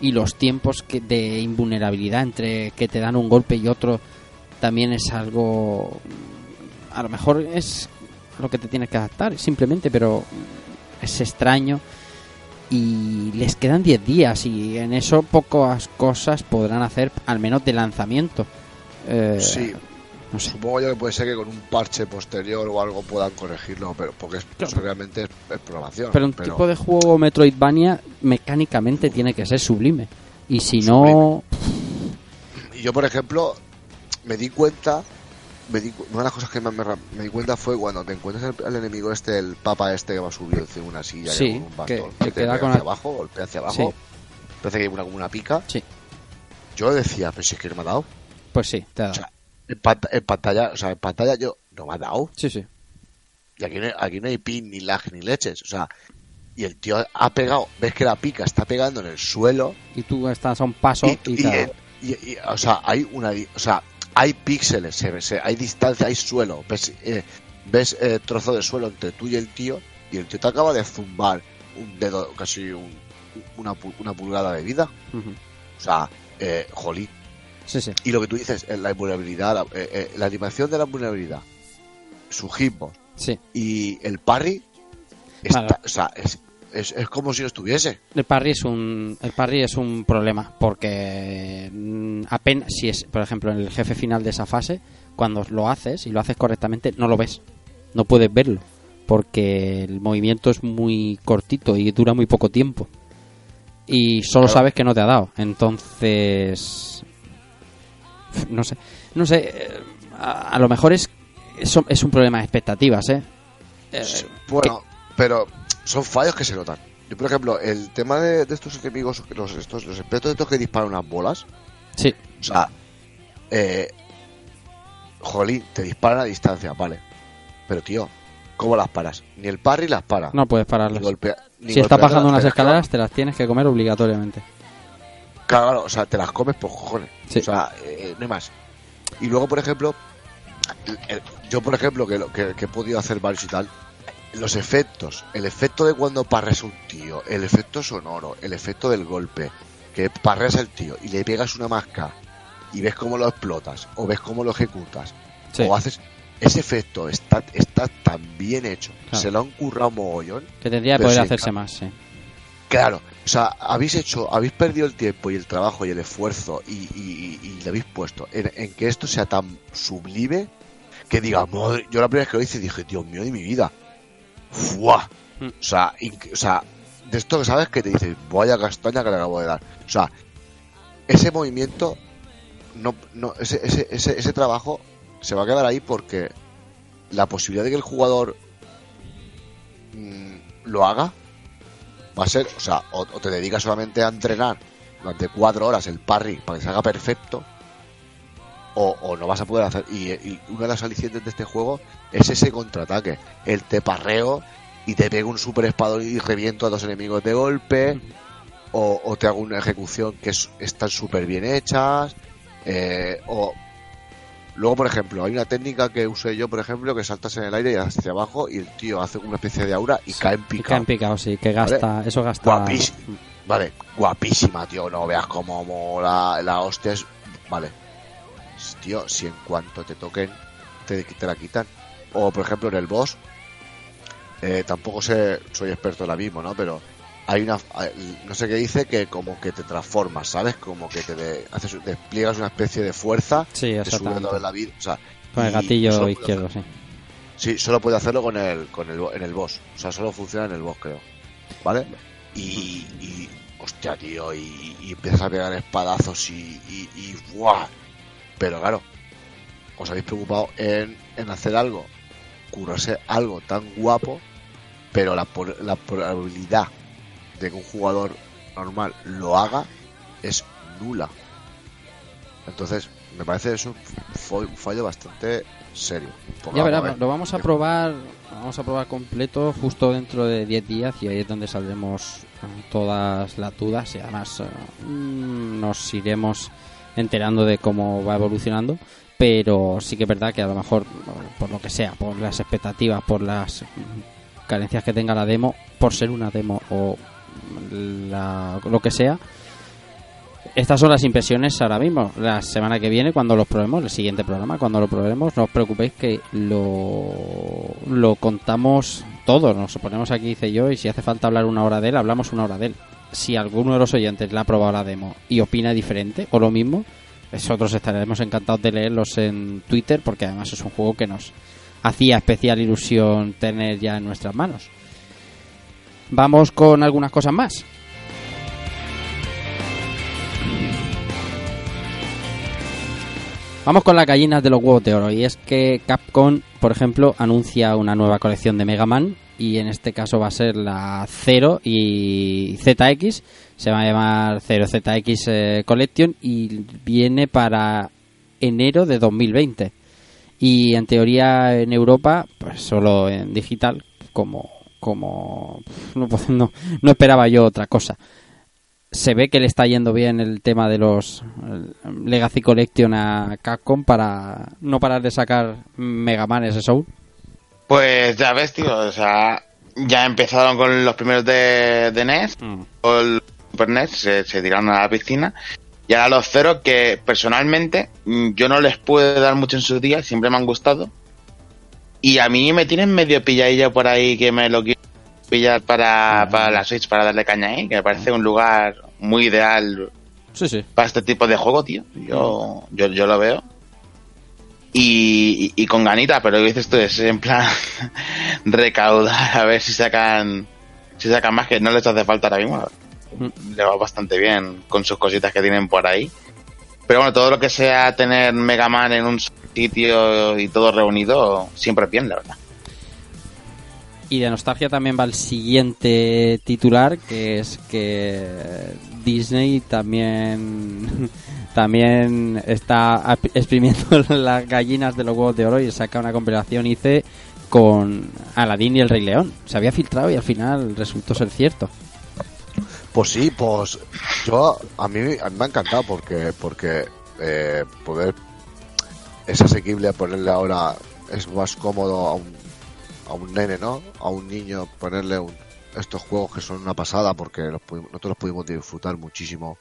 A: y los tiempos que, de invulnerabilidad entre que te dan un golpe y otro también es algo. A lo mejor es lo que te tienes que adaptar, simplemente, pero es extraño y les quedan 10 días y en eso pocas cosas podrán hacer al menos de lanzamiento Eh,
D: Sí.
A: no sé.
D: Supongo yo que puede ser que con un parche posterior o algo puedan corregirlo, pero porque es, realmente es, es programación.
A: pero un tipo de juego Metroidvania mecánicamente tiene que ser sublime y si no
D: Y yo, por ejemplo, me di cuenta, me di, una de las cosas que más me, di cuenta fue cuando te encuentras al, al enemigo este, el papa este que va subido encima de una silla
A: Sí,
D: con un bastón,
A: que- que
D: te
A: queda
D: pega
A: con
D: hacia
A: la-
D: abajo, golpea hacia abajo,
A: Sí.
D: parece que hay una, como una pica.
A: Sí.
D: Yo decía, pero si es que no me ha dado.
A: pues sí te da.
D: O sea, en, pant- en pantalla, o sea, en pantalla yo no me ha dado.
A: sí sí
D: Y aquí no, hay- aquí no hay pin, ni lag, ni leches. O sea, y el tío ha pegado, ves que la pica está pegando en el suelo.
A: y tú estás a un paso y,
D: y,
A: da.
D: y- y- o sea, hay una. O sea, hay píxeles, se se- hay distancia, hay suelo, ves, eh, ves eh, trozo de suelo entre tú y el tío, y el tío te acaba de zumbar un dedo, casi un- una, una pulgada de vida. O sea, eh, jolín.
A: Sí, sí.
D: Y lo que tú dices, eh, la invulnerabilidad, la, eh, la animación de la invulnerabilidad, su hitbox
A: Sí.
D: y el parry, está-
A: Vale.
D: o sea, es, es, es como si no estuviese.
A: El parry es un el parry es un problema porque mm, apenas si es por ejemplo en el jefe final de esa fase cuando lo haces y lo haces correctamente no lo ves no puedes verlo porque el movimiento es muy cortito y dura muy poco tiempo y solo
D: Claro.
A: sabes que no te ha dado entonces no sé no sé eh, a, a lo mejor es es, es un problema de expectativas eh, Eh,
D: Bueno, pero son fallos que se notan. Yo, por ejemplo, el tema de, de estos enemigos, los, estos, los espectros estos que disparan unas bolas,
A: sí
D: o sea, eh, jolín, te disparan a distancia, vale. Pero, tío, ¿cómo las paras? Ni el parry las para.
A: no puedes pararlas
D: Ni golpea- ni
A: si
D: golpeando
A: bajando unas escaleras te las tienes que comer obligatoriamente
D: Claro, o sea, te las comes por cojones. O sea, eh, no hay más. Y luego, por ejemplo, yo, por ejemplo, que, lo- que, que he podido hacer varios y tal, los efectos, el efecto de cuando parres a un tío, el efecto sonoro, el efecto del golpe, que parreas al tío y le pegas una masca y ves cómo lo explotas, o ves cómo lo ejecutas,
A: Sí.
D: o haces. Ese efecto está, está tan bien hecho,
A: Claro.
D: se lo han currado mogollón.
A: Que tendría que poder hacerse más, sí.
D: Claro, o sea, habéis hecho, habéis perdido el tiempo y el trabajo y el esfuerzo y, y- y- y le habéis puesto en, en que esto sea tan sublime que diga, madre, yo la primera vez que lo hice dije, Dios mío de mi vida,
A: Mm.
D: O sea, o sea, de esto que sabes que te dices, vaya castaña que le acabo de dar. O sea, ese movimiento, no, no, ese, ese, ese, ese trabajo se va a quedar ahí porque la posibilidad de que el jugador mm, lo haga va a ser, o sea, o, o te dedicas solamente a entrenar durante cuatro horas el parry para que se haga perfecto, o, o no vas a poder hacer. Y, y una de las alicientes de este juego es ese contraataque, el te parreo y te pego un super espadón y reviento a dos enemigos de golpe, o, o te hago una ejecución que es- están súper bien hechas, eh, o Luego, por ejemplo, hay una técnica que usé yo, por ejemplo, que saltas en el aire y hacia abajo y el tío hace una especie de aura y cae en
A: Y
D: picado.
A: caen picados, sí, que gasta,
D: Vale.
A: eso gasta.
D: Guapísima. Vale, guapísima, tío. No veas cómo mola la hostia. Es... Vale. Tío, si en cuanto te toquen, te, te la quitan. O, por ejemplo, en el boss, eh, tampoco sé, soy experto en la mismo, ¿no? Pero hay una, hay- no sé qué dice, que como que te transformas, ¿sabes? Como que te de- haces, despliegas una especie de fuerza,
A: Sí,
D: te sube de la vida, o sea,
A: Con el gatillo izquierdo, sí.
D: Sí, solo puede hacerlo con el, con el, en el boss. O sea, solo funciona en el boss, creo. ¿Vale? Y, y hostia, tío, y, y empiezas a pegar espadazos y, y, y ¡buah! Pero claro, os habéis preocupado en, en hacer algo, curarse algo tan guapo, pero la, la probabilidad de que un jugador normal lo haga es nula. Entonces, me parece eso un fallo bastante serio.
A: Ya
D: vamos a
A: verás,
D: ver,
A: lo vamos a probar, vamos a probar completo justo dentro de 10 días y ahí es donde saldremos eh, todas las dudas y además eh, mm, nos iremos enterando de cómo va evolucionando, pero sí que es verdad que a lo mejor por lo que sea, por las expectativas, por las carencias que tenga la demo, por ser una demo o la- lo que sea, estas son las impresiones ahora mismo. La semana que viene, cuando los probemos, el siguiente programa, cuando lo probemos, no os preocupéis que lo, lo contamos todo. Nos ponemos aquí, dice yo, y si hace falta hablar una hora de él, hablamos una hora de él. Si alguno de los oyentes le ha probado la demo y opina diferente o lo mismo, nosotros estaremos encantados de leerlos en Twitter porque además es un juego que nos hacía especial ilusión tener ya en nuestras manos. Vamos con algunas cosas más. Vamos con las gallinas de los huevos de oro. Y es que Capcom, por ejemplo, anuncia una nueva colección de Mega Man. Y en este caso va a ser la 0 y ZX. Se va a llamar 0ZX eh, Collection. Y viene para enero de 2020. Y en teoría en Europa, pues solo en digital. Como. como no, [LAUGHS] no, no esperaba yo otra cosa. se ve que le está yendo bien el tema de los el Legacy Collection a Capcom para no parar de sacar Mega Man.
G: Pues ya ves, tío, o sea, ya empezaron con los primeros de, de NES, o el Super NES, se, se tiraron a la piscina. Y ahora los ceros que personalmente mm, yo no les pude dar mucho en sus días, siempre me han gustado. Y a mí me tienen medio pilladilla por ahí que me lo quiero pillar para, para la Switch para darle caña ahí, que me parece un lugar muy ideal
A: Sí, sí.
G: para este tipo de juego, tío. Yo, yo, yo lo veo. Y, y, con ganita, pero lo que dices tú es en plan [LAUGHS] recaudar a ver si sacan si sacan más que no les hace falta ahora mismo. Le va bastante bien con sus cositas que tienen por ahí. Pero bueno, todo lo que sea tener Mega Man en un sitio y todo reunido, siempre es bien, la verdad.
A: Y de nostalgia también va el siguiente titular, que es que Disney también [LAUGHS] también está exprimiendo [LAUGHS] las gallinas de los huevos de oro y saca una compilación ICE con Aladdin y el Rey León. Se había filtrado y al final resultó ser cierto.
D: Pues sí, pues yo a mí, a mí me ha encantado porque porque eh, poder es asequible ponerle ahora es más cómodo a un a un nene, ¿no? A un niño ponerle un- estos juegos que son una pasada porque los nosotros los pudimos disfrutar muchísimo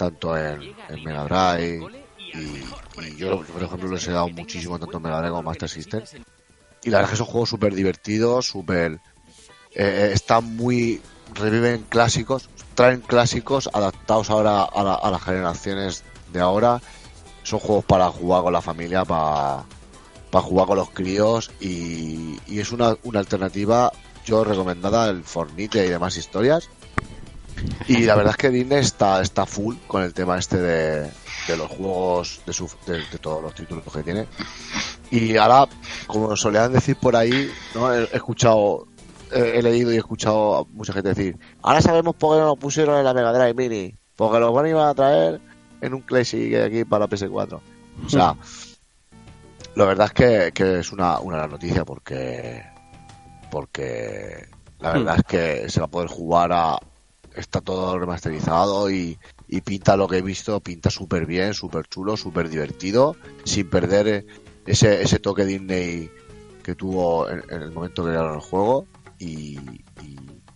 D: tanto en, Mega Drive y, yo por ejemplo les he dado muchísimo tanto en Mega Drive como Master System y la verdad es que son juegos súper divertidos, súper eh, están muy reviven clásicos, traen clásicos adaptados ahora a, la- a las generaciones de ahora. Son juegos para jugar con la familia, para, para jugar con los críos y, y es una, una alternativa yo recomendada el Fornite y demás historias. Y la verdad es que Disney está, está full con el tema este de, de los juegos, de, su- de, de todos los títulos que tiene. Y ahora, como solían decir por ahí, ¿no? he, escuchado, he, leído y he escuchado a mucha gente decir, ahora sabemos por qué no lo pusieron en la Mega Drive Mini, porque los van a traer en un Classic aquí para PS4. O sea, la verdad es que, es una, una noticia porque porque la verdad es que se va a poder jugar a está todo remasterizado y, y pinta lo que he visto pinta súper bien súper chulo súper divertido sin perder eh, ese ese toque Disney que tuvo en, el momento que crearon el juego y,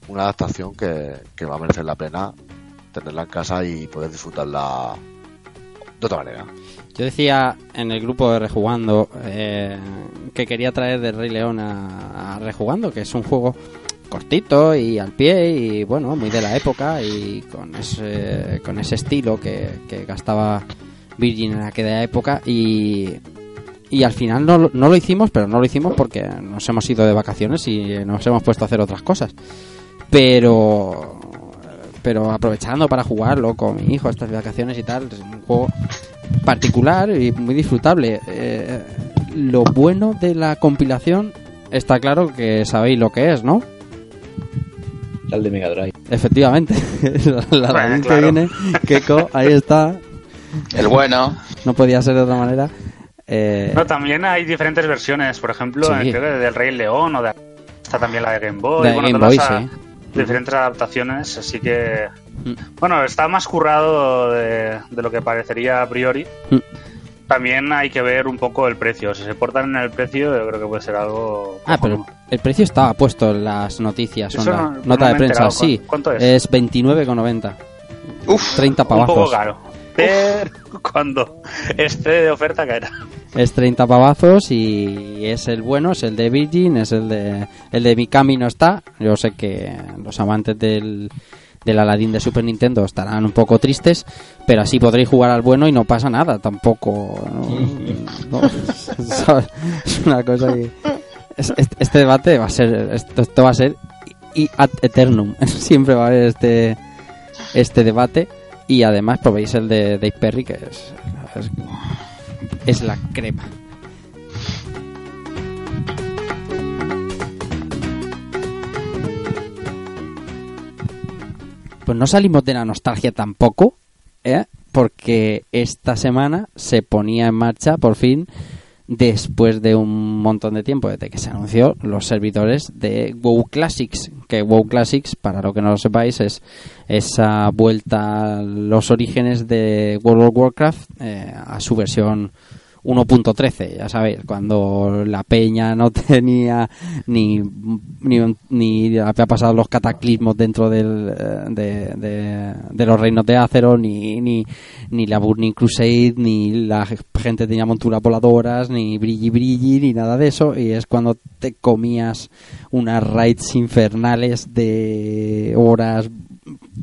D: una adaptación que, que va a merecer la pena tenerla en casa y poder disfrutarla de otra manera.
A: Yo decía en el grupo de Rejugando eh, que quería traer de Rey León a Rejugando, que es un juego cortito y al pie y bueno, muy de la época y con ese, con ese estilo que, gastaba Virgin en aquella época y, y al final no, no lo hicimos, pero no lo hicimos porque nos hemos ido de vacaciones y nos hemos puesto a hacer otras cosas. Pero pero aprovechando para jugarlo con mi hijo estas vacaciones y tal, es un juego particular y muy disfrutable. Eh, lo bueno de la compilación está claro que sabéis lo que es, ¿no?
J: El de Mega Drive.
A: Efectivamente, [LAUGHS] la, la
F: Bueno,
A: que
F: claro.
A: viene, Keiko, ahí está.
G: El bueno.
A: No podía ser de otra manera. Eh,
F: No, también hay diferentes versiones, por ejemplo,
A: Sí.
F: creo que del Rey León o de está también la de Game Boy,
A: De
F: bueno,
A: Game
F: todas
A: Boy, sí.
F: diferentes adaptaciones, así que
A: Mm.
F: bueno, está más currado de, de lo que parecería a priori.
A: Mm.
F: También hay que ver un poco el precio. Si se portan en el precio, yo creo que puede ser algo.
A: Ah, pero el precio estaba puesto en las noticias,
F: Eso
A: en la
F: no- no
A: nota de prensa,
F: enterado.
A: sí.
F: ¿Cuánto es?
A: 29,90.
F: Uf,
A: 30
F: un poco
A: pavazos.
F: caro. Pero cuando esté de oferta caerá.
A: Es 30 pavazos y es el bueno, es el de Virgin, es el de el de Mikami no está. Yo sé que los amantes del del Aladdin de Super Nintendo estarán un poco tristes, pero así podréis jugar al bueno y no pasa nada tampoco. ¿no? [LAUGHS] No, ¿sabes? [LAUGHS] Es una cosa que es- este, este debate va a ser esto, esto va a ser y ad eternum. [LAUGHS] Siempre va a haber este este debate y además probéis el de Dave Perry que es, es es la crema. Pues no salimos de la nostalgia tampoco, ¿eh? porque esta semana se ponía en marcha por fin, después de un montón de tiempo desde que se anunció, los servidores de WoW Classics, que WoW Classics, para lo que no lo sepáis, es esa vuelta a los orígenes de World of Warcraft eh, a su versión 1.13, ya sabéis, cuando la peña no [LAUGHS] tenía ni, ni, ni había pasado los cataclismos dentro del, eh, de, de, de los reinos de Azeroth, ni, ni, ni la Burning Crusade, ni la gente tenía monturas voladoras, ni brilli brilli, ni nada de eso, y es cuando te comías unas raids infernales de horas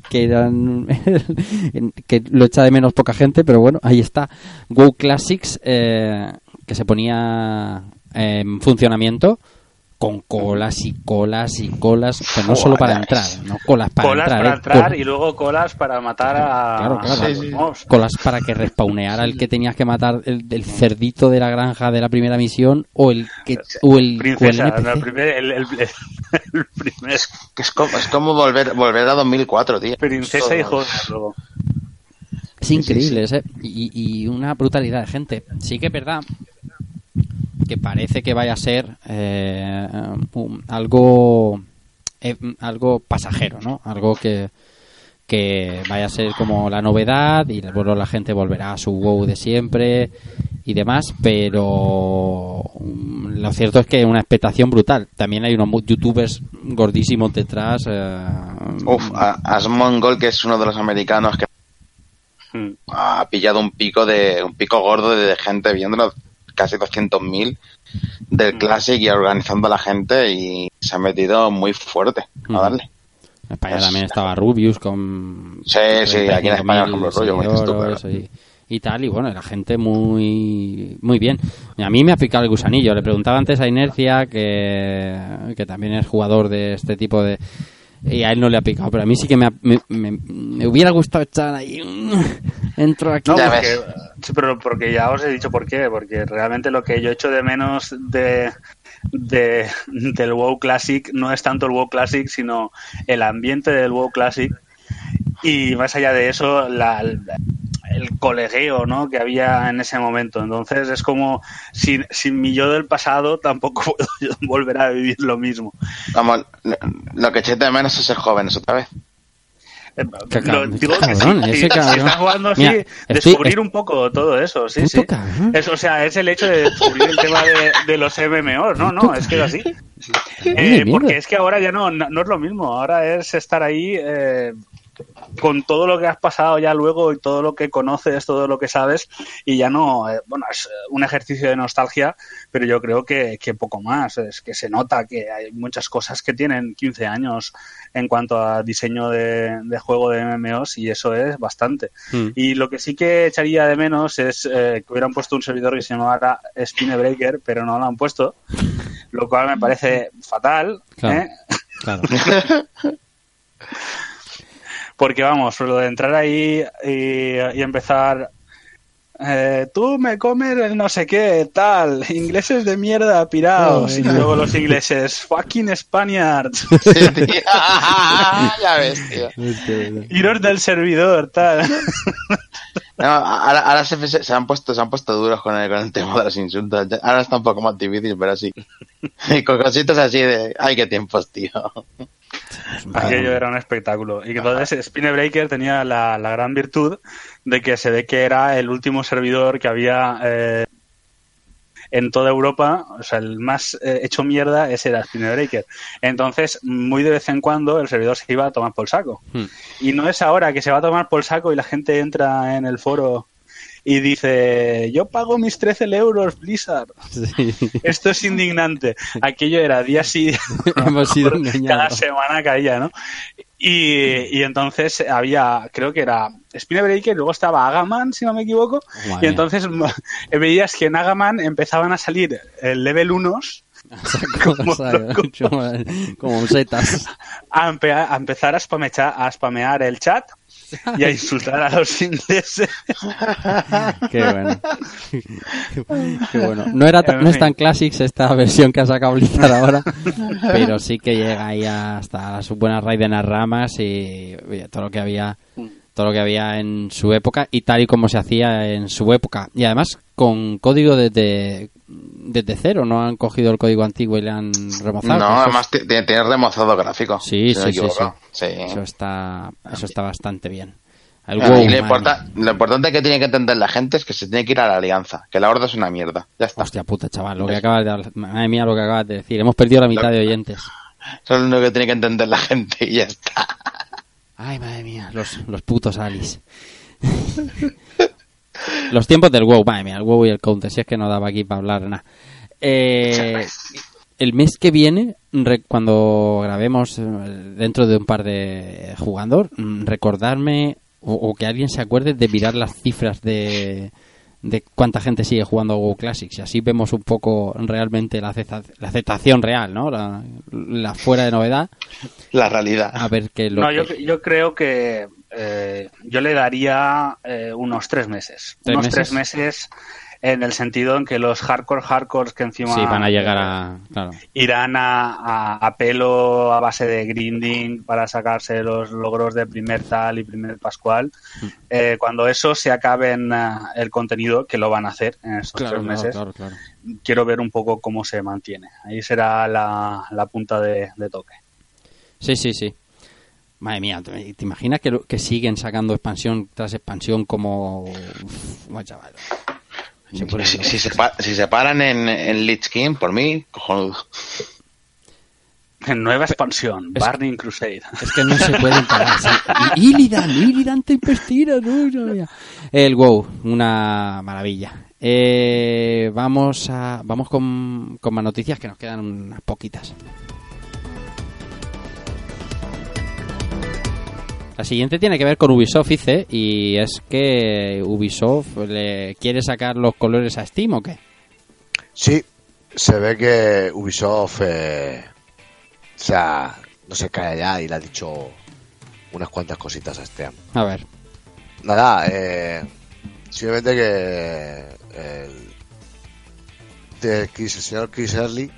A: que eran [LAUGHS] que lo echa de menos poca gente pero bueno ahí está. Go Classics eh, que se ponía en funcionamiento con colas y colas y colas pero no solo para entrar no colas para
F: colas
A: entrar
F: para
A: eh,
F: entrar y luego colas para matar a,
A: Claro, claro.
F: a los mobs.
A: colas para que respawneara el que tenías que matar el, el cerdito de la granja de la primera misión o el que o el, o el
F: Princesa,
A: NPC.
F: no, el primer, el, el- [LAUGHS] el primer
M: Que es como, es como volver, volver a 2004, tío.
F: princesa y joder luego.
A: Es increíble, ¿eh? Y, y una brutalidad de gente. Sí que es verdad que parece que vaya a ser eh, un- algo eh, algo pasajero, ¿no? Algo que que vaya a ser como la novedad y luego la gente volverá a su WoW de siempre y demás, pero mm, lo cierto es que una expectación brutal. También hay unos youtubers gordísimos detrás. eh,
M: Uf, a- Asmongold, que es uno de los americanos que
F: Hmm.
M: ha pillado un pico de un pico gordo de gente viéndolo, casi 200.000 del Classic y organizando a la gente y se ha metido muy fuerte a
A: Ujú.
M: darle.
A: En España
M: Es-
A: también estaba Rubius con
M: Sí, sí, aquí en España, por ejemplo, rollo, como dices tú,
A: seguidores
M: claro.
A: y, y tal, y bueno, la gente muy muy bien. A mí me ha picado el gusanillo. Le preguntaba antes a Inercia, que, que también es jugador de este tipo de... Y a él no le ha picado, pero a mí sí que me, ha- me, me- me hubiera gustado echar ahí... [LAUGHS] Entro aquí...
F: No, porque, sí, pero porque ya os he dicho por qué, porque realmente lo que yo echo de menos de, de del WoW Classic no es tanto el WoW Classic, sino el ambiente del WoW Classic. Y más allá de eso, la, el, colegueo ¿no? que había en ese momento. Entonces es como, sin, sin mi yo del pasado, [LAUGHS] tampoco puedo yo volver a vivir lo mismo.
M: Vamos, lo, que eché de menos es ser jóvenes otra vez.
A: Qué
F: Lo-
A: cabrón,
F: digo que sí,
A: cabrón,
F: sí,
A: ese
F: si estás jugando así,
A: Mira,
F: descubrir un poco todo eso, sí, sí. Es, o sea, es el hecho de descubrir el tema de, de los MMOs, no, no, es que es así. Eh, porque es que ahora ya no, no, no es lo mismo, ahora es estar ahí eh, con todo lo que has pasado ya luego y todo lo que conoces, todo lo que sabes y ya no, eh, bueno, es un ejercicio de nostalgia, pero yo creo que, que poco más, es que se nota que hay muchas cosas que tienen 15 años en cuanto a diseño de, de juego de MMOs y eso es bastante.
A: Mm.
F: Y lo que sí que echaría de menos es eh, que hubieran puesto un servidor que se llamara Spinebreaker, pero no lo han puesto, lo cual me parece fatal.
A: Claro,
F: ¿eh?
A: claro. [LAUGHS]
F: Porque vamos, lo de entrar ahí y, y empezar. eh, tú me comes el no sé qué, tal, ingleses de mierda, pirados, y luego los ingleses, fucking Spaniards, [LAUGHS] [LAUGHS]
M: ya ves, tío.
F: iros del servidor, tal.
M: No, ahora, ahora se, han puesto, se han puesto duros con el, con el tema de los insultos. Ahora está un poco más difícil, pero sí. Y [LAUGHS] con cositas así de, ay, qué tiempos, tío.
F: Aquello era un espectáculo. Y entonces Spinebreaker tenía la, la gran virtud de que se ve que era el último servidor que había eh, en toda Europa. O sea, el más eh, hecho mierda ese era Spinebreaker. Entonces, muy de vez en cuando el servidor se iba a tomar por saco.
A: Hmm.
F: Y no es ahora que se va a tomar por saco y la gente entra en el foro y dice, yo pago mis 13 euros, Blizzard.
A: Sí. [LAUGHS]
F: Esto es indignante. Aquello era día sí, [LAUGHS]
A: Hemos sido
F: cada semana caía, ¿no? Y, y entonces había, creo que era Spinebreaker, luego estaba Agaman, si no me equivoco, y entonces [LAUGHS] veías que en Agaman empezaban a salir el level 1 como,
A: como, como setas.
F: a, empe- a empezar a spamear, a spamear el chat [LAUGHS] y a insultar a los ingleses. [LAUGHS]
A: Qué bueno. [LAUGHS] Qué bueno. No, era no es tan Classics esta versión que ha sacado Blizzard ahora, pero sí que llega ahí hasta sus buenas raíz de las ramas y oye, todo lo que había todo lo que había en su época y tal y como se hacía en su época. Y además con código desde, desde cero, no han cogido el código antiguo y le han remozado.
M: No, además ti- tiene remozado gráfico.
A: Sí,
M: si
A: sí, sí, sí.
M: equivoco. Sí.
A: Eso está, eso está bastante bien. El WoW,
M: y lo,
A: madre
M: importa- lo importante que tiene que entender la gente es que se tiene que ir a la alianza, que la horda es una mierda. Ya está.
A: Hostia puta, chaval, lo que acabas de Madre mía, lo que acabas de decir. Hemos perdido la mitad de oyentes.
M: Eso es lo único que tiene que entender la gente y ya está.
A: Ay, madre mía, los, los putos Alice. [LAUGHS] los tiempos del WoW, madre mía, el WoW y el Counter, si es que no daba aquí para hablar nada. Eh, el mes que viene, re- cuando grabemos eh, dentro de un par de jugando, mm, recordarme o, o que alguien se acuerde de mirar las cifras de, de cuánta gente sigue jugando a WoW Classics y así vemos un poco realmente la, acepta- la aceptación real, ¿no? La, la fuera de novedad.
M: La realidad.
A: A ver qué lo
F: No,
A: que...
F: yo, yo creo que eh, yo le daría eh, unos tres meses.
A: ¿Tres
F: unos
A: meses?
F: tres meses en el sentido en que los hardcore hardcores que encima
A: Sí, van a llegar a... Claro.
F: irán a, a- a pelo a base de grinding para sacarse los logros de primer tal y primer pascual.
A: Mm.
F: Eh, cuando eso se acabe en eh, el contenido, que lo van a hacer en estos
A: Claro,
F: tres meses,
A: claro.
F: quiero ver un poco cómo se mantiene. Ahí será la, la punta de, de toque.
A: Sí, sí, sí. Madre mía, ¿te te imaginas que, lo- que siguen sacando expansión tras expansión como... Uf, chaval. Se
M: Si, se, pa- si se paran en, en Lich King, por mí, cojonudo.
F: Nueva expansión, Burning Crusade.
A: Es que no se pueden parar. sí. Illidan, Illidan Tempestira, no, no, ya. El WoW, una maravilla. Eh, vamos a vamos con, con más noticias que nos quedan unas poquitas. La siguiente tiene que ver con Ubisoft, dice, y es que Ubisoft le quiere sacar los colores a Steam o qué?
D: Sí, se ve que Ubisoft eh, o sea, no se cae ya y le ha dicho unas cuantas cositas a Steam.
A: A ver.
D: Nada, eh, simplemente que el, Chris- el señor Chris Early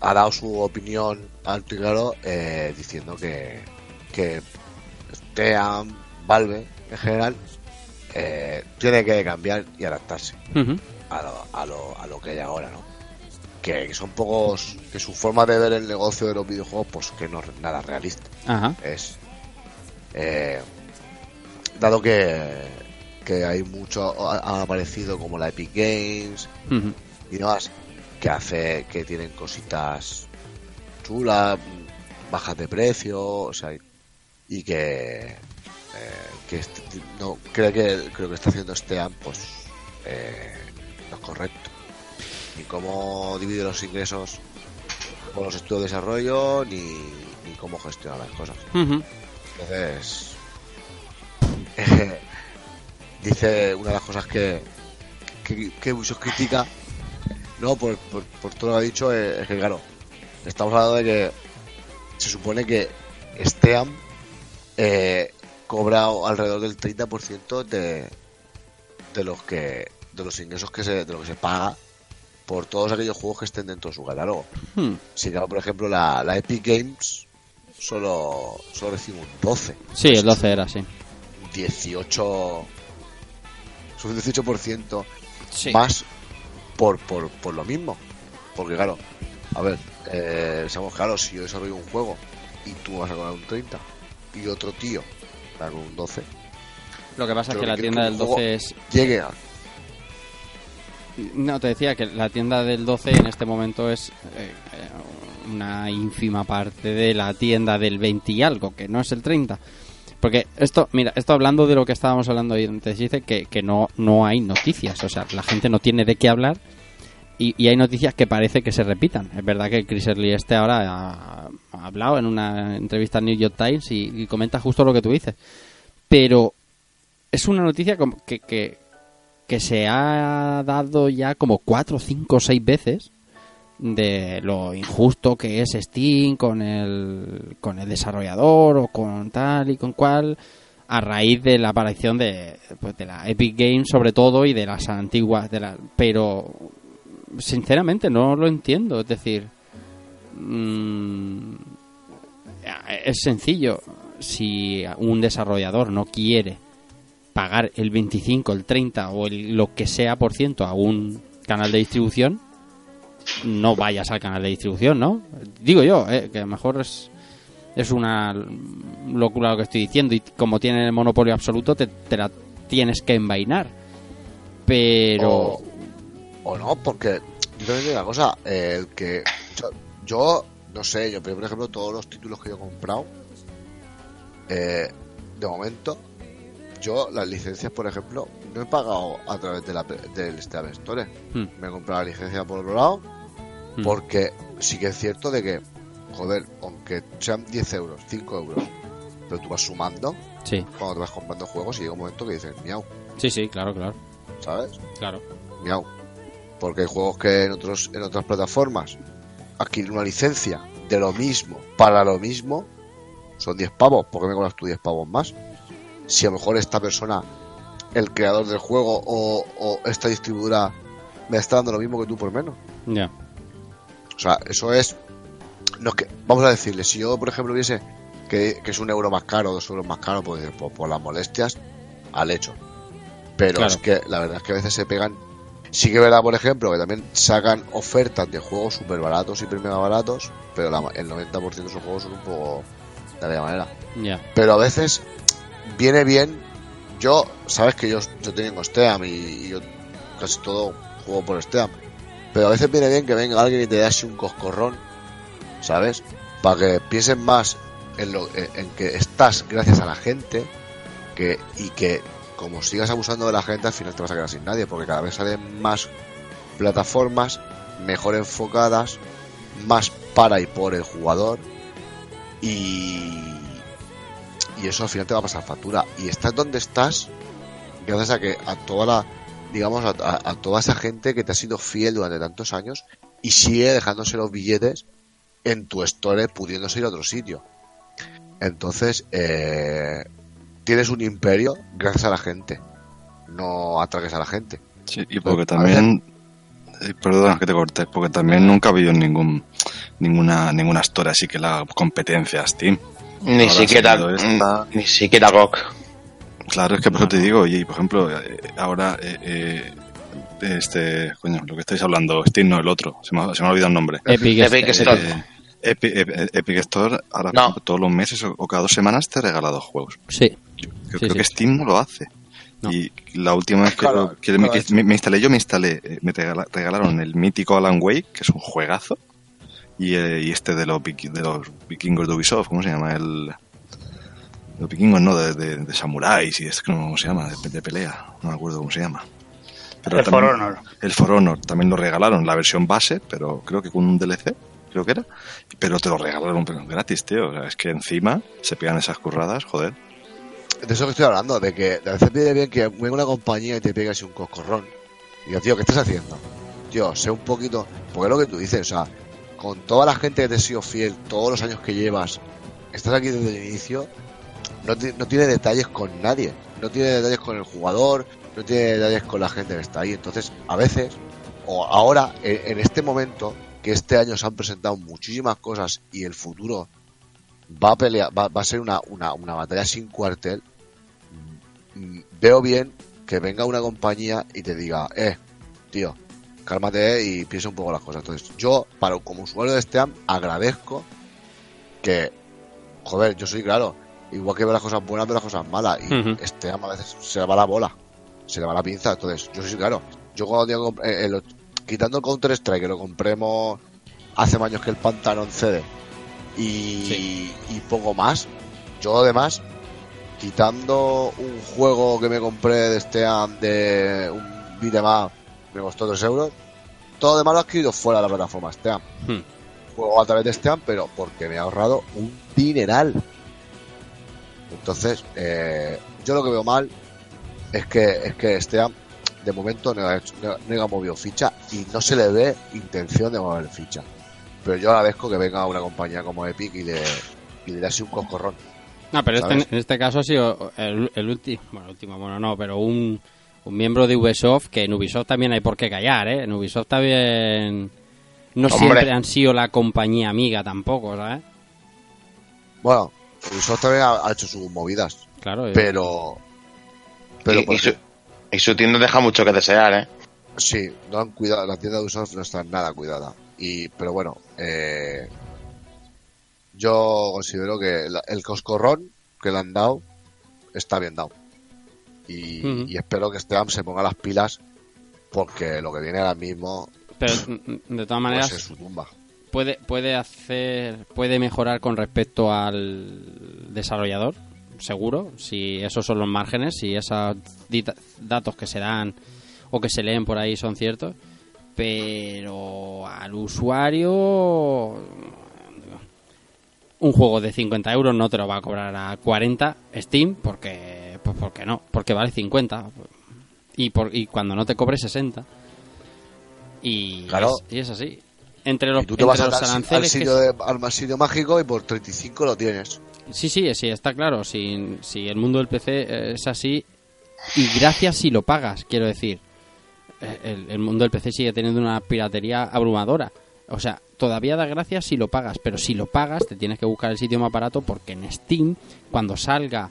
D: ha dado su opinión alto y claro eh, diciendo que, que Steam, Valve en general, eh, tiene que cambiar y adaptarse a lo, a lo, a lo que hay ahora, ¿no? Que, que son pocos, que su forma de ver el negocio de los videojuegos, pues que no es nada realista.
A: Ajá.
D: Es, eh, dado que, que hay mucho, ha, ha aparecido como la Epic Games
A: Ujú.
D: y demás, que hace, que tienen cositas chulas, bajas de precio, o sea, y que, eh, que este- no creo que creo que está haciendo Steam pues eh, no es correcto. Ni cómo divide los ingresos con los estudios de desarrollo ni, ni cómo gestiona las cosas. Entonces eh, [LAUGHS] dice una de las cosas que que, que Ubisoft critica no por, por, por todo lo que ha dicho eh, es que claro estamos hablando de que se supone que Steam eh, cobra alrededor del 30% de, de los que de los ingresos que se de lo que se paga por todos aquellos juegos que estén dentro de su catálogo.
A: Hmm.
D: Si claro, por ejemplo, la, la Epic Games solo, solo recibe un 12.
A: Sí, el 12 era, sí.
D: 18 es un 18%
A: Sí.
D: más por, por, por lo mismo. Porque claro, a ver, eh, seamos claros, si yo desarrollo un juego y tú vas a cobrar un 30 y otro tío con un 12,
A: Lo que pasa es que la tienda del
D: un juego
A: 12 es...
D: llegue a
A: No, te decía que la tienda del 12 en este momento es eh, una ínfima parte de la tienda del 20 y algo, que no es el 30. Porque esto, mira, esto hablando de lo que estábamos hablando antes, dice que, que no, no hay noticias, o sea, la gente no tiene de qué hablar y, y hay noticias que parece que se repitan. Es verdad que Chris Early este ahora ha, ha hablado en una entrevista al New York Times y, y comenta justo lo que tú dices. Pero es una noticia que, que, que se ha dado ya como cuatro, cinco, seis veces de lo injusto que es Steam con el, con el desarrollador o con tal y con cual a raíz de la aparición de, pues, de la Epic Games sobre todo y de las antiguas de la, pero sinceramente no lo entiendo es decir mm, es sencillo si un desarrollador no quiere pagar el 25, el 30 o el, lo que sea por ciento a un canal de distribución, no vayas al canal de distribución, ¿no? Digo yo, eh, que a lo mejor es, es una locura lo que estoy diciendo y como tienen el monopolio absoluto te, la tienes que envainar. Pero...
D: o no, porque yo también digo una cosa, eh, el que yo, yo, no sé, yo pero por ejemplo todos los títulos que yo he comprado, eh, de momento, yo las licencias, por ejemplo, no he pagado a través de la, del Steam Store.
A: Hmm.
D: Me he comprado la licencia por otro lado,
A: Hmm.
D: porque sí que es cierto de que, joder, aunque sean 10 euros, 5 euros, pero tú vas sumando
A: Sí,
D: cuando te vas comprando juegos y llega un momento que dices, miau,
A: sí, sí, claro, claro.
D: ¿sabes?
A: Claro.
D: Miau. Porque hay juegos que en otros en otras plataformas adquirir una licencia de lo mismo para lo mismo son 10 pavos. ¿Por qué me cobras tú 10 pavos más? Si a lo mejor esta persona, el creador del juego o, o esta distribuidora me está dando lo mismo que tú por menos.
A: Ya.
D: O sea, eso es. No es que, vamos a decirle, si yo, por ejemplo, viese que, que es un euro más caro, dos euros más caro, pues por, por las molestias, al hecho. Pero
A: Claro.
D: es que la verdad es que a veces se pegan. Sí que verdad, por ejemplo, que también sacan ofertas de juegos súper baratos, hiper mega baratos, pero la- el 90% de esos juegos son un poco de aquella manera.
A: Ya.
D: Pero a veces viene bien. Yo, sabes que yo, yo tengo Steam y, y yo casi todo juego por Steam. Pero a veces viene bien que venga alguien y te dé así un coscorrón, ¿sabes? Para que piensen más en, lo, en, en que estás gracias a la gente que y que como sigas abusando de la gente al final te vas a quedar sin nadie porque cada vez salen más plataformas mejor enfocadas, más para y por el jugador y y eso al final te va a pasar factura. Y estás donde estás gracias a que a toda la digamos a, toda esa gente que te ha sido fiel durante tantos años y sigue dejándose los billetes en tu store pudiéndose ir a otro sitio. Entonces eh, tienes un imperio gracias a la gente no atraques a la gente
E: Sí, y porque también, eh, perdona que te corté, porque también nunca ha habido ningún, ninguna, ninguna store así que la competencia a Steam.
M: Ni
E: Ahora
M: siquiera,
E: esta.
M: ni siquiera GOG.
E: Claro, es que por eso te digo, y por ejemplo, eh, ahora, eh, eh, este, coño, lo que estáis hablando, Steam no el otro, se me, ha- se me ha olvidado el nombre.
A: Epic,
M: Epic
A: Store.
E: Eh, Epi- Epi- Epic Store, ahora
M: No.
E: todos los meses o, o cada dos semanas te regala dos juegos.
A: Sí.
E: Yo
A: Sí,
E: creo
A: sí.
E: que Steam no lo hace.
A: No.
E: Y la última vez que,
D: Claro,
E: que me,
D: claro,
E: que me- me instalé, yo me instalé, eh, me regala- regalaron el mítico Alan Wake, que es un juegazo, y, eh, y este de los, de los vikingos de Ubisoft, ¿cómo se llama? El, los vikingos, no, de, de, de samuráis y es que no, ¿cómo se llama? De, de pelea, no me acuerdo cómo se llama.
F: El For Honor.
E: El For Honor también lo regalaron, la versión base, pero creo que con un DLC, creo que era. Pero te lo regalaron pero gratis, tío. O sea, es que encima se pegan esas curradas, joder.
D: De eso que estoy hablando de que a veces viene bien que venga una compañía y te pegue así un coscorrón. Y digo tío ¿qué estás haciendo? tío sé un poquito porque es lo que tú dices o sea con toda la gente que te ha sido fiel todos los años que llevas estás aquí desde el inicio no, no tiene detalles con nadie. No tiene detalles con el jugador no tiene detalles con la gente que está ahí. Entonces a veces o ahora en, en este momento que este año se han presentado muchísimas cosas y el futuro va a pelear va, va a ser una, una, una batalla sin cuartel. Mm, veo bien que venga una compañía y te diga eh tío cálmate y piensa un poco las cosas entonces yo para como usuario de Steam agradezco que joder yo soy claro igual que veo las cosas buenas veo las cosas malas y
A: Ujú.
D: Steam a veces se le va la bola se le va la pinza. Entonces yo soy claro yo cuando digo eh, eh, lo- quitando el Counter Strike que lo compremos hace años que el Pantalón CD y, y poco más. Yo además quitando un juego que me compré de Steam de un beat'em up, me costó 3 euros todo lo demás lo he adquirido fuera de la plataforma Steam
A: Hmm.
D: juego a través de Steam pero porque me he ahorrado un dineral. Entonces eh, yo lo que veo mal es que es que Steam de momento no ha, hecho- no, no ha movido ficha y no se le ve intención de mover ficha pero yo agradezco que venga una compañía como Epic y le, y le dé así un coscorrón
A: No, pero este, en este caso ha sido el, el último, bueno, último, bueno, no, pero un, un miembro de Ubisoft, que en Ubisoft también hay por qué callar, ¿eh? En Ubisoft también no
M: Hombre.
A: siempre han sido la compañía amiga tampoco, ¿sabes?
D: Bueno, Ubisoft también ha, ha hecho sus movidas,
A: Claro, eh,
D: pero Pero
M: y, su, y su tienda deja mucho que desear, ¿eh?
D: Sí, no han cuidado, la tienda de Ubisoft no está nada cuidada. Y, pero bueno, eh, yo considero que la- el coscorrón que le han dado está bien dado. Y, y espero que Esteban se ponga las pilas porque lo que viene ahora mismo
A: Pero mm, de todas
D: pues,
A: maneras
D: es su tumba.
A: puede puede hacer puede mejorar con respecto al desarrollador, seguro, si esos son los márgenes, si esos datos que se dan o que se leen por ahí son ciertos, pero al usuario un juego de 50 euros no te lo va a cobrar a 40 Steam porque pues porque no, porque vale 50 y por y cuando no te cobre 60 y
D: Claro.
A: es, y es así entre los,
D: Y tú te vas
A: los
D: al, al sitio, de- al sitio mágico y por 35 lo tienes.
A: Sí, sí, sí, está claro. Si, si el mundo del PC es así, y gracias si lo pagas, quiero decir. Eh, El, el mundo del PC sigue teniendo una piratería abrumadora. O sea, todavía da gracias si lo pagas, pero si lo pagas te tienes que buscar el sitio más barato porque en Steam, cuando salga,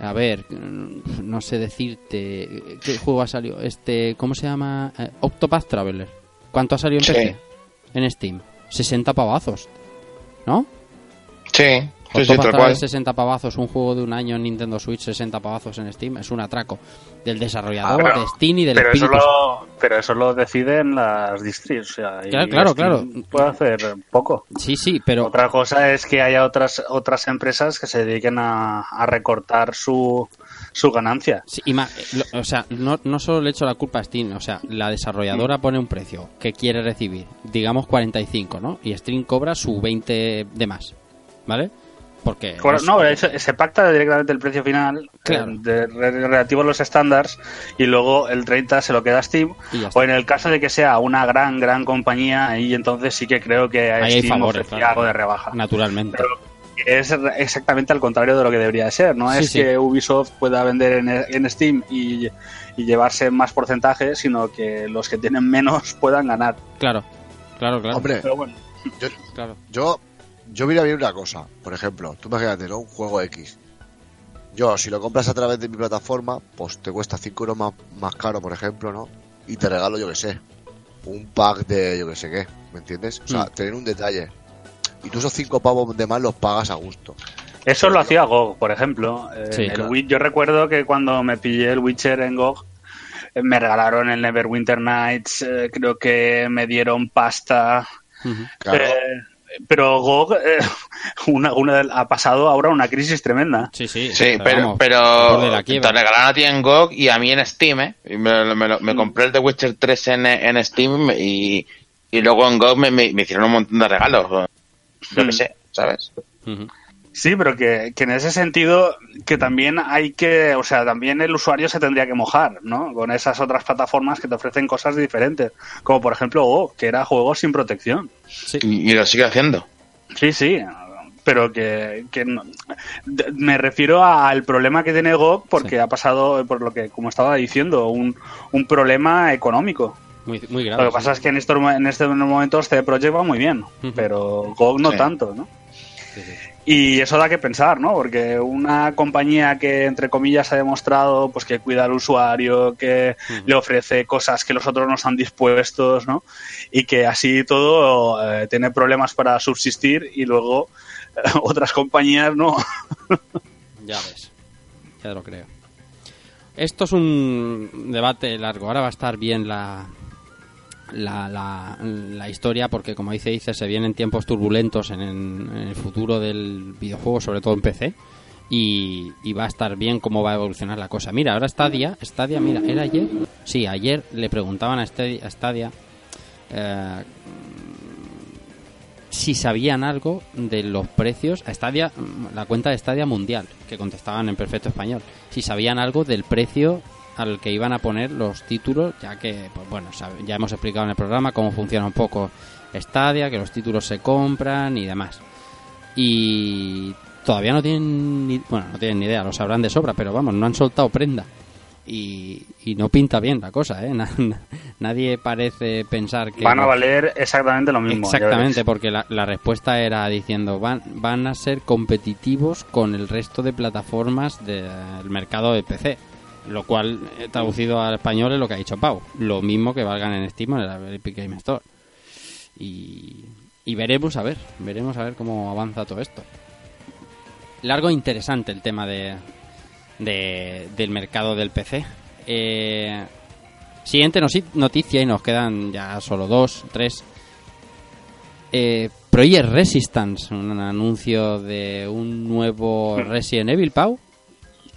A: a ver, mm, no sé decirte, ¿qué juego ha salido? Este, ¿cómo se llama? Eh, Octopath Traveler. ¿Cuánto ha salido en
M: Sí.
A: PC? En Steam. 60 pavazos, ¿no?
M: Sí, sí, sí, tal cual.
A: 60 pavazos, un juego de un año en Nintendo Switch, 60 pavazos en Steam, es un atraco del desarrollador,
F: Ah, pero-
A: de Steam y del
F: pero eso, lo, pero eso lo deciden las distris. O sea, y
A: Claro, claro,
F: Steam
A: claro.
F: Puede hacer poco.
A: Sí, sí, pero
F: Otra cosa es que haya otras otras empresas que se dediquen a, a recortar su, su ganancia.
A: Sí, y ma- lo- o sea, no, no solo le echo la culpa a Steam, o sea, la desarrolladora pone un precio que quiere recibir, digamos 45, ¿no? Y Steam cobra su 20 de más, ¿vale? Porque
F: no, eso- se pacta directamente el precio final
A: Claro.
F: eh, de- relativo a los estándares y luego el 30 se lo queda a Steam. O en el caso de que sea una gran, gran compañía, ahí entonces sí que creo que a
A: Ahí hay
F: Steam
A: favores,
F: ofrecía
A: claro.
F: algo de rebaja.
A: naturalmente.
F: Pero es exactamente al contrario de lo que debería de ser. No
A: Sí,
F: es
A: sí.
F: que Ubisoft pueda vender en, en Steam y, y llevarse más porcentaje, sino que los que tienen menos [LAUGHS] puedan ganar.
A: Claro, claro, claro.
D: Hombre,
F: Pero bueno,
D: yo,
A: Claro.
D: yo, yo mira bien una cosa. Por ejemplo, tú imagínate, ¿no? Un juego X. Yo, si lo compras a través de mi plataforma, pues te cuesta 5 euros más, más caro, por ejemplo, ¿no? Y te regalo, yo que sé, un pack de yo que sé qué, ¿me entiendes? O sea,
A: Mm.
D: tener un detalle. Y tú esos 5 pavos de más los pagas a gusto.
F: Eso lo hacía GOG, por ejemplo. Eh, el yo recuerdo que cuando me pillé el Witcher en GOG, eh, me regalaron el Neverwinter Nights, eh, creo que me dieron pasta.
D: Claro.
F: eh, pero GOG eh, [LAUGHS] una, una, ha pasado ahora una crisis tremenda.
A: Sí, sí.
M: Sí, pero, pero regalaron a ti en GOG y a mí en Steam, ¿eh? Y me, me
A: Mm.
M: me compré el The Witcher 3 en, en Steam y, y luego en GOG me, me- me hicieron un montón de regalos. Yo
F: Mm.
M: qué sé, ¿sabes?
A: Ujú.
F: Sí, pero que, que en ese sentido que también hay que, o sea, también el usuario se tendría que mojar, ¿no? Con esas otras plataformas que te ofrecen cosas diferentes, como por ejemplo GOG, que era juegos sin protección.
M: Y, y lo sigue haciendo.
F: Sí, sí, pero que, que no- me refiero al problema que tiene GOG porque ha pasado, por lo que, como estaba diciendo, un, un problema económico.
A: Muy, muy grave.
F: Lo que pasa es que en estos, en estos momentos CD Projekt va muy bien, pero GOG no
M: Sí.
F: tanto, ¿no? Y eso da que pensar, ¿no? Porque una compañía que, entre comillas, ha demostrado pues que cuida al usuario, que le ofrece cosas que los otros no están dispuestos, ¿no? Y que así todo eh, tiene problemas para subsistir y luego eh, [LAUGHS] otras compañías no. [LAUGHS]
A: Ya ves. Ya lo creo. Esto es un debate largo. Ahora va a estar bien la, la, la, la historia porque, como dice, dice, se vienen tiempos turbulentos en, el futuro del videojuego, sobre todo en PC. Y, y va a estar bien cómo va a evolucionar la cosa. Mira, ahora Stadia, Stadia, mira, ¿era ayer? Sí, ayer le preguntaban a Stadia, a eh, si sabían algo de los precios a Stadia, la cuenta de Stadia mundial, que contestaban en perfecto español, si sabían algo del precio al que iban a poner los títulos, ya que, pues bueno, ya hemos explicado en el programa cómo funciona un poco Stadia, que los títulos se compran y demás. Y todavía no tienen ni, bueno, no tienen ni idea, lo sabrán de sobra, pero vamos, no han soltado prenda. Y, y no pinta bien la cosa, ¿eh? [LAUGHS] Na- na- nadie parece pensar que...
F: Van a valer exactamente lo mismo.
A: Exactamente, porque la, la respuesta era diciendo van, van a ser competitivos con el resto de plataformas del mercado de PC. Lo cual, eh, traducido al español, es lo que ha dicho Pau. Lo mismo que valgan en Steam o en el Epic Game Store. Y, y veremos a ver, veremos a ver cómo avanza todo esto. Largo e interesante el tema de, de- del mercado del PC. Eh, siguiente noticia y nos quedan ya solo dos, tres. Eh, Project Resistance, un anuncio de un nuevo Resident Evil, Pau.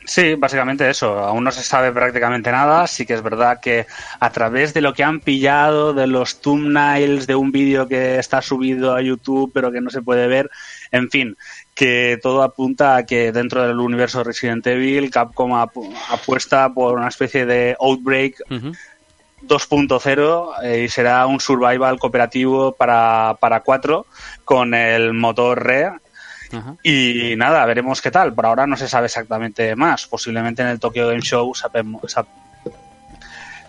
F: Sí, básicamente eso. Aún no se sabe prácticamente nada. Sí que es verdad que a través de lo que han pillado de los thumbnails de un vídeo que está subido a YouTube pero que no se puede ver, en fin, que todo apunta a que dentro del universo Resident Evil Capcom apu- apuesta por una especie de Outbreak 2.0 eh, y será un survival cooperativo para, para 4 con el motor RE y nada, veremos qué tal. Por ahora no se sabe exactamente más. Posiblemente en el Tokyo Game Show sap-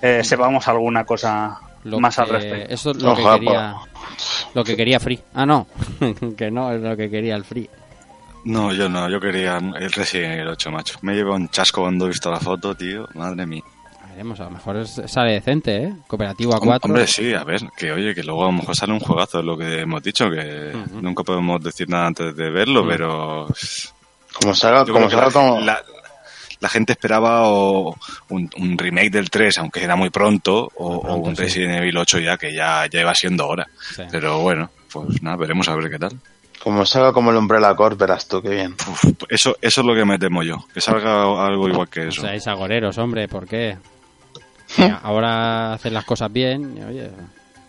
F: eh, sepamos alguna cosa
A: Lo
F: más al respecto.
A: Eso es lo que quería. Lo que quería Free. Ah, no. [LAUGHS] que no es lo que quería el Free.
E: No, yo no, yo quería el Resident Evil 8, macho. Me lleva un chasco cuando he visto la foto, tío. Madre mía.
A: Veremos, a lo mejor sale decente, ¿eh? Cooperativo a 4.
E: Hombre, sí, a ver, que oye, que luego a lo mejor sale un juegazo, es lo que hemos dicho, que nunca podemos decir nada antes de verlo, pero...
M: Como salga, como salga
E: la,
M: como...
E: la- la gente esperaba o un, un remake del 3, aunque era muy pronto, o, o un
M: sí.
E: Resident Evil 8 ya, que ya, ya iba siendo hora. Pero bueno, pues nada, veremos a ver qué tal.
M: Como salga como el Umbrella Corp, verás tú, qué bien.
E: Eso, eso es lo que me temo yo, que salga algo igual que
A: O
E: eso.
A: sea, es agoreros, hombre, ¿por qué? Ahora hacen las cosas bien, y, oye.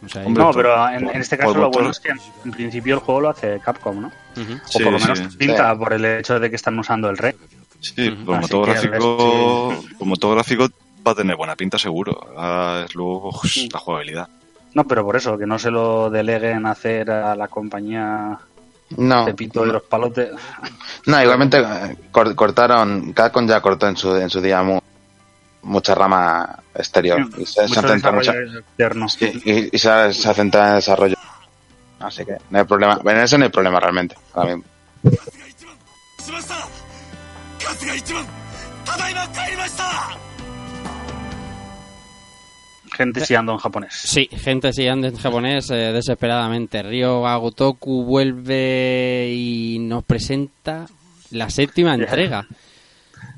A: o sea,
F: no, pero en, en este caso
A: por
F: lo bueno es que en, en principio el juego lo hace Capcom, ¿no? O
E: Sí,
F: por lo menos
E: sí.
F: pinta
E: Sí.
F: por el hecho de que están usando el rey.
E: Sí, por
F: Así
E: motor
F: que,
E: gráfico, por motor gráfico va a tener buena pinta seguro. Ahora es luego uf, la jugabilidad.
F: No, pero por eso, que no se lo deleguen a hacer a la compañía
M: No.
F: Pepito de los palotes.
M: No, igualmente eh, cor- cortaron, Capcom ya cortó en su, en su día mucha rama exterior. Y se, se centra mucho, sí, y, se, se, centra en desarrollo. Así que no hay problema. En eso no hay problema realmente. Ahora mismo.
F: Gente siando en japonés.
A: Sí, gente siando en japonés eh, desesperadamente. Ryo Agotoku vuelve y nos presenta la séptima entrega.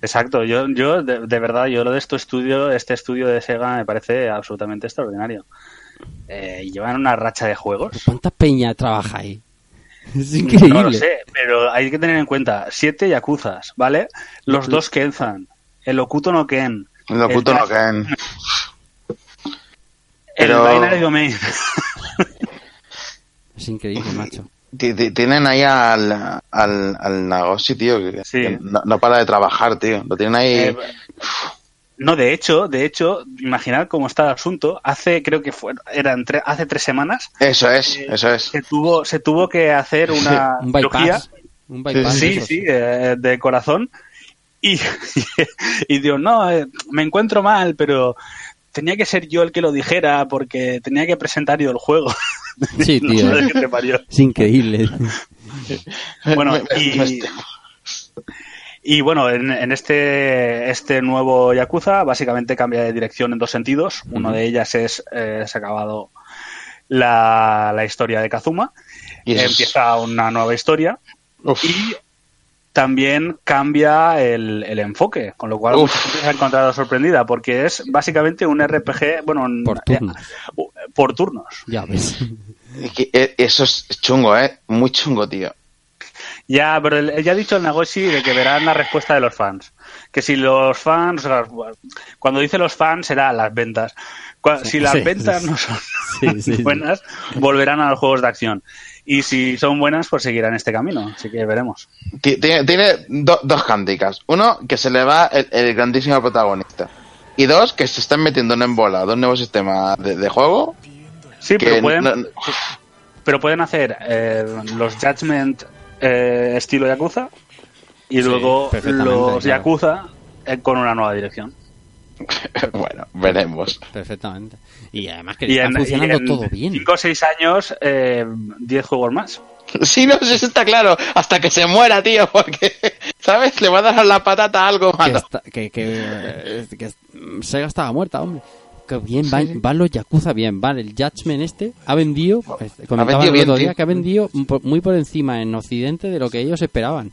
F: Exacto, yo, yo de, de verdad, yo lo de este estudio, este estudio de Sega me parece absolutamente extraordinario. Eh, llevan una racha de juegos.
A: ¿Cuánta peña trabaja ahí? [LAUGHS] Es increíble.
F: No lo sé, pero hay que tener en cuenta siete Yakuzas, ¿vale? Los dos Kenzan, el Okuto no Ken,
M: El Okuto no Ken.
F: el
M: Pero-
F: Binary Domain.
A: Es increíble, macho.
M: Ti- ti- Tienen ahí al, al, al Nagoshi, tío, que, que no, no para de trabajar, tío. Lo tienen ahí.
F: Eh, no, de hecho, de hecho, imaginad cómo está el asunto. Hace, creo que fue, eran tre- hace tres semanas.
M: Eso es, eso es.
F: Se tuvo, se tuvo que hacer [LAUGHS] una
A: Un bypass.
F: cirugía.
A: Un bypass.
F: Sí,
A: eso
F: sí, eh, de corazón. Y, [LAUGHS] y digo, no, eh, me encuentro mal, pero tenía que ser yo el que lo dijera porque tenía que presentar yo el juego. [LAUGHS]
A: Sí, [LAUGHS] tío.
F: madre que te parió.
A: Es increíble. [LAUGHS]
F: Bueno, y, y bueno, en, en este, este nuevo Yakuza básicamente cambia de dirección en dos sentidos. Uno de ellas es, eh, se ha acabado la, la historia de Kazuma.
M: Y
F: Empieza una nueva historia. Y también cambia el, el enfoque, con lo cual
M: Uf.
F: mucha gente se ha encontrado sorprendida porque es básicamente un RPG, bueno,
A: Por turnos.
F: Por turnos.
A: Ya ves.
M: Eh, Eso es chungo, ¿eh? Muy chungo, tío.
F: Ya, pero el- ya ha dicho el Nagoshi de que verán la respuesta de los fans. Que si los fans, cuando dice los fans será las ventas. Si las
A: Sí,
F: ventas
A: sí,
F: no son
A: Sí, sí, [LAUGHS] sí.
F: buenas, volverán a los juegos de acción. Y si son buenas, pues seguirán este camino. Así que veremos.
M: Ti- Tiene, tiene do- dos handicaps. Uno, que se le va el, el grandísimo protagonista. Y dos, que se están metiendo en bola dos nuevos sistemas de, de juego.
F: Sí,
M: que
F: pero pueden,
M: no- no-
F: pero pueden hacer eh, los Judgment eh, estilo Yakuza y
A: Sí,
F: luego los
A: claro.
F: Yakuza eh, con una nueva dirección. [LAUGHS]
M: bueno, veremos.
A: Perfectamente. Y además que
F: Y
A: está
F: en,
A: funcionando
F: y en
A: todo bien.
F: 5 o 6 años, eh, 10 juegos más. [LAUGHS]
G: Sí, no, eso está claro. Hasta que se muera, tío, porque, [LAUGHS] ¿sabes? Le va a dar la patata a algo
A: Que,
G: malo.
A: está- que, que, eh, que Sega estaba muerta, hombre. Que bien, van, van los Yakuza bien, van. El Judgment este ha vendido, pues, comentaba
G: vendido
A: el
G: bien,
A: otro día que ha vendido muy por encima en Occidente de lo que ellos esperaban.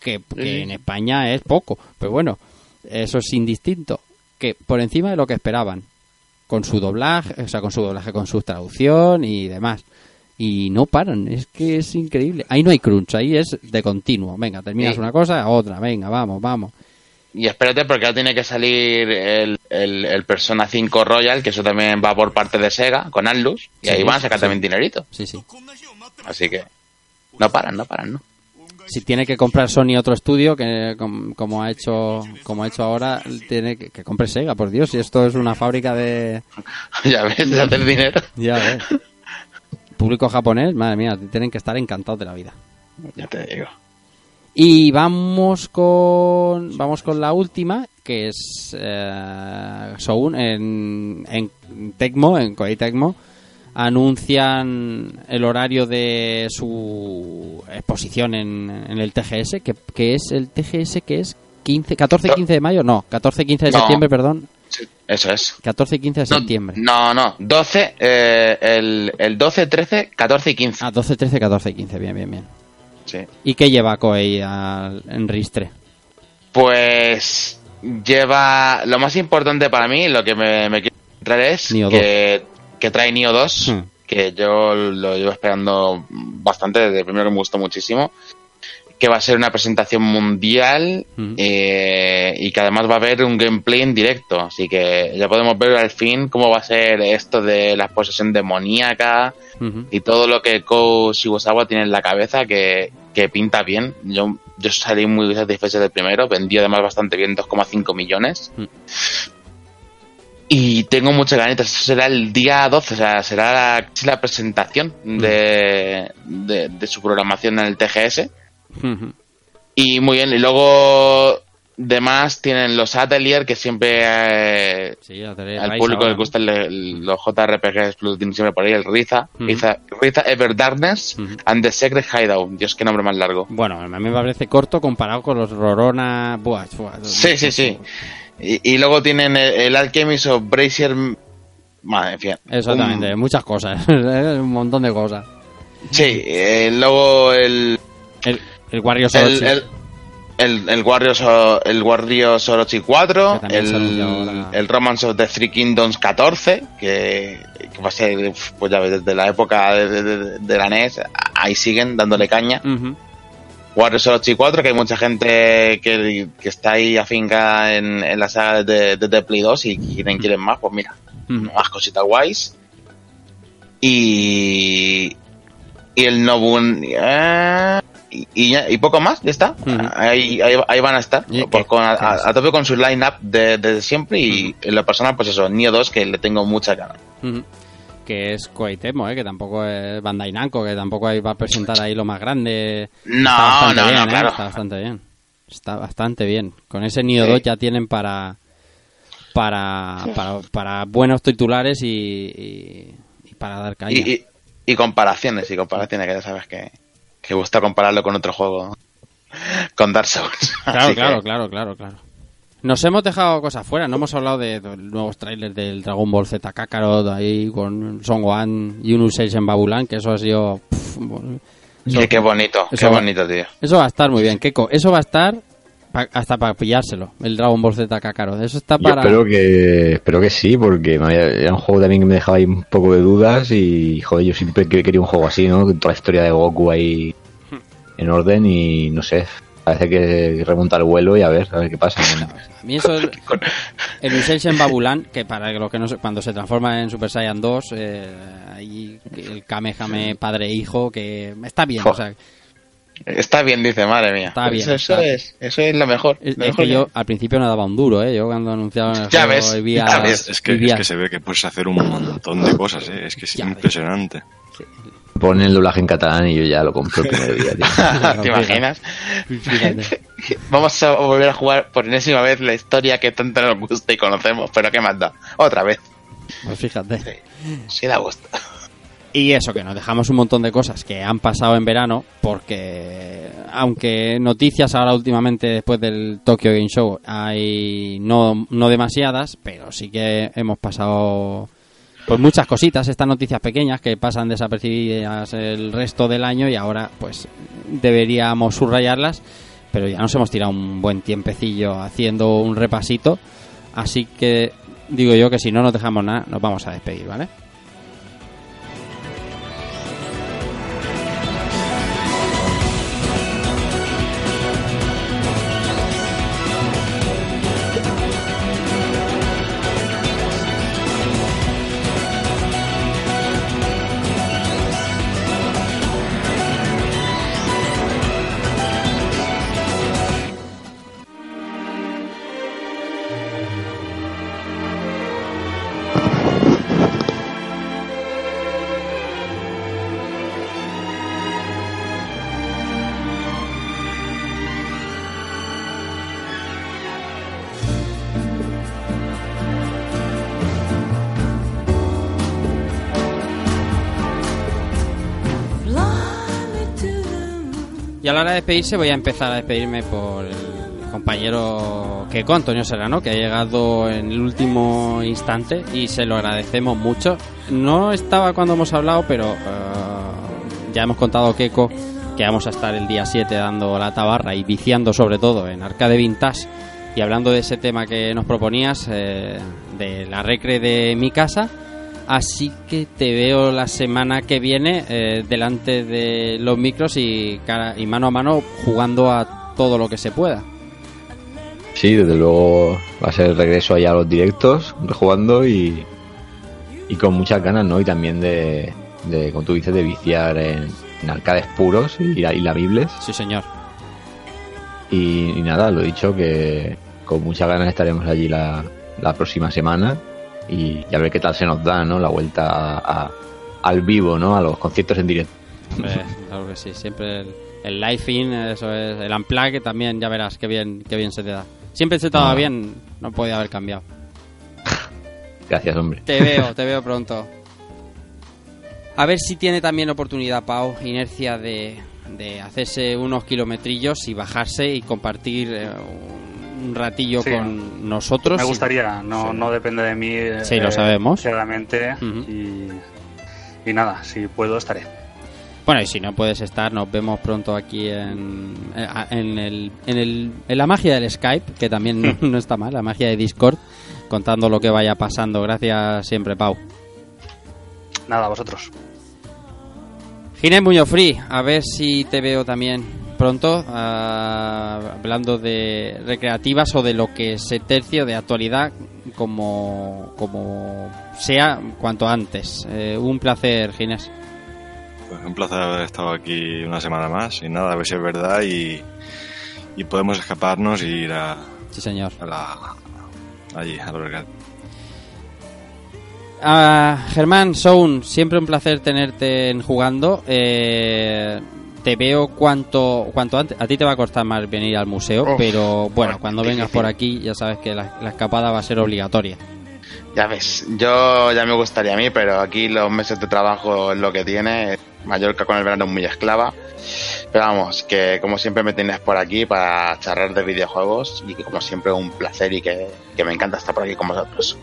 A: Que, que
G: Sí.
A: en España es poco, pero bueno, eso es indistinto. Que por encima de lo que esperaban. Con su doblaje, o sea, con su doblaje, con su traducción y demás. Y no paran, es que es increíble. Ahí no hay crunch, ahí es de continuo. Venga, terminas
G: Sí.
A: una cosa, otra, venga, vamos, vamos.
G: Y espérate porque ahora tiene que salir el, el, el Persona 5 Royal, que eso también va por parte de Sega, con Atlus, y
A: Sí,
G: ahí van a sacar
A: sí.
G: también dinerito.
A: Sí, sí.
G: Así que no paran, no paran, ¿no?
A: si tiene que comprar Sony otro estudio que com- como ha hecho como ha hecho ahora tiene que, que compre Sega por Dios si esto es una fábrica de [LAUGHS]
G: ya ves, de hacer dinero.
A: ya ves público japonés madre mía tienen que estar encantados de la vida
G: Ya te digo.
A: y vamos con vamos con la última que es eh, Soun en, en Tecmo en Koei Tecmo anuncian el horario de su exposición en, en el TGS que, que es el TGS que es 15 14 15 de mayo no 14 15 de
G: No.
A: septiembre perdón
G: Eso es.
A: 14 y 15 de septiembre
G: No, no, 12, eh, el, el 12, 13, 14 y 15.
A: ah 12 13 14 y 15 bien bien bien
G: Sí.
A: y qué lleva Koei al- en Ristre
G: Pues lleva lo más importante para mí, lo que me, me quiero centrar es
A: Nioh
G: que, que trae Nio 2,
A: Hmm.
G: que yo lo llevo esperando bastante, desde el primero que me gustó muchísimo, que va a ser una presentación mundial eh, y que además va a haber un gameplay en directo, así que ya podemos ver al fin cómo va a ser esto de la posesión demoníaca y todo lo que Ko tiene en la cabeza que, que pinta bien. Yo, yo salí muy satisfecho del primero, vendió además bastante bien, 2,5 millones. Y tengo muchas ganitas, eso será el día 12, o sea, será la, la presentación de, de, de su programación en el TGS. Y muy bien, y luego demás tienen los Atelier que siempre eh,
A: Sí,
G: al público
A: ahora,
G: le gustan le- los JRPGs lo tienen siempre por ahí, el Riza. Riza, Riza Ever Darkness and the Secret Hideout. Dios, qué nombre más largo.
A: Bueno, a mí me parece corto comparado con los Rorona. Buah, buah,
G: Sí, sí, sí. Y, y luego tienen el, el Alchemist of Brazier. Madre, en fin.
A: Exactamente, muchas cosas. [LAUGHS] un montón de cosas.
G: Sí, eh, luego el.
A: El, el Warriors
G: el,
A: Orochi.
G: el, el, el Warriors, el Warriors Orochi 4,
A: Que también se
G: el, el Romance of the Three Kingdoms 14, que, que va a ser, pues ya ves, desde la época de, de- de- de la NES, ahí siguen dándole caña.
A: Ujú.
G: Warriors Orochi 4, que hay mucha gente que, que está ahí afinca en, en la saga de, de, de Play 2 y quieren, quieren más, pues mira, más cositas guays. Y, y el Nobun. eh, y, y, ya- y poco más, ya está. ahí, ahí, ahí van a estar. con- a, a- a tope con su line-up de, de siempre. Y en lo personal, pues eso, Nio 2, que le tengo mucha ganas.
A: Ujú. Que es Koei Tecmo, ¿eh? que tampoco es Bandai Namco, que tampoco ahí va a presentar ahí lo más grande.
G: No, no, no,
A: bien, ¿eh?
G: claro.
A: Está bastante bien. Está bastante bien. Con ese Nio
G: Sí.
A: 2 ya tienen para para, para, para buenos titulares y, y- y para dar
G: y, y comparaciones, y comparaciones, que ya sabes que, que gusta compararlo con otro juego. Con Dark Souls. [LAUGHS]
A: Claro, claro,
G: que-
A: claro, claro, claro. Nos hemos dejado cosas fuera, no hemos hablado de, de nuevos trailers del Dragon Ball Z Kakarot ahí con Son Gohan y un Usage en Babulan, que eso ha sido... pff, bueno, eso-
G: Sí, qué bonito, qué
A: va-
G: bonito, tío.
A: Eso va a estar muy bien, Keiko. Eso va a estar pa- hasta para pillárselo, el Dragon Ball Z Kakarot. Eso está
J: Yo
A: para...
J: espero que, espero que sí, porque me había- era un juego también que me dejaba ahí un poco de dudas y, joder, yo siempre que- quería un juego así, ¿no? Con Toda la historia de Goku ahí en orden y, no sé, parece que remonta el vuelo y a ver, a ver qué pasa.
A: A mí eso, [LAUGHS] el, el Usage en Babulan, que para los que no sé, cuando se transforma en Super Saiyan 2, eh, ahí el Kamehame padre e hijo, que está bien, o sea,
G: Está bien, dice, madre mía.
A: Está bien,
G: Eso, eso
A: está-
G: es, eso es lo mejor.
A: Es,
G: lo
A: es
G: mejor
A: que yo al principio no daba un duro, ¿eh? Yo cuando anunciaban el
G: Ya
A: juego
G: ves, ya.
E: Es que, es se ve que puedes hacer un montón de cosas, ¿eh? Es que es impresionante.
J: Ponen el doblaje en catalán y yo ya lo compro el primer día, tío. [LAUGHS]
G: ¿Te imaginas?
A: Fíjate. [LAUGHS]
G: Vamos a volver a jugar por enésima vez la historia que tanto nos gusta y conocemos, pero ¿qué más da? Otra vez.
A: Pues fíjate.
G: Sí da gusto.
A: Y eso, que nos dejamos un montón de cosas que han pasado en verano, porque aunque noticias ahora últimamente después del Tokyo Game Show hay no, no demasiadas, pero sí que hemos pasado pues muchas cositas, estas noticias pequeñas que pasan desapercibidas el resto del año y ahora pues deberíamos subrayarlas, pero ya nos hemos tirado un buen tiempecillo haciendo un repasito, así que digo yo que si no nos dejamos nada, nos vamos a despedir, ¿vale? Y a despedirse voy a empezar a despedirme por el compañero Keiko, Antonio Serrano, que ha llegado en el último instante y se lo agradecemos mucho. No estaba cuando hemos hablado, pero eh, ya hemos contado Keiko que vamos a estar el día 7 dando la tabarra y viciando sobre todo en Arcade Vintage y hablando de ese tema que nos proponías eh, de la recre de mi casa Así que te veo la semana que viene eh, delante de los micros y, cara, y mano a mano jugando a todo lo que se pueda.
J: Sí, desde luego va a ser el regreso allá a los directos, jugando y, y con muchas ganas, ¿no? Y también de, de como tú dices, de viciar en, en arcades puros y, y labibles.
A: Sí, señor.
J: Y, y, nada, lo he dicho que con muchas ganas estaremos allí la, la próxima semana y, y, a ver qué tal se nos da, ¿no? La vuelta a, a, al vivo, ¿no? A los conciertos en directo.
A: Eh, claro que sí, siempre el, el live in, eso es, el unplug también, ya verás qué bien, qué bien se te da. Siempre se te daba ah. bien, no podía haber cambiado. [LAUGHS]
J: Gracias, hombre.
A: Te veo, te veo pronto. A ver si tiene también oportunidad, Pau, inercia de, de hacerse unos kilometrillos y bajarse y compartir eh, un ratillo sí. con nosotros.
F: Me gustaría, no, sí. no depende de mí.
A: Sí, eh, lo sabemos.
F: Claramente. Uh -huh. y, y nada, si puedo, estaré.
A: Bueno, y si no puedes estar, nos vemos pronto aquí en, en, el, en, el, en la magia del Skype, que también no, [LAUGHS] no, está mal, la magia de Discord, contando lo que vaya pasando. Gracias siempre, Pau.
F: Nada, a vosotros.
A: Ginés Muñoz Free, a ver si te veo también pronto, uh, hablando de recreativas o de lo que se tercio de actualidad, como, como sea cuanto antes. Eh, un placer, Ginés.
E: Pues un placer haber estado aquí una semana más y nada, a ver si es verdad y, y podemos escaparnos y ir a.
A: Sí, señor.
E: A la, allí, a los
A: Uh, Germán, Soun, siempre un placer tenerte en jugando. Eh, te veo cuanto cuanto antes. A ti te va a costar más venir al museo, Uf, pero bueno, cuando vengas por aquí ya sabes que la, la, escapada va a ser obligatoria.
M: Ya ves, yo ya me gustaría a mí, pero aquí los meses de trabajo es lo que tiene. Mallorca con el verano es muy esclava. Pero vamos, que como siempre me tienes por aquí para charlar de videojuegos y que como siempre un placer y que, que me encanta estar por aquí con vosotros.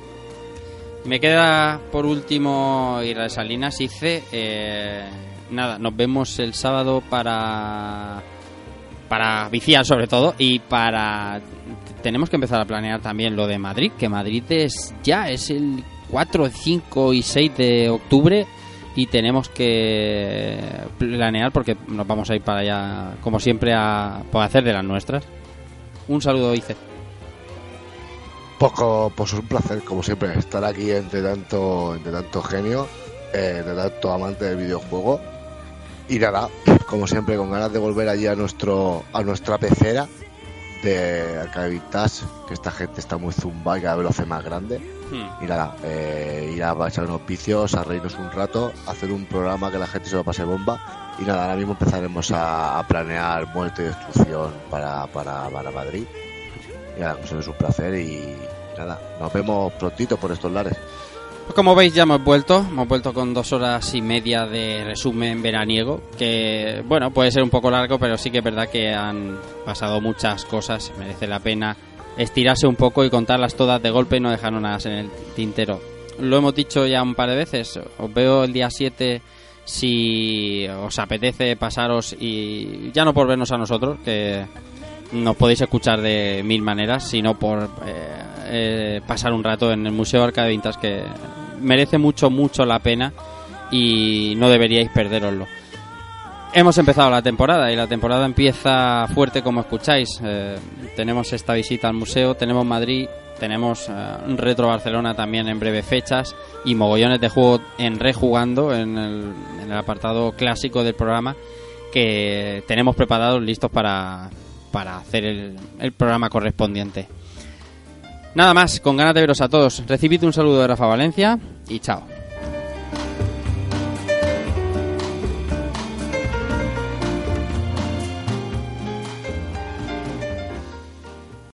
A: Me queda por último ir a Salinas, hice. Eh, nada, nos vemos el sábado para. Para viciar, sobre todo, y para. Tenemos que empezar a planear también lo de Madrid, que Madrid es ya, es el 4, 5 y 6 de octubre y tenemos que planear porque nos vamos a ir para allá, como siempre, a, hacer de las nuestras. Un saludo, Ice.
D: Poco, pues un placer, como siempre, estar aquí entre tanto, entre tanto genio, eh, de tanto amante del videojuego. Y nada, como siempre, con ganas de volver allí a nuestro, a nuestra pecera de Arcade Vintage, que esta gente está muy zumba y cada vez lo hace más grande. Hmm. Y nada, eh, ir a echar unos vicios, a reírnos un rato, hacer un programa que la gente se lo pase bomba. Y nada, ahora mismo empezaremos a, a planear muerte y destrucción para, para, para Madrid. Y nada, pues es un placer y nada, nos vemos prontito por estos lares.
A: Pues como veis ya hemos vuelto, hemos vuelto con dos horas y media de resumen veraniego, que bueno, puede ser un poco largo, pero sí que es verdad que han pasado muchas cosas, merece la pena estirarse un poco y contarlas todas de golpe y no dejar nada en el tintero. Lo hemos dicho ya un par de veces, os veo el día 7 si os apetece pasaros y ya no por vernos a nosotros, que nos podéis escuchar de mil maneras, sino por eh, eh, pasar un rato en el Museo Arcade Vintage que merece mucho, mucho la pena y no deberíais perderoslo. Hemos empezado la temporada y la temporada empieza fuerte como escucháis. Eh, tenemos esta visita al museo, tenemos Madrid, tenemos uh, Retro Barcelona también en breves fechas y mogollones de juego en rejugando en el, en el apartado clásico del programa que tenemos preparados listos para, para hacer el, el, programa correspondiente. Nada más, con ganas de veros a todos. Recibid un saludo de Rafa Valencia y chao.